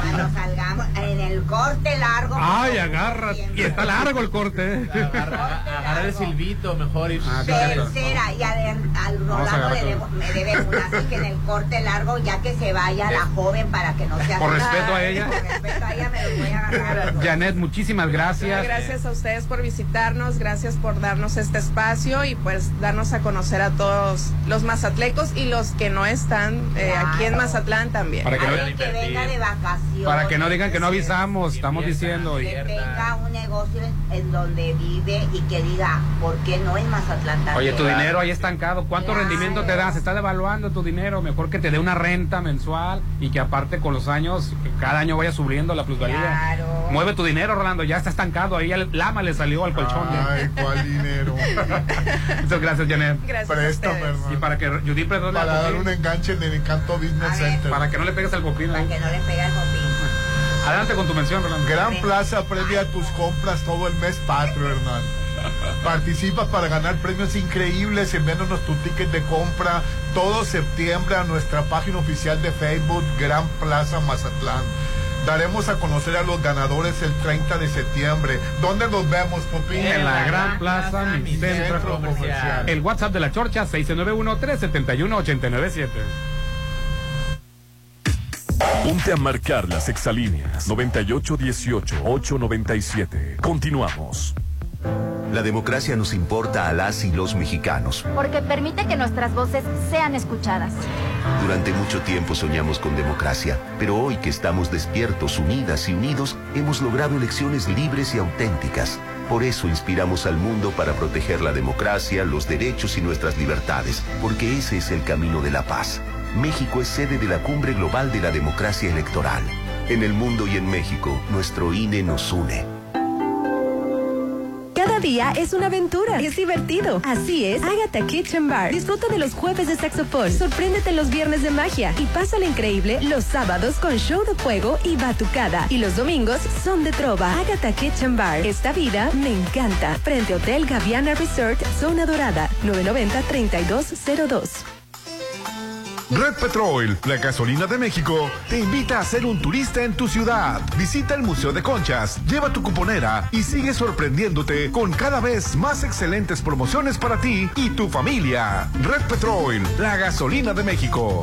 Cuando salgamos en el corte largo. Ay, agarra. Y está largo el corte. ¿eh? Agarra, agarra el silbito mejor y Ah, claro. Tercera, y al, Rolando le todo. debo, me debe una, así que en el corte largo, ya que se vaya la joven para que no sea Por respeto a ella. Por respeto a ella me los voy a agarrar. Janet, muchísimas gracias. Gracias a ustedes por visitarnos, gracias por darnos este espacio y pues darnos a conocer a todos los mazatlecos y los que no están eh, aquí en Mazatlán también. Para que no- que venga de vacaciones. Para que no digan que no avisamos, estamos diciendo. que tenga un negocio en, donde vive y que diga, ¿por qué no en Mazatlán también? Oye, tu dinero ahí estancado, ¿cuánto Claro. rendimiento te da? Se está devaluando tu dinero, mejor que te dé una renta mensual y que aparte con los años, que cada año vaya subiendo la plusvalía. Claro. Mueve tu dinero, Rolando, ya está estancado, ahí el lama le salió al colchón. Ay, ¿cuál dinero? Muchas gracias, Janet. Gracias Préstame, hermano. Y para que Judith perdone Para dar un enganche en el Encanto Business. Center. para que no le pegues al popín. Para ahí. que no le pegue el copín. Adelante con tu mención, Rolando. Gran plaza previa a tus compras todo el mes patrio, Hernán. Participa para ganar premios increíbles enviándonos tu ticket de compra todo septiembre a nuestra página oficial de Facebook Gran Plaza Mazatlán. Daremos a conocer a los ganadores el 30 de septiembre. ¿Dónde nos vemos, Popín? En la Gran Plaza, mi centro comercial. El WhatsApp de la Chorcha, 691-371-897. Ponte a marcar las exalíneas 9818-897. Continuamos. La democracia nos importa a las y los mexicanos. Porque permite que nuestras voces sean escuchadas. Durante mucho tiempo soñamos con democracia, pero hoy que estamos despiertos, unidas y unidos, hemos logrado elecciones libres y auténticas. Por eso inspiramos al mundo para proteger la democracia, los derechos y nuestras libertades, porque ese es el camino de la paz. México es sede de la Cumbre Global de la Democracia Electoral. En el mundo y en México, nuestro INE nos une. Cada día es una aventura. Es divertido. Así es, Agatha Kitchen Bar. Disfruta de los jueves de saxofón. Sorpréndete los viernes de magia. Y pásala increíble los sábados con show de fuego y batucada. Y los domingos son de trova. Agatha Kitchen Bar. Esta vida me encanta. Frente Hotel Gaviana Resort, Zona Dorada. 990-3202. Red Petrol, la gasolina de México, te invita a ser un turista en tu ciudad. Visita el Museo de Conchas, lleva tu cuponera y sigue sorprendiéndote con cada vez más excelentes promociones para ti y tu familia. Red Petrol, la gasolina de México.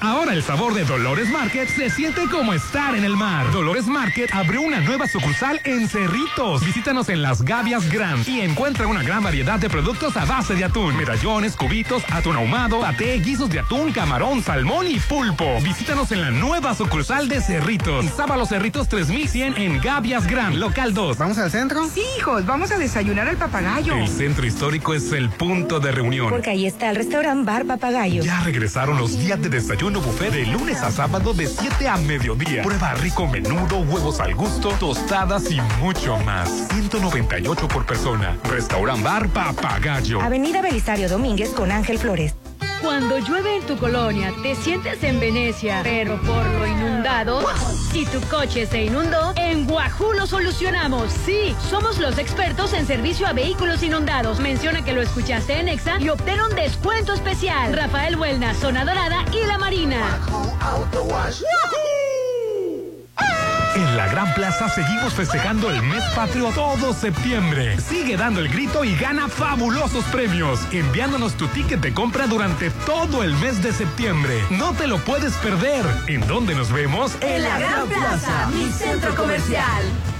Ahora el sabor de Dolores Market se siente como estar en el mar. Dolores Market abrió una nueva sucursal en Cerritos. Visítanos en Las Gavias Grand y encuentra una gran variedad de productos a base de atún, medallones, cubitos, atún ahumado, paté, guisos de atún, camarón, salmón y pulpo. Visítanos en la nueva sucursal de Cerritos. Sábalo Cerritos 3100 en Gavias Grand, local 2. ¿Vamos al centro? Sí, hijos, vamos a desayunar al papagayo. El centro histórico es el punto de reunión. Porque ahí está el restaurante Bar Papagayo. Ya regresaron los días de desayuno buffet de lunes a sábado de 7 a mediodía. Prueba rico menudo, huevos al gusto, tostadas y mucho más. 198 por persona. Restaurant Bar Papagayo. Avenida Belisario Domínguez con Ángel Flores. Cuando llueve en tu colonia, te sientes en Venecia, pero por lo inundado, si tu coche se inundó, en Guajú lo solucionamos. Sí, somos los expertos en servicio a vehículos inundados. Menciona que lo escuchaste en Exa y obtén un descuento especial. Rafael Buelna, Zona Dorada y La Marina. En la Gran Plaza seguimos festejando el mes patrio todo septiembre. Sigue dando el grito y gana fabulosos premios, enviándonos tu ticket de compra durante todo el mes de septiembre. No te lo puedes perder. ¿En dónde nos vemos? En la Gran Plaza, mi centro comercial.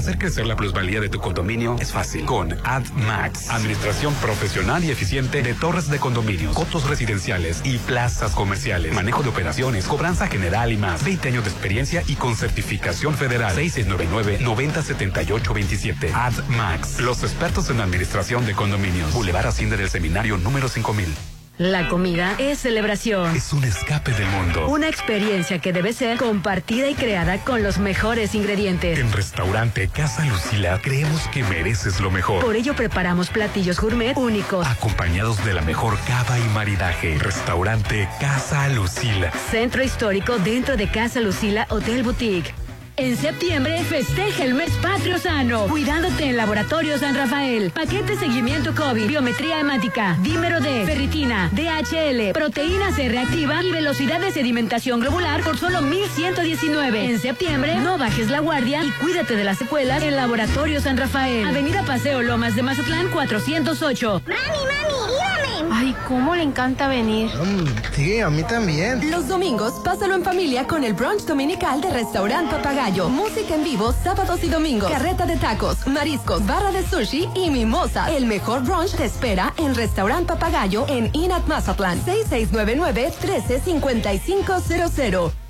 Hacer crecer la plusvalía de tu condominio es fácil con AdMax, administración profesional y eficiente de torres de condominios, cotos residenciales y plazas comerciales, manejo de operaciones, cobranza general y más. 20 años de experiencia y con certificación federal. 6699-907827. AdMax, los expertos en administración de condominios. Boulevard Hacienda del Seminario número 5000. La comida es celebración. Es un escape del mundo. Una experiencia que debe ser compartida y creada con los mejores ingredientes. En Restaurante Casa Lucila creemos que mereces lo mejor. Por ello preparamos platillos gourmet únicos. Acompañados de la mejor cava y maridaje. Restaurante Casa Lucila. Centro histórico dentro de Casa Lucila Hotel Boutique. En septiembre festeja el mes patrio sano, cuidándote en Laboratorio San Rafael. Paquete seguimiento COVID, biometría hemática, dímero D, ferritina, DHL, proteína C reactiva y velocidad de sedimentación globular por solo 1119. En septiembre, no bajes la guardia y cuídate de las secuelas en Laboratorio San Rafael. Avenida Paseo Lomas de Mazatlán 408. Mami, mami, dígame. Ay, cómo le encanta venir. sí, a mí también. Los domingos, pásalo en familia con el brunch dominical de Restaurant Papagayo. Música en vivo sábados y domingos. Carreta de tacos, mariscos, barra de sushi y mimosa. El mejor brunch te espera en Restaurant Papagayo en Inat Mazatlán. 6699-135500.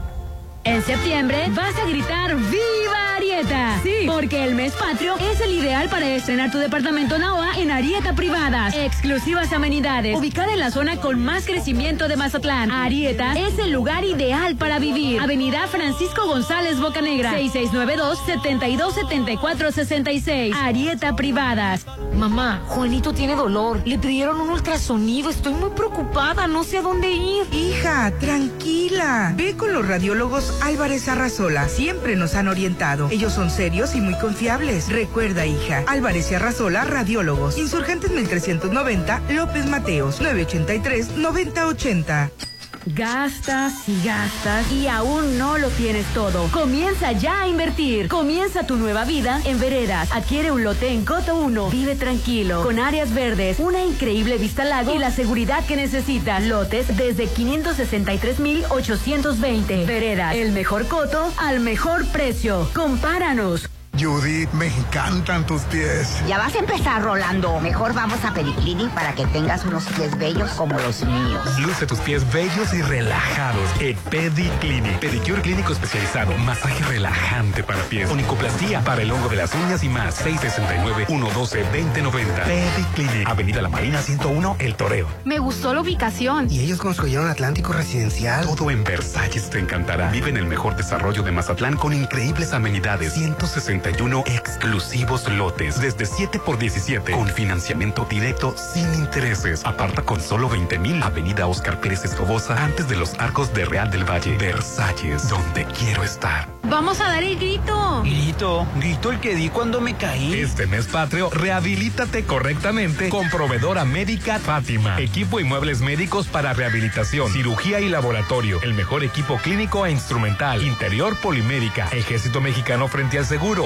En septiembre vas a gritar ¡Viva Arieta! Sí, porque el mes patrio es el ideal para estrenar tu departamento Naoa en Arieta Privadas. Exclusivas amenidades. Ubicada en la zona con más crecimiento de Mazatlán. Arieta es el lugar ideal para vivir. Avenida Francisco González Bocanegra. 6692-727466. Arieta Privadas. Mamá, Juanito tiene dolor. Le pidieron un ultrasonido. Estoy muy preocupada. No sé a dónde ir. Hija, tranquila. Ve con los radiólogos Álvarez Arrazola siempre nos han orientado. Ellos son serios y muy confiables. Recuerda, hija, Álvarez y radiólogos. Insurgentes 1390, López Mateos, 983-9080. Gastas y gastas y aún no lo tienes todo. Comienza ya a invertir. Comienza tu nueva vida en Veredas. Adquiere un lote en Coto 1. Vive tranquilo, con áreas verdes, una increíble vista al lago y la seguridad que necesitas. Lotes desde 563,820. Veredas, el mejor coto al mejor precio. Compáranos. Judith, me encantan tus pies. Ya vas a empezar, Rolando. Mejor vamos a Pediclinic para que tengas unos pies bellos como los míos. Luce tus pies bellos y relajados en Pediclinic. Pedicure clínico especializado, masaje relajante para pies, onicoplastía para el hongo de las uñas y más. 669-112-2090. Pediclinic, Avenida La Marina 101, El Toreo. Me gustó la ubicación. Y ellos construyeron Atlántico Residencial. Todo en Versalles te encantará. Vive en el mejor desarrollo de Mazatlán con increíbles amenidades. 160 exclusivos lotes desde 7 por 17 con financiamiento directo sin intereses. Aparta con solo 20 mil. Avenida Oscar Pérez Escobosa antes de los arcos de Real del Valle. Versalles, donde quiero estar. Vamos a dar el grito. Grito, grito el que di cuando me caí. Este mes patrio, rehabilítate correctamente con proveedora médica Fátima. Equipo y muebles médicos para rehabilitación, cirugía y laboratorio. El mejor equipo clínico e instrumental. Interior polimédica. Ejército Mexicano frente al seguro.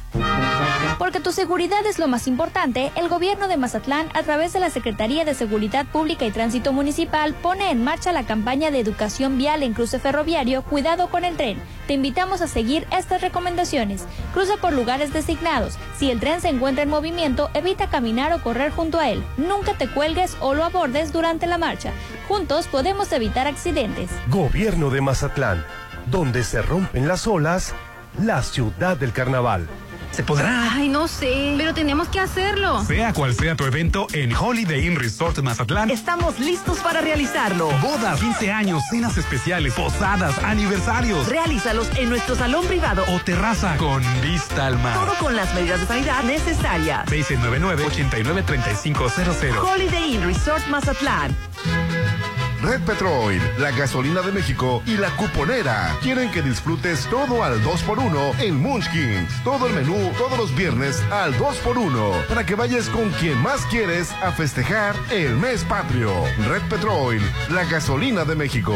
Porque tu seguridad es lo más importante, el gobierno de Mazatlán, a través de la Secretaría de Seguridad Pública y Tránsito Municipal, pone en marcha la campaña de educación vial en cruce ferroviario Cuidado con el tren. Te invitamos a seguir estas recomendaciones. Cruza por lugares designados. Si el tren se encuentra en movimiento, evita caminar o correr junto a él. Nunca te cuelgues o lo abordes durante la marcha. Juntos podemos evitar accidentes. Gobierno de Mazatlán, donde se rompen las olas, la ciudad del carnaval. ¿Se podrá? Ay, no sé, pero tenemos que hacerlo. Sea cual sea tu evento, en Holiday Inn Resort Mazatlán estamos listos para realizarlo. Bodas, 15 años, cenas especiales, posadas, aniversarios. Realízalos en nuestro salón privado o terraza con vista al mar. Todo con las medidas de sanidad necesarias. 699-893500. Holiday Inn Resort Mazatlán. Red Petrol, la gasolina de México y la cuponera quieren que disfrutes todo al 2x1 en Munchkins. Todo el menú todos los viernes al 2x1 para que vayas con quien más quieres a festejar el mes patrio. Red Petrol, la gasolina de México.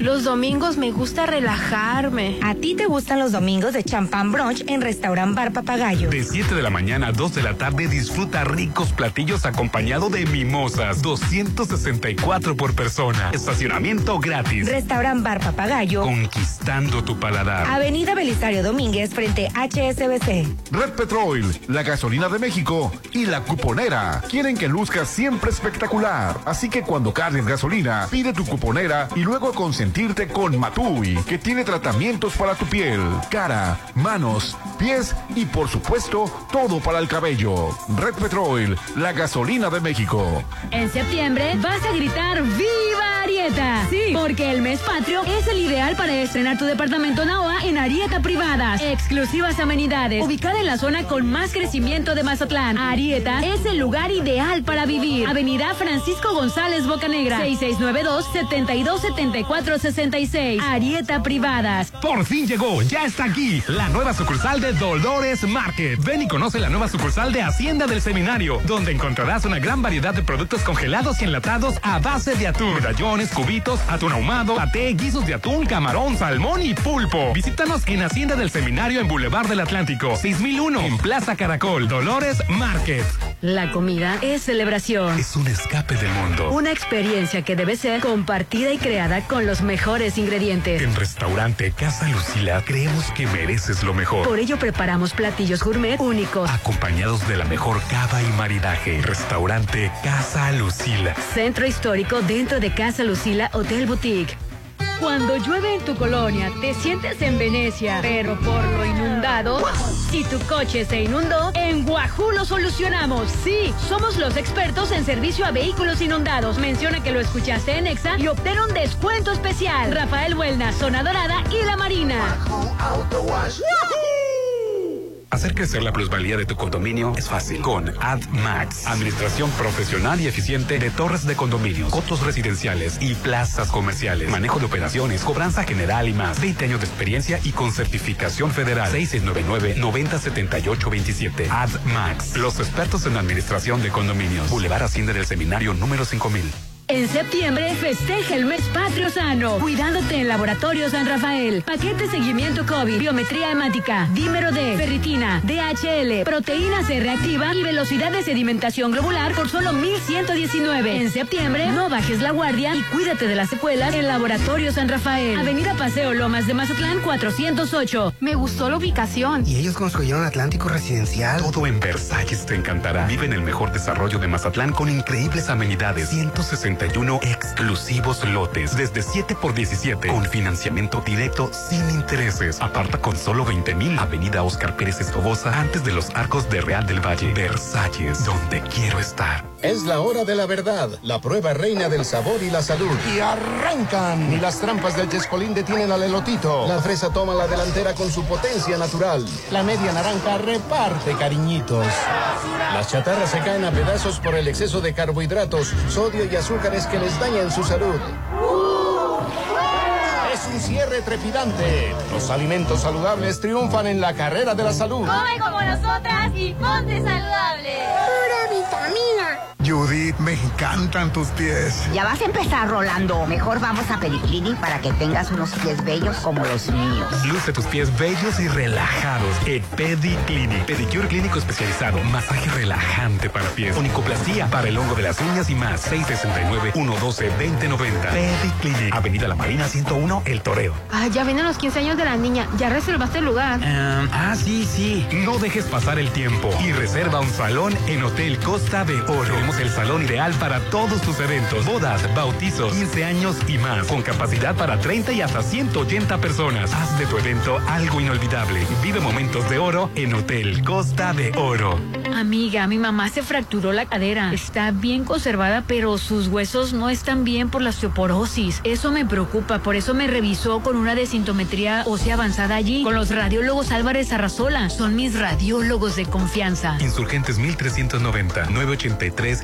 Los domingos me gusta relajarme. A ti te gustan los domingos de champán brunch en Restaurant Bar Papagayo. De 7 de la mañana a 2 de la tarde disfruta ricos platillos acompañado de mimosas. 264 por persona. Estacionamiento gratis. Restaurant Bar Papagayo. Conquistando tu paladar. Avenida Belisario Domínguez frente a HSBC. Red Petrol, la gasolina de México y la cuponera quieren que luzcas siempre espectacular. Así que cuando cargues gasolina, pide tu cuponera y luego consentirte con Matui, que tiene tratamientos para tu piel, cara, manos, pies y por supuesto todo para el cabello. Red Petrol, la gasolina de México. En septiembre vas a gritar ¡Viva Arieta! Sí, porque el mes patrio es el ideal para estrenar tu departamento Naoa en Arieta Privadas. Exclusivas amenidades, ubicada en la zona con más crecimiento de Mazatlán. Arieta es el lugar ideal para vivir. Avenida Francisco González Bocanegra, 6692-727466. Arieta Privadas. Por fin llegó, ya está aquí, la nueva sucursal de Dolores Market. Ven y conoce la nueva sucursal de Hacienda del Seminario, donde encontrarás una gran variedad de productos congelados y enlatados a base de atún, medallones, cubitos, atún ahumado, paté, guisos de atún, camarón, salmón y pulpo. Visítanos en Hacienda del Seminario en Boulevard del Atlántico, 6001, en Plaza Caracol, Dolores Market. La comida es celebración. Es un escape del mundo. Una experiencia que debe ser compartida y creada con los mejores ingredientes. En Restaurante Casa Lucila creemos que mereces lo mejor. Por ello preparamos platillos gourmet únicos. Acompañados de la mejor cava y maridaje. Restaurante Casa Lucila. Centro histórico dentro de Casa Lucila Hotel Boutique. Cuando llueve en tu colonia, te sientes en Venecia, pero por lo inundado, si tu coche se inundó, en Guajú lo solucionamos. Sí, somos los expertos en servicio a vehículos inundados. Menciona que lo escuchaste en Exa y obtén un descuento especial. Rafael Buelna, Zona Dorada y La Marina. Hacer crecer la plusvalía de tu condominio es fácil con AdMax. Administración profesional y eficiente de torres de condominios, cotos residenciales y plazas comerciales. Manejo de operaciones, cobranza general y más. 20 años de experiencia y con certificación federal. 6699-907827. AdMax. Los expertos en administración de condominios. Boulevard Hacienda del Seminario número 5000. En septiembre festeja el mes patrio sano, cuidándote en Laboratorio San Rafael. Paquete seguimiento COVID, biometría hemática, dímero D, ferritina, DHL, proteína C reactiva y velocidad de sedimentación globular por solo 1119. En septiembre, no bajes la guardia y cuídate de las secuelas en Laboratorio San Rafael. Avenida Paseo Lomas de Mazatlán 408. Me gustó la ubicación. Y ellos construyeron Atlántico Residencial. Todo en Versalles te encantará. Vive en el mejor desarrollo de Mazatlán con increíbles amenidades. 160 exclusivos lotes desde 7 por 17 con financiamiento directo sin intereses. Aparta con solo 20 mil. Avenida Oscar Pérez Escobosa antes de los arcos de Real del Valle. Versalles, donde quiero estar. Es la hora de la verdad, la prueba reina del sabor y la salud. Y arrancan. Ni las trampas del chescolín detienen al elotito. La fresa toma la delantera con su potencia natural. La media naranja reparte cariñitos. Las chatarras se caen a pedazos por el exceso de carbohidratos, sodio y azúcares que les dañan su salud. Es un cierre trepidante. Los alimentos saludables triunfan en la carrera de la salud. Come como nosotras y ponte saludable. Pura vitamina. Judith, me encantan tus pies. Ya vas a empezar, Rolando. Mejor vamos a Pediclinic para que tengas unos pies bellos como los míos. Luce tus pies bellos y relajados en Pediclinic. Pedicure clínico especializado. Masaje relajante para pies. Onicoplastía para el hongo de las uñas y más. 669-112-2090. Pediclinic. Avenida La Marina 101, El Toreo. Ah, ya vienen los 15 años de la niña. ¿Ya reservaste el lugar? Um, ah, sí, sí. No dejes pasar el tiempo y reserva un salón en Hotel Costa de Oro. Tenemos el salón ideal para todos tus eventos, bodas, bautizos, 15 años y más, con capacidad para 30 y hasta 180 personas. Haz de tu evento algo inolvidable. Vive momentos de oro en Hotel Costa de Oro. Amiga, mi mamá se fracturó la cadera. Está bien conservada, pero sus huesos no están bien por la osteoporosis. Eso me preocupa, por eso me revisó con una desintometría ósea avanzada allí, con los radiólogos Álvarez Arrazola. Son mis radiólogos de confianza. Insurgentes 1390 983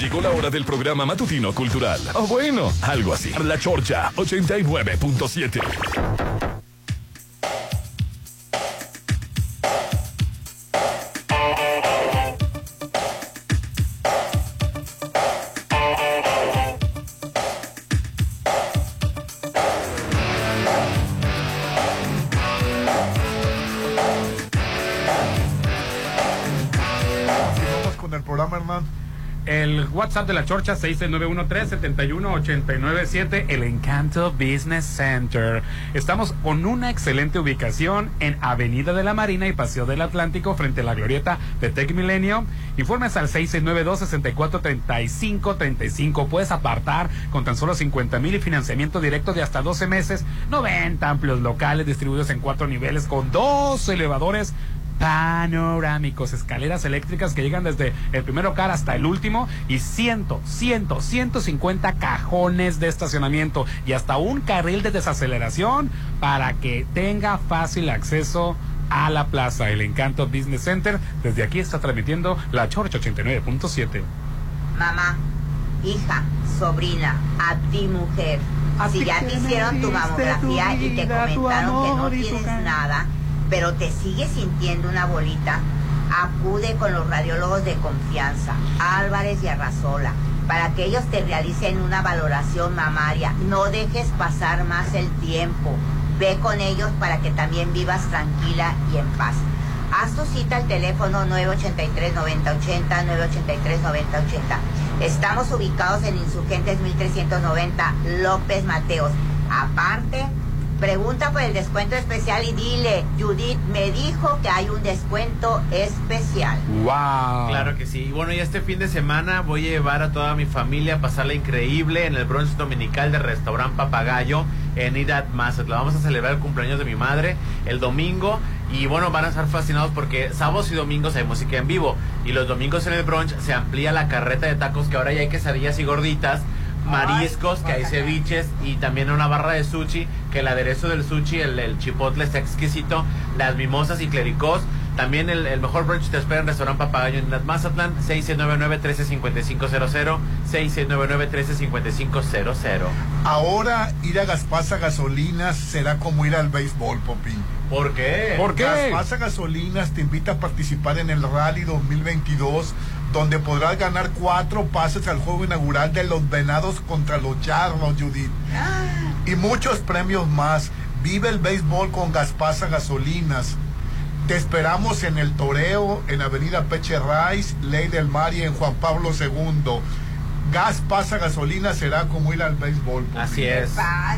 Llegó la hora del programa matutino cultural. O bueno, algo así. La Chorcha 89.7. WhatsApp de la Chorcha 691-371-897, el Encanto Business Center. Estamos con una excelente ubicación en Avenida de la Marina y Paseo del Atlántico frente a la glorieta de Tech Milenio. Informes al 692-643535. Puedes apartar con tan solo 50 mil y financiamiento directo de hasta 12 meses. 90 amplios locales distribuidos en cuatro niveles con dos elevadores panorámicos, escaleras eléctricas que llegan desde el primer local hasta el último y ciento, ciento, 150 cajones de estacionamiento y hasta un carril de desaceleración para que tenga fácil acceso a la plaza. El Encanto Business Center desde aquí está transmitiendo la Chorcha 89.7. Mamá, hija, sobrina, a ti mujer. Si ya te hicieron tu mamografía y te comentaron que no tienes nada, pero te sigues sintiendo una bolita, acude con los radiólogos de confianza, Álvarez y Arrazola, para que ellos te realicen una valoración mamaria. No dejes pasar más el tiempo. Ve con ellos para que también vivas tranquila y en paz. Haz tu cita al teléfono 983-9080, 983-9080. Estamos ubicados en Insurgentes 1390, López Mateos. Aparte, pregunta por el descuento especial y dile, Judith me dijo que hay un descuento especial. ¡Wow! Claro que sí. Y bueno, y este fin de semana voy a llevar a toda mi familia a pasarla increíble en el brunch dominical del restaurante Papagayo en Idat Mazatlán. Vamos a celebrar el cumpleaños de mi madre el domingo. Y bueno, van a estar fascinados porque sábados y domingos hay música en vivo. Y los domingos en el brunch se amplía la carreta de tacos que ahora ya hay quesadillas y gorditas mariscos, que hay ceviches y también una barra de sushi, que el aderezo del sushi, el, el chipotle está exquisito, las mimosas y clericós. También el, el mejor brunch te espera en Restaurante Papagayo en Mazatlán, 6699-135500, 6699-135500. Ahora ir a Gaspasa Gasolinas será como ir al béisbol, Popín. ¿Por qué? ¿Por qué? Gaspasa Gasolinas te invita a participar en el Rally 2022 donde podrás ganar cuatro pases al juego inaugural de los Venados contra los Charros, Judith. Y muchos premios más. Vive el béisbol con Gaspasa Gasolinas. Te esperamos en el Toreo, en Avenida Peche Rice, Ley del Mar y en Juan Pablo II. Gas pasa gasolina será como ir al béisbol. Así es.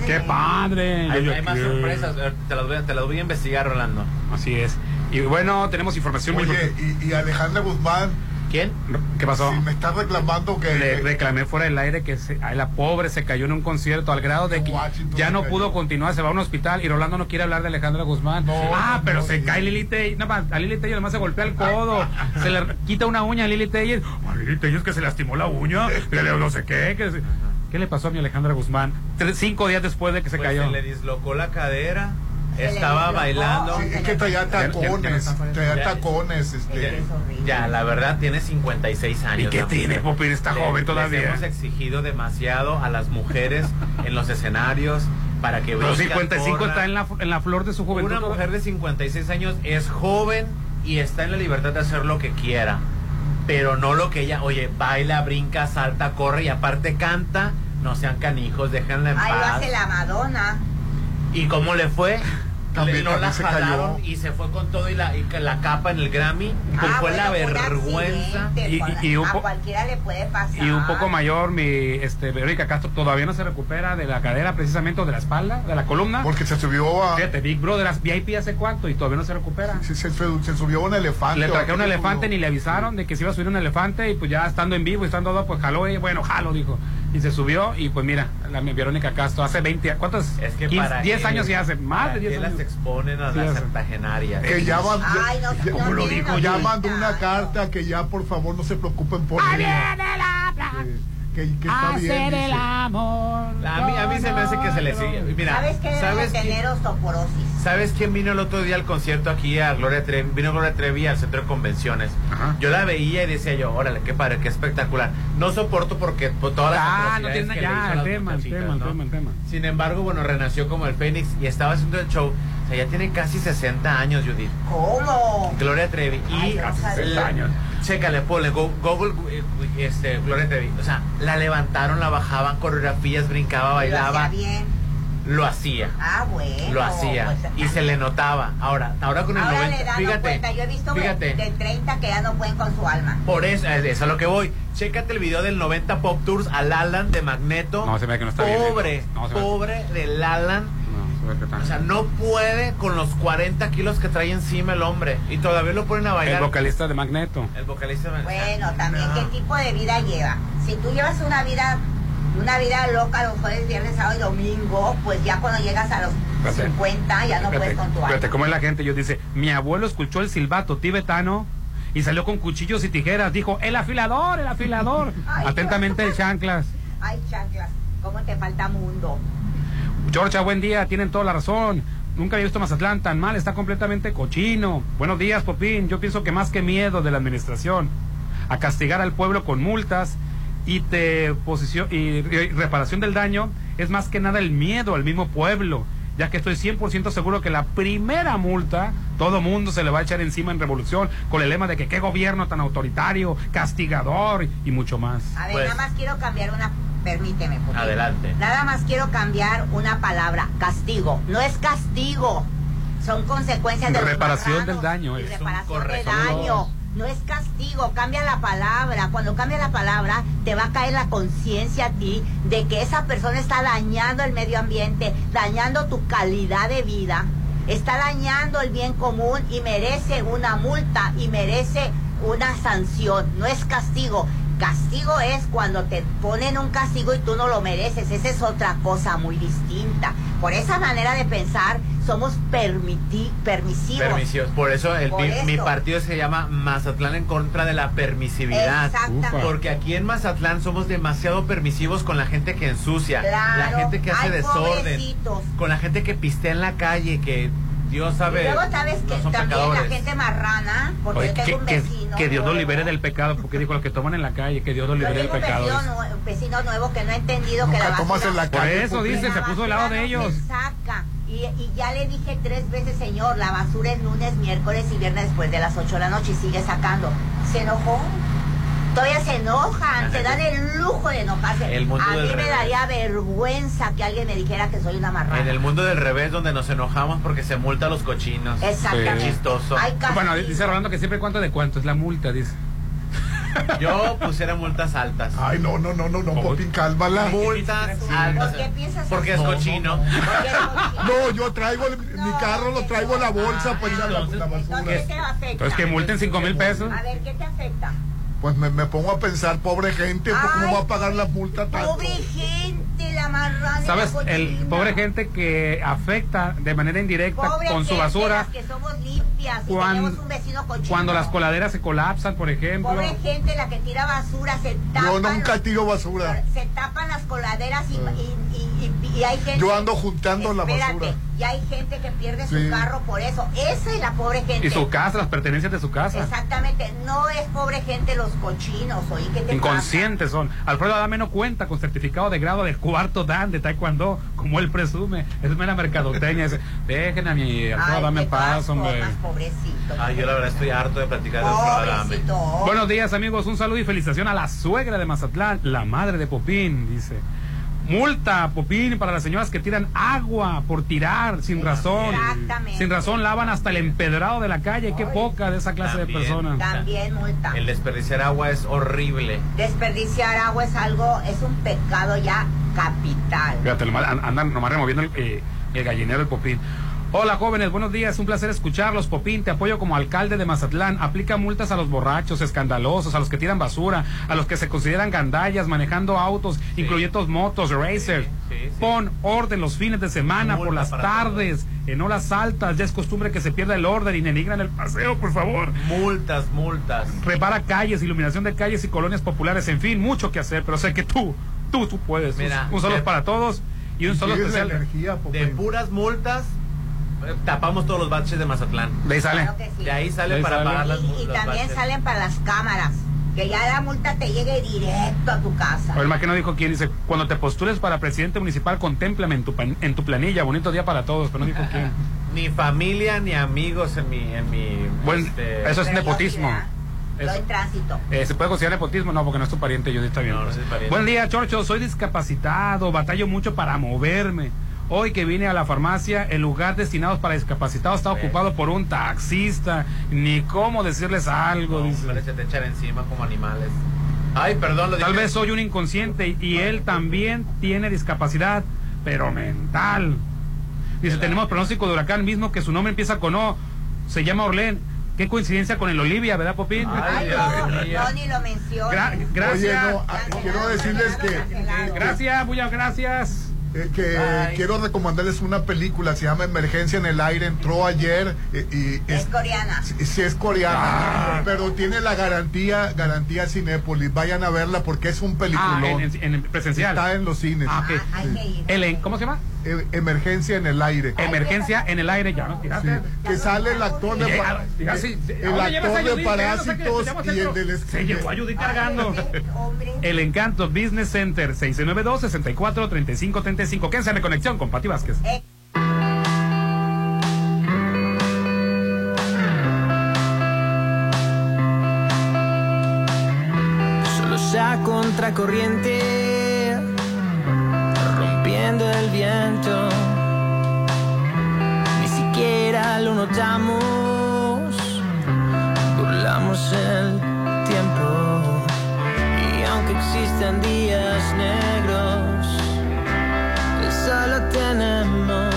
¡Qué padre! Hay, más sorpresas, te las, voy, a- te las voy a investigar, Rolando. Así es. Y bueno, tenemos información muy Oye, y, y Alejandra Guzmán. ¿Quién? ¿Qué pasó? Sí, me está reclamando que. Le reclamé fuera del aire que se- ay, la pobre se cayó en un concierto al grado de que ya no pudo continuar, se va a un hospital y Rolando no quiere hablar de Alejandra Guzmán. ah, no, pero no, se cae Lili Tellez, no, más, a Lili Tellez además se golpea el codo, se le quita una uña a Lili Tellez, a Lili Tellez que se lastimó la uña, que le- no sé qué, que se- ¿qué le pasó a mi Alejandra Guzmán? Tres- cinco días después de que se Pues cayó. se le dislocó la cadera, estaba dislocó. bailando. Sí, es que traía tacones, traía tacones, este. Ya, la verdad tiene 56 años. ¿Y qué tiene. Popín? Está Le- joven les todavía. hemos exigido demasiado a las mujeres en los escenarios para que Pero brinquen, 55 corran. está en la, en la flor de su juventud. Una mujer de 56 años es joven y está en la libertad de hacer lo que quiera. Pero no lo que ella, oye, baila, brinca, salta, corre y aparte canta. No sean canijos, déjenla en Ahí lo paz. hace la Madonna. ¿Y cómo le fue? También- no también la se jalaron cayó. y se fue con todo y la, y que la capa en el Grammy. Pues Ah, fue la bueno, un vergüenza. Y- y- y un a cualquiera le puede pasar. Y un poco mayor, mi este, Verónica Castro todavía no se recupera de la cadera, precisamente, o de la espalda, de la columna. Porque se subió a. Fíjate, Big Brother, las VIP hace cuánto y todavía no se recupera. Se, se- se subió un elefante. Le trajeron un ¿o qué elefante, subió? ni le avisaron de que se iba a subir un elefante y pues ya estando en vivo y estando todo, pues jaló, y bueno, jalo, dijo. Y se subió y pues mira, la mi Verónica Castro hace 20, ¿cuántos? Es que 15, para 10 él- años ya hace, más para de 10 él las años. exponen a Sí, las septagenarias. Que ya van, Ay, no, ya, no como lo tienen dijo, ya mandó una carta que ya por favor no se preocupen por mí. Que, que está bien. dice. amor. A mí, a mí se me hace que se le sigue. Mira, ¿Sabes qué ¿sabes quién- tener osteoporosis? ¿Sabes quién vino el otro día al concierto aquí a Gloria Trevi? Vino Gloria Trevi al centro de convenciones. Yo la veía y decía yo, órale, qué padre, qué espectacular. No soporto porque por todas las Ah, no tiene que le hizo a ya, el tema, el muchachitas, tema, el ¿no? tema, el tema. Sin embargo, bueno, renació como el Fénix y estaba haciendo el show. O sea, ya tiene casi 60 años, Judith. ¿Cómo? Gloria Trevi. Ay, Y casi sabía. 60 años. Chécale, ponle Go- Google, eh, este, Gloria Trevi. O sea, la levantaron, la bajaban, coreografías, brincaba, Lo bailaba. hacía bien. Lo hacía. Ah, bueno. Lo hacía pues, y se le notaba. Ahora, ahora con el Ahora 90, le dan fíjate, cuenta. Yo he visto fíjate. de 30 que ya no pueden con su alma. Por eso, eso es a lo que voy. Chécate el video del 90 Pop Tours al Alan de Magneto. No, se ve que no está bien. Pobre, No, pobre del Alan. O sea, no puede con los 40 kilos que trae encima el hombre. Y todavía lo ponen a bailar. El vocalista de Magneto. El vocalista de Bueno, también No. qué tipo de vida lleva. Si tú llevas una vida una vida loca los jueves, viernes, sábado y domingo, pues ya cuando llegas a los Espérate. 50 ya no puedes con tu alma. fíjate cómo es la gente. Yo dice, mi abuelo escuchó el silbato tibetano y salió con cuchillos y tijeras. Dijo, el afilador, el afilador. Ay, Atentamente el chanclas. Ay, chanclas, ¿cómo te falta mundo? Georgia, buen día, tienen toda la razón. Nunca había visto Mazatlán tan mal, está completamente cochino. Buenos días, Popín. Yo pienso que más que miedo de la administración a castigar al pueblo con multas y, te posicio- y, y reparación del daño es más que nada el miedo al mismo pueblo, ya que estoy 100% seguro que la primera multa todo mundo se le va a echar encima en revolución con el lema de que qué gobierno tan autoritario, castigador y mucho más. A ver, Pues- nada más quiero cambiar una, permíteme. porque- Adelante. Nada más quiero cambiar una palabra, castigo. No es castigo, son consecuencias de Reparación del daño, es reparación de corrector. daño. No es castigo, cambia la palabra. Cuando cambia la palabra, te va a caer la conciencia a ti de que esa persona está dañando el medio ambiente, dañando tu calidad de vida, está dañando el bien común y merece una multa y merece una sanción. No es castigo. Castigo es cuando te ponen un castigo y tú no lo mereces. Esa es otra cosa muy distinta. Por esa manera de pensar, somos permiti- permisivos. Permisivos. Por eso, el, Por mi, partido se llama Mazatlán en contra de la permisividad. Exactamente. Porque aquí en Mazatlán somos demasiado permisivos con la gente que ensucia, Claro. la gente que hace Ay, desorden, pobrecitos. con la gente que pistea en la calle, que Dios sabe. Y luego sabes no que son también pecadores. la gente marrana, porque Oye, yo que, tengo un que- vecino. que Dios nos libere del pecado, porque dijo los que toman en la calle, que Dios nos libere del un pecado. vecino, un vecino nuevo que no ha entendido que la tomas basura- en la Por eso dice, se puso del lado de ellos. saca. Y, y ya le dije tres veces, señor, la basura es lunes, miércoles y viernes después de las 8 de la noche y sigue sacando. Se enojó. Todavía se enojan, se dan el lujo de enojarse. El mundo A mí me revés. daría vergüenza que alguien me dijera que soy una marrana. En el mundo del revés, donde nos enojamos porque se multa a los cochinos. Exactamente. Qué chistoso. Bueno, dice Rolando que siempre cuánto de cuánto es la multa, dice. Yo pusiera multas altas. Ay, no, no, no, no, no, Popín, cálmala. Multas altas. ¿Por qué piensas Porque es así? cochino. Porque es cochino. No, yo traigo el- mi carro, lo traigo en la bolsa para ir a la, la Entonces, basura. ¿qué te afecta? Entonces que multen cinco mil pesos. A ver, ¿qué te afecta? Pues me, me pongo a pensar, pobre gente, ¿cómo va a pagar la multa tanto? Pobre gente, la marrana. ¿Sabes? la El pobre gente que afecta de manera indirecta Pobre con su basura las que somos limpias y Cuan- tenemos un vecino cochino. cuando las coladeras se colapsan, por ejemplo. Pobre gente la que tira basura, se tapan. Yo nunca los- tiro basura. Se tapan las coladeras y, Ah. y, y- y- y hay gente. Yo ando juntando la Espérate, basura. Y hay gente que pierde Sí. su carro por eso. Esa es la pobre gente. Y su casa, las pertenencias de su casa. Exactamente. No es pobre gente los cochinos, oye, ¿qué te Inconscientes son. Alfredo Adame no cuenta con certificado de grado de cuarto Dan de Taekwondo, como él presume. Es mera mercadotecnia. Es, Dejen a mi pasa? Alfredo Adame en paz, hombre. pobrecito. Ay, yo la verdad estoy harto de platicar de Alfredo Adame. Buenos días, amigos. Un saludo y felicitación a la suegra de Mazatlán, la madre de Popín, dice. Multa, Popín, para las señoras que tiran agua por tirar sin razón. Exactamente. Sin razón lavan hasta el empedrado de la calle. Qué poca de esa clase También. de personas. También multa. El desperdiciar agua es horrible. Desperdiciar agua es algo, es un pecado ya capital. Fíjate, andan nomás removiendo el, eh, el gallinero del Popín. Hola jóvenes, buenos días, un placer escucharlos. Popín, te apoyo como alcalde de Mazatlán. Aplica multas a los borrachos, escandalosos, a los que tiran basura, a los que se consideran gandallas manejando autos, incluyendo motos, racers. Pon orden los fines de semana, por las tardes, en horas altas. Ya es costumbre que se pierda el orden y denigran el paseo, por favor. Multas, multas. Repara calles, iluminación de calles y colonias populares, en fin, mucho que hacer, pero sé que tú, tú, tú puedes. Mira, un solo de- para todos y un solo especial. energía, De puras multas, tapamos todos los baches de Mazatlán. De ahí sale. Claro sí. De ahí sale De ahí para sale. pagar las Y, y también salen para las cámaras. Que ya la multa te llegue directo a tu casa. O el más que no dijo quién dice, cuando te postules para presidente municipal, contémplame en tu, pan- en tu planilla, bonito día para todos, pero no dijo quién. Ni familia ni amigos en mi. En mi Buen- este, eso es nepotismo. sí. Yo en tránsito. Eh, ¿Se puede considerar nepotismo? No, porque no es tu pariente, yo está bien. No, no. Buen día, Chorcho, soy discapacitado, batallo mucho para moverme. Hoy que vine a la farmacia, el lugar destinado para discapacitados está ocupado por un taxista. Ni cómo decirles algo, dice. Hombre, se te echan encima como animales. Ay, perdón, lo Tal dije. vez soy un inconsciente y él también tiene discapacidad, pero mental. Dice, tenemos pronóstico de huracán mismo que su nombre empieza con O. Se llama Orlén. Qué coincidencia con el Olivia, ¿verdad, Popín? Ay, no, no, ni lo menciones. Gra- gracias. Oye, no, ah, quiero decirles que, Gracias, muchas gracias. Eh, que quiero recomendarles una película, se llama Emergencia en el Aire, entró ayer eh, y Es coreana. Sí, sí es coreana, Ah. pero tiene la garantía, garantía Cinépolis. Vayan a verla porque es un Ah, peliculón. en, en- en presencial. Está en los cines. Ah, ok. Ah, hay que ir. El ¿Cómo se llama? E- Emergencia en el aire. Emergencia en el aire, ya no Sí, tiraste. que sale el actor de, así, el ¿dónde llevas a actor de Judith? Ya no sé qué, Parásitos y el del Se llevó a Judith cargando. Hombre. El Encanto Business Center 692-64-3535. Quédense en conexión con Pati Vázquez. Eh, Solo sea contracorriente, el viento. Ni siquiera lo notamos, burlamos el tiempo. Y aunque existen días negros, solo tenemos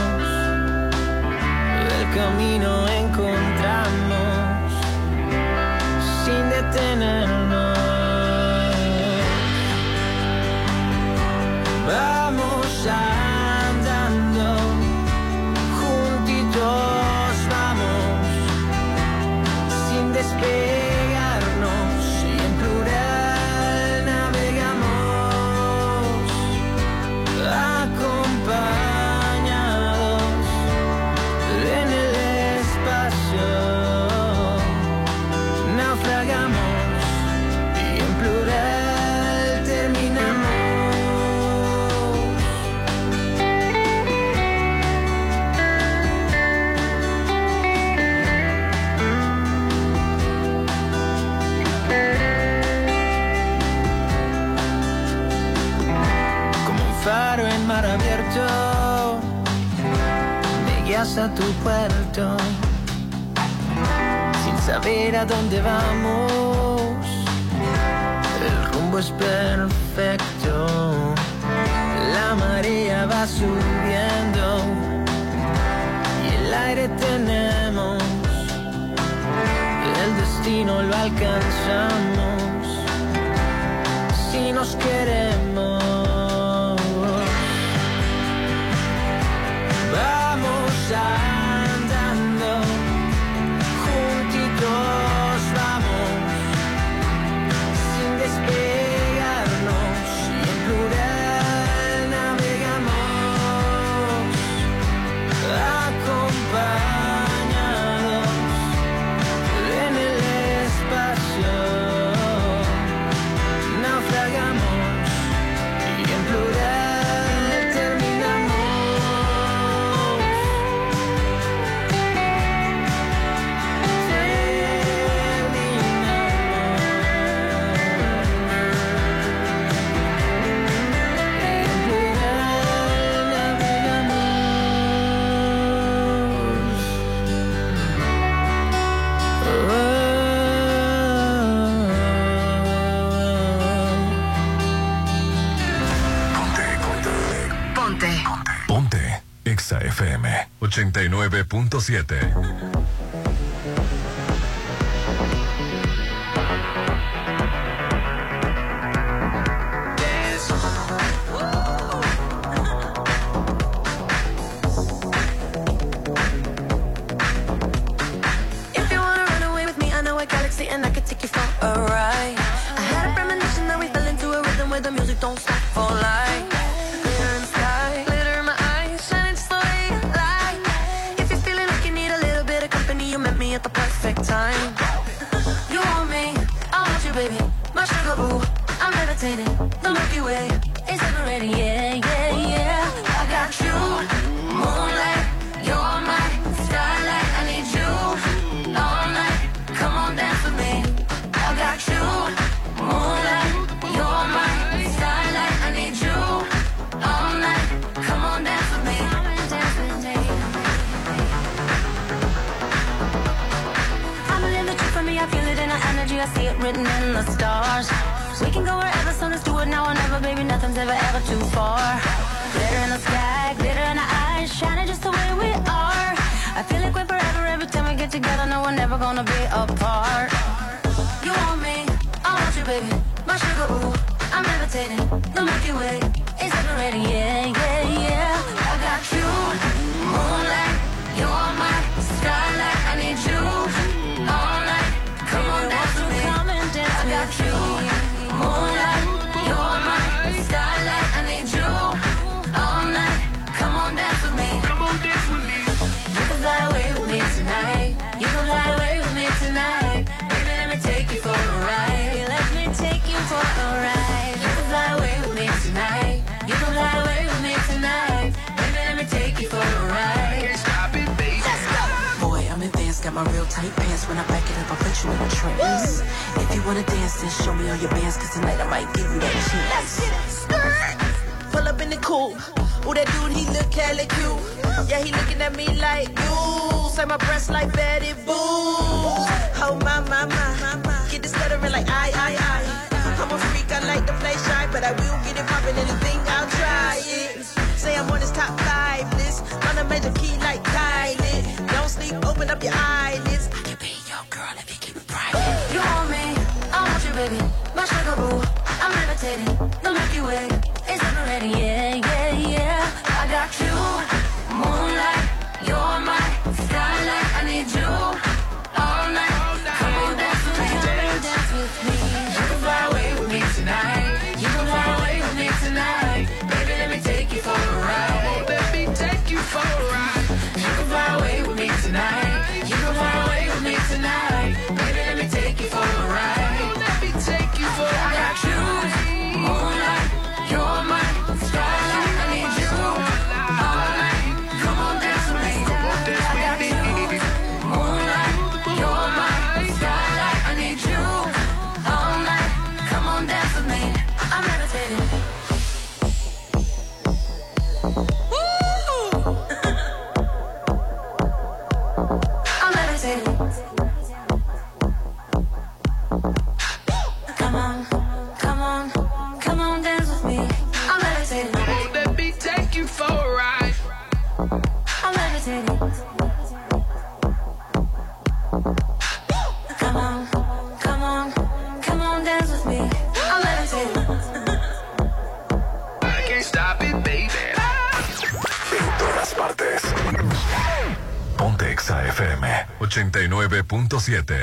el camino encontramos sin detenernos. shine. A tu puerto, sin saber a dónde vamos. El rumbo es perfecto, la marea va subiendo y el aire tenemos, el destino lo alcanzamos si nos queremos. 89.7. open up your eyelids. I can be your girl if you keep it private. You want me? I want you, baby. My sugar boo. I'm levitating. The Milky Way is ready? Yeah, yeah, yeah. I got you. 107.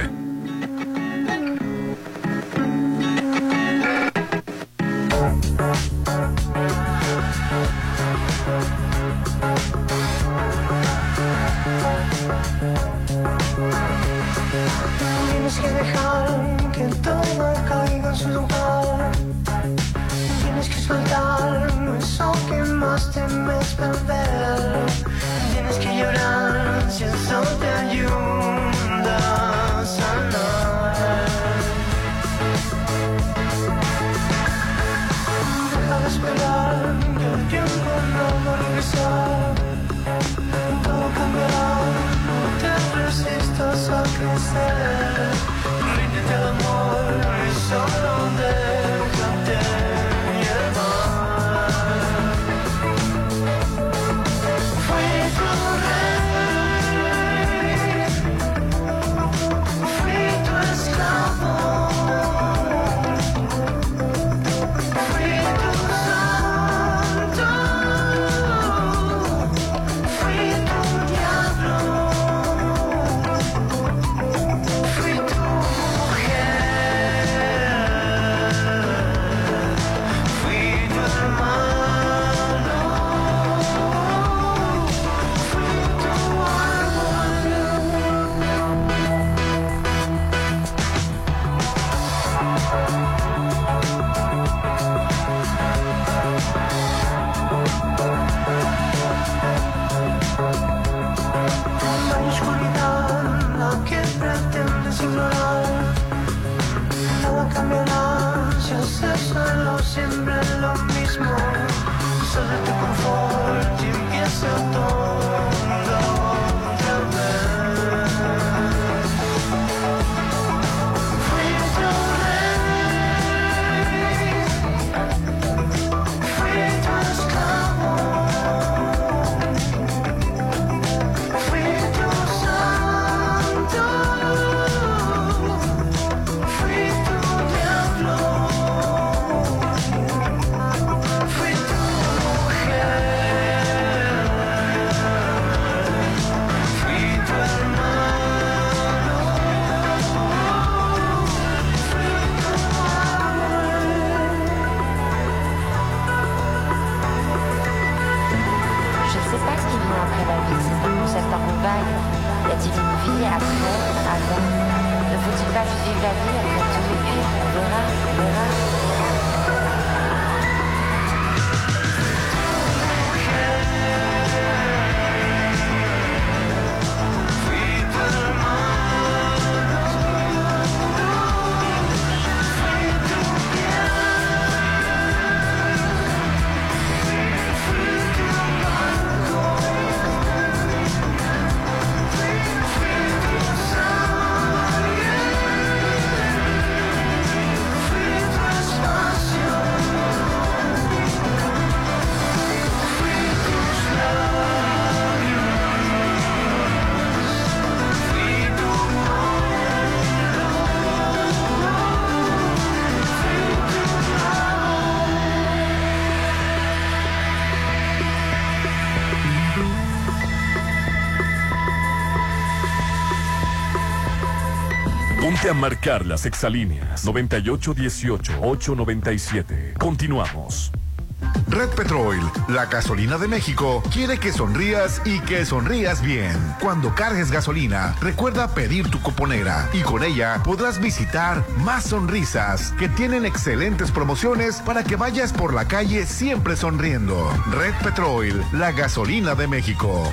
A marcar las exalíneas 9818-897. Continuamos. Red Petrol, la gasolina de México, quiere que sonrías y que sonrías bien. Cuando cargues gasolina, recuerda pedir tu cuponera y con ella podrás visitar más sonrisas que tienen excelentes promociones para que vayas por la calle siempre sonriendo. Red Petrol, la gasolina de México.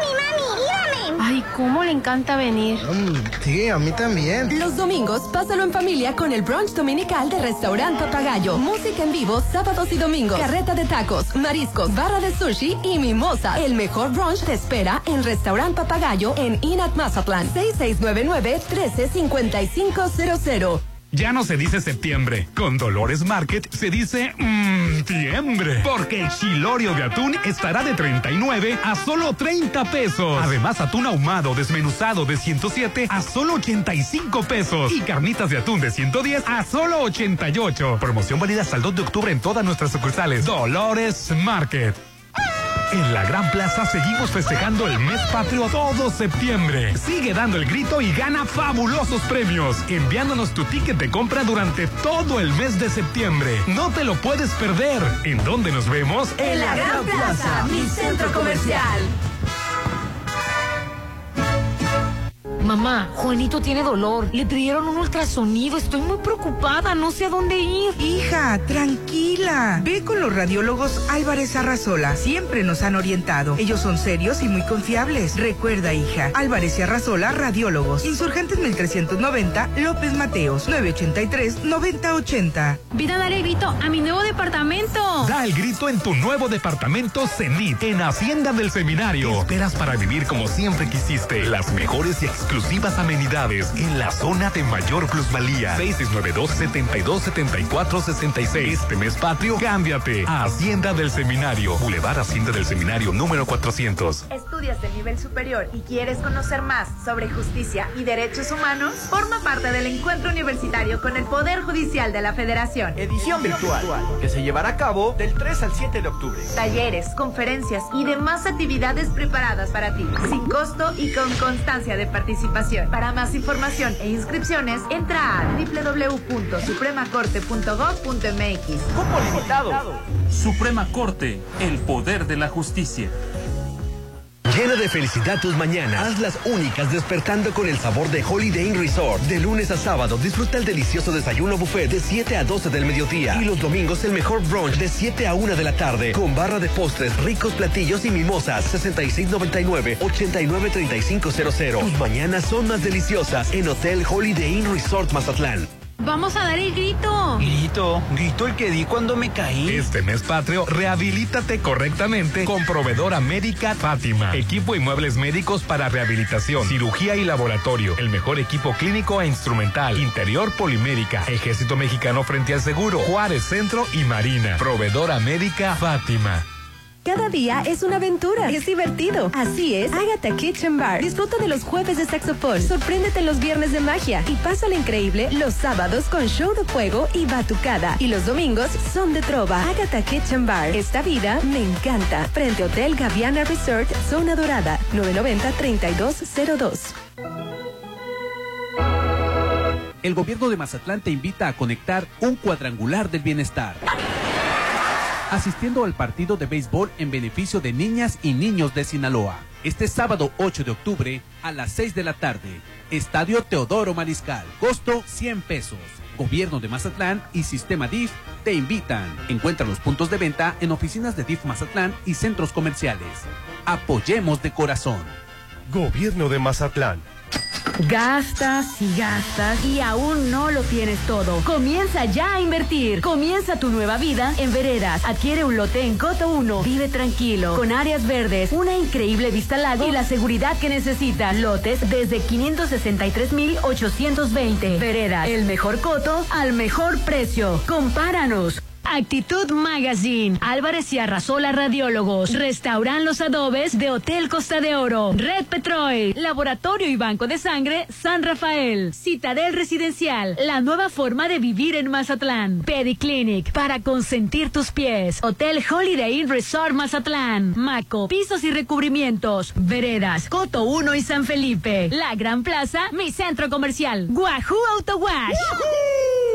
Cómo le encanta venir. Sí, a mí también. Los domingos, pásalo en familia con el brunch dominical de Restaurant Papagayo. Música en vivo sábados y domingos. Carreta de tacos, mariscos, barra de sushi y mimosa. El mejor brunch te espera en Restaurant Papagayo en Inat Mazatlán. 6699-135500. Ya no se dice septiembre. Con Dolores Market se dice mmm, tiembre. Porque el chilorio de atún estará de 39 a solo 30 pesos. Además, atún ahumado desmenuzado de 107 a solo 85 pesos. Y carnitas de atún de 110 a solo 88. Promoción válida hasta el 2 de octubre en todas nuestras sucursales. Dolores Market. En la Gran Plaza seguimos festejando el mes patrio todo septiembre. Sigue dando el grito y gana fabulosos premios, enviándonos tu ticket de compra durante todo el mes de septiembre. No te lo puedes perder. ¿En dónde nos vemos? En la Gran Plaza, mi centro comercial. Mamá, Juanito tiene dolor. Le pidieron un ultrasonido. Estoy muy preocupada. No sé a dónde ir. Hija, tranquila. Ve con los radiólogos Álvarez Arrasola. Siempre nos han orientado. Ellos son serios y muy confiables. Recuerda, hija. Álvarez y Arrasola, radiólogos. Insurgentes 1390, López Mateos, 983-9080. Vida, dale el grito a mi nuevo departamento. Da el grito en tu nuevo departamento Cenit, en Hacienda del Seminario. ¿Qué esperas para vivir como siempre quisiste? Las mejores y exclusivas amenidades en la zona de mayor plusvalía. 6692-727466. Este mes patrio, cámbiate a Hacienda del Seminario. Boulevard Hacienda del Seminario número 400. Estudio estudias de nivel superior y quieres conocer más sobre justicia y derechos humanos, forma parte del encuentro universitario con el Poder Judicial de la Federación. Edición virtual, que se llevará a cabo del 3 al 7 de octubre. Talleres, conferencias y demás actividades preparadas para ti, sin costo y con constancia de participación. Para más información e inscripciones, entra a www.supremacorte.gov.mx. Cupo limitado. Suprema Corte, el poder de la justicia. Llena de felicidad tus mañanas. Hazlas únicas despertando con el sabor de Holiday Inn Resort. De lunes a sábado disfruta el delicioso desayuno buffet de 7 a 12 del mediodía. Y los domingos el mejor brunch de 7 a 1 de la tarde. Con barra de postres, ricos platillos y mimosas. 6699-893500. Tus mañanas son más deliciosas en Hotel Holiday Inn Resort Mazatlán. Vamos a dar el grito. Grito, grito el que di cuando me caí. Este mes patrio, rehabilítate correctamente con proveedora médica Fátima. Equipo y muebles médicos para rehabilitación, cirugía y laboratorio. El mejor equipo clínico e instrumental. Interior polimérica. Ejército Mexicano frente al seguro. Juárez Centro y Marina. Proveedora médica Fátima. Cada día es una aventura. Es divertido. Así es, Agatha Kitchen Bar. Disfruta de los jueves de saxofón. Sorpréndete los viernes de magia. Y pásala increíble los sábados con show de fuego y batucada. Y los domingos son de trova. Agatha Kitchen Bar. Esta vida me encanta. Frente Hotel Gaviana Resort, Zona Dorada. 990-3202. El gobierno de Mazatlán te invita a conectar un cuadrangular del bienestar. Asistiendo al partido de béisbol en beneficio de niñas y niños de Sinaloa. Este sábado 8 de octubre a las 6 de la tarde. Estadio Teodoro Mariscal. Costo 100 pesos. Gobierno de Mazatlán y Sistema DIF te invitan. Encuentra los puntos de venta en oficinas de DIF Mazatlán y centros comerciales. Apoyemos de corazón. Gobierno de Mazatlán. Gastas y gastas y aún no lo tienes todo. Comienza ya a invertir. Comienza tu nueva vida en Veredas. Adquiere un lote en Coto 1. Vive tranquilo, con áreas verdes, una increíble vista al lago y la seguridad que necesitas. Lotes desde 563,820. Veredas, el mejor coto al mejor precio. Compáranos. Actitud Magazine, Álvarez y Arrasola Radiólogos, Restauran Los Adobes de Hotel Costa de Oro, Red Petrol, Laboratorio y Banco de Sangre San Rafael, Citadel Residencial, la nueva forma de vivir en Mazatlán, Pediclinic, para consentir tus pies, Hotel Holiday Inn Resort Mazatlán, Maco, pisos y recubrimientos, Veredas, Coto 1 y San Felipe, La Gran Plaza, mi centro comercial, Guajú Auto Wash.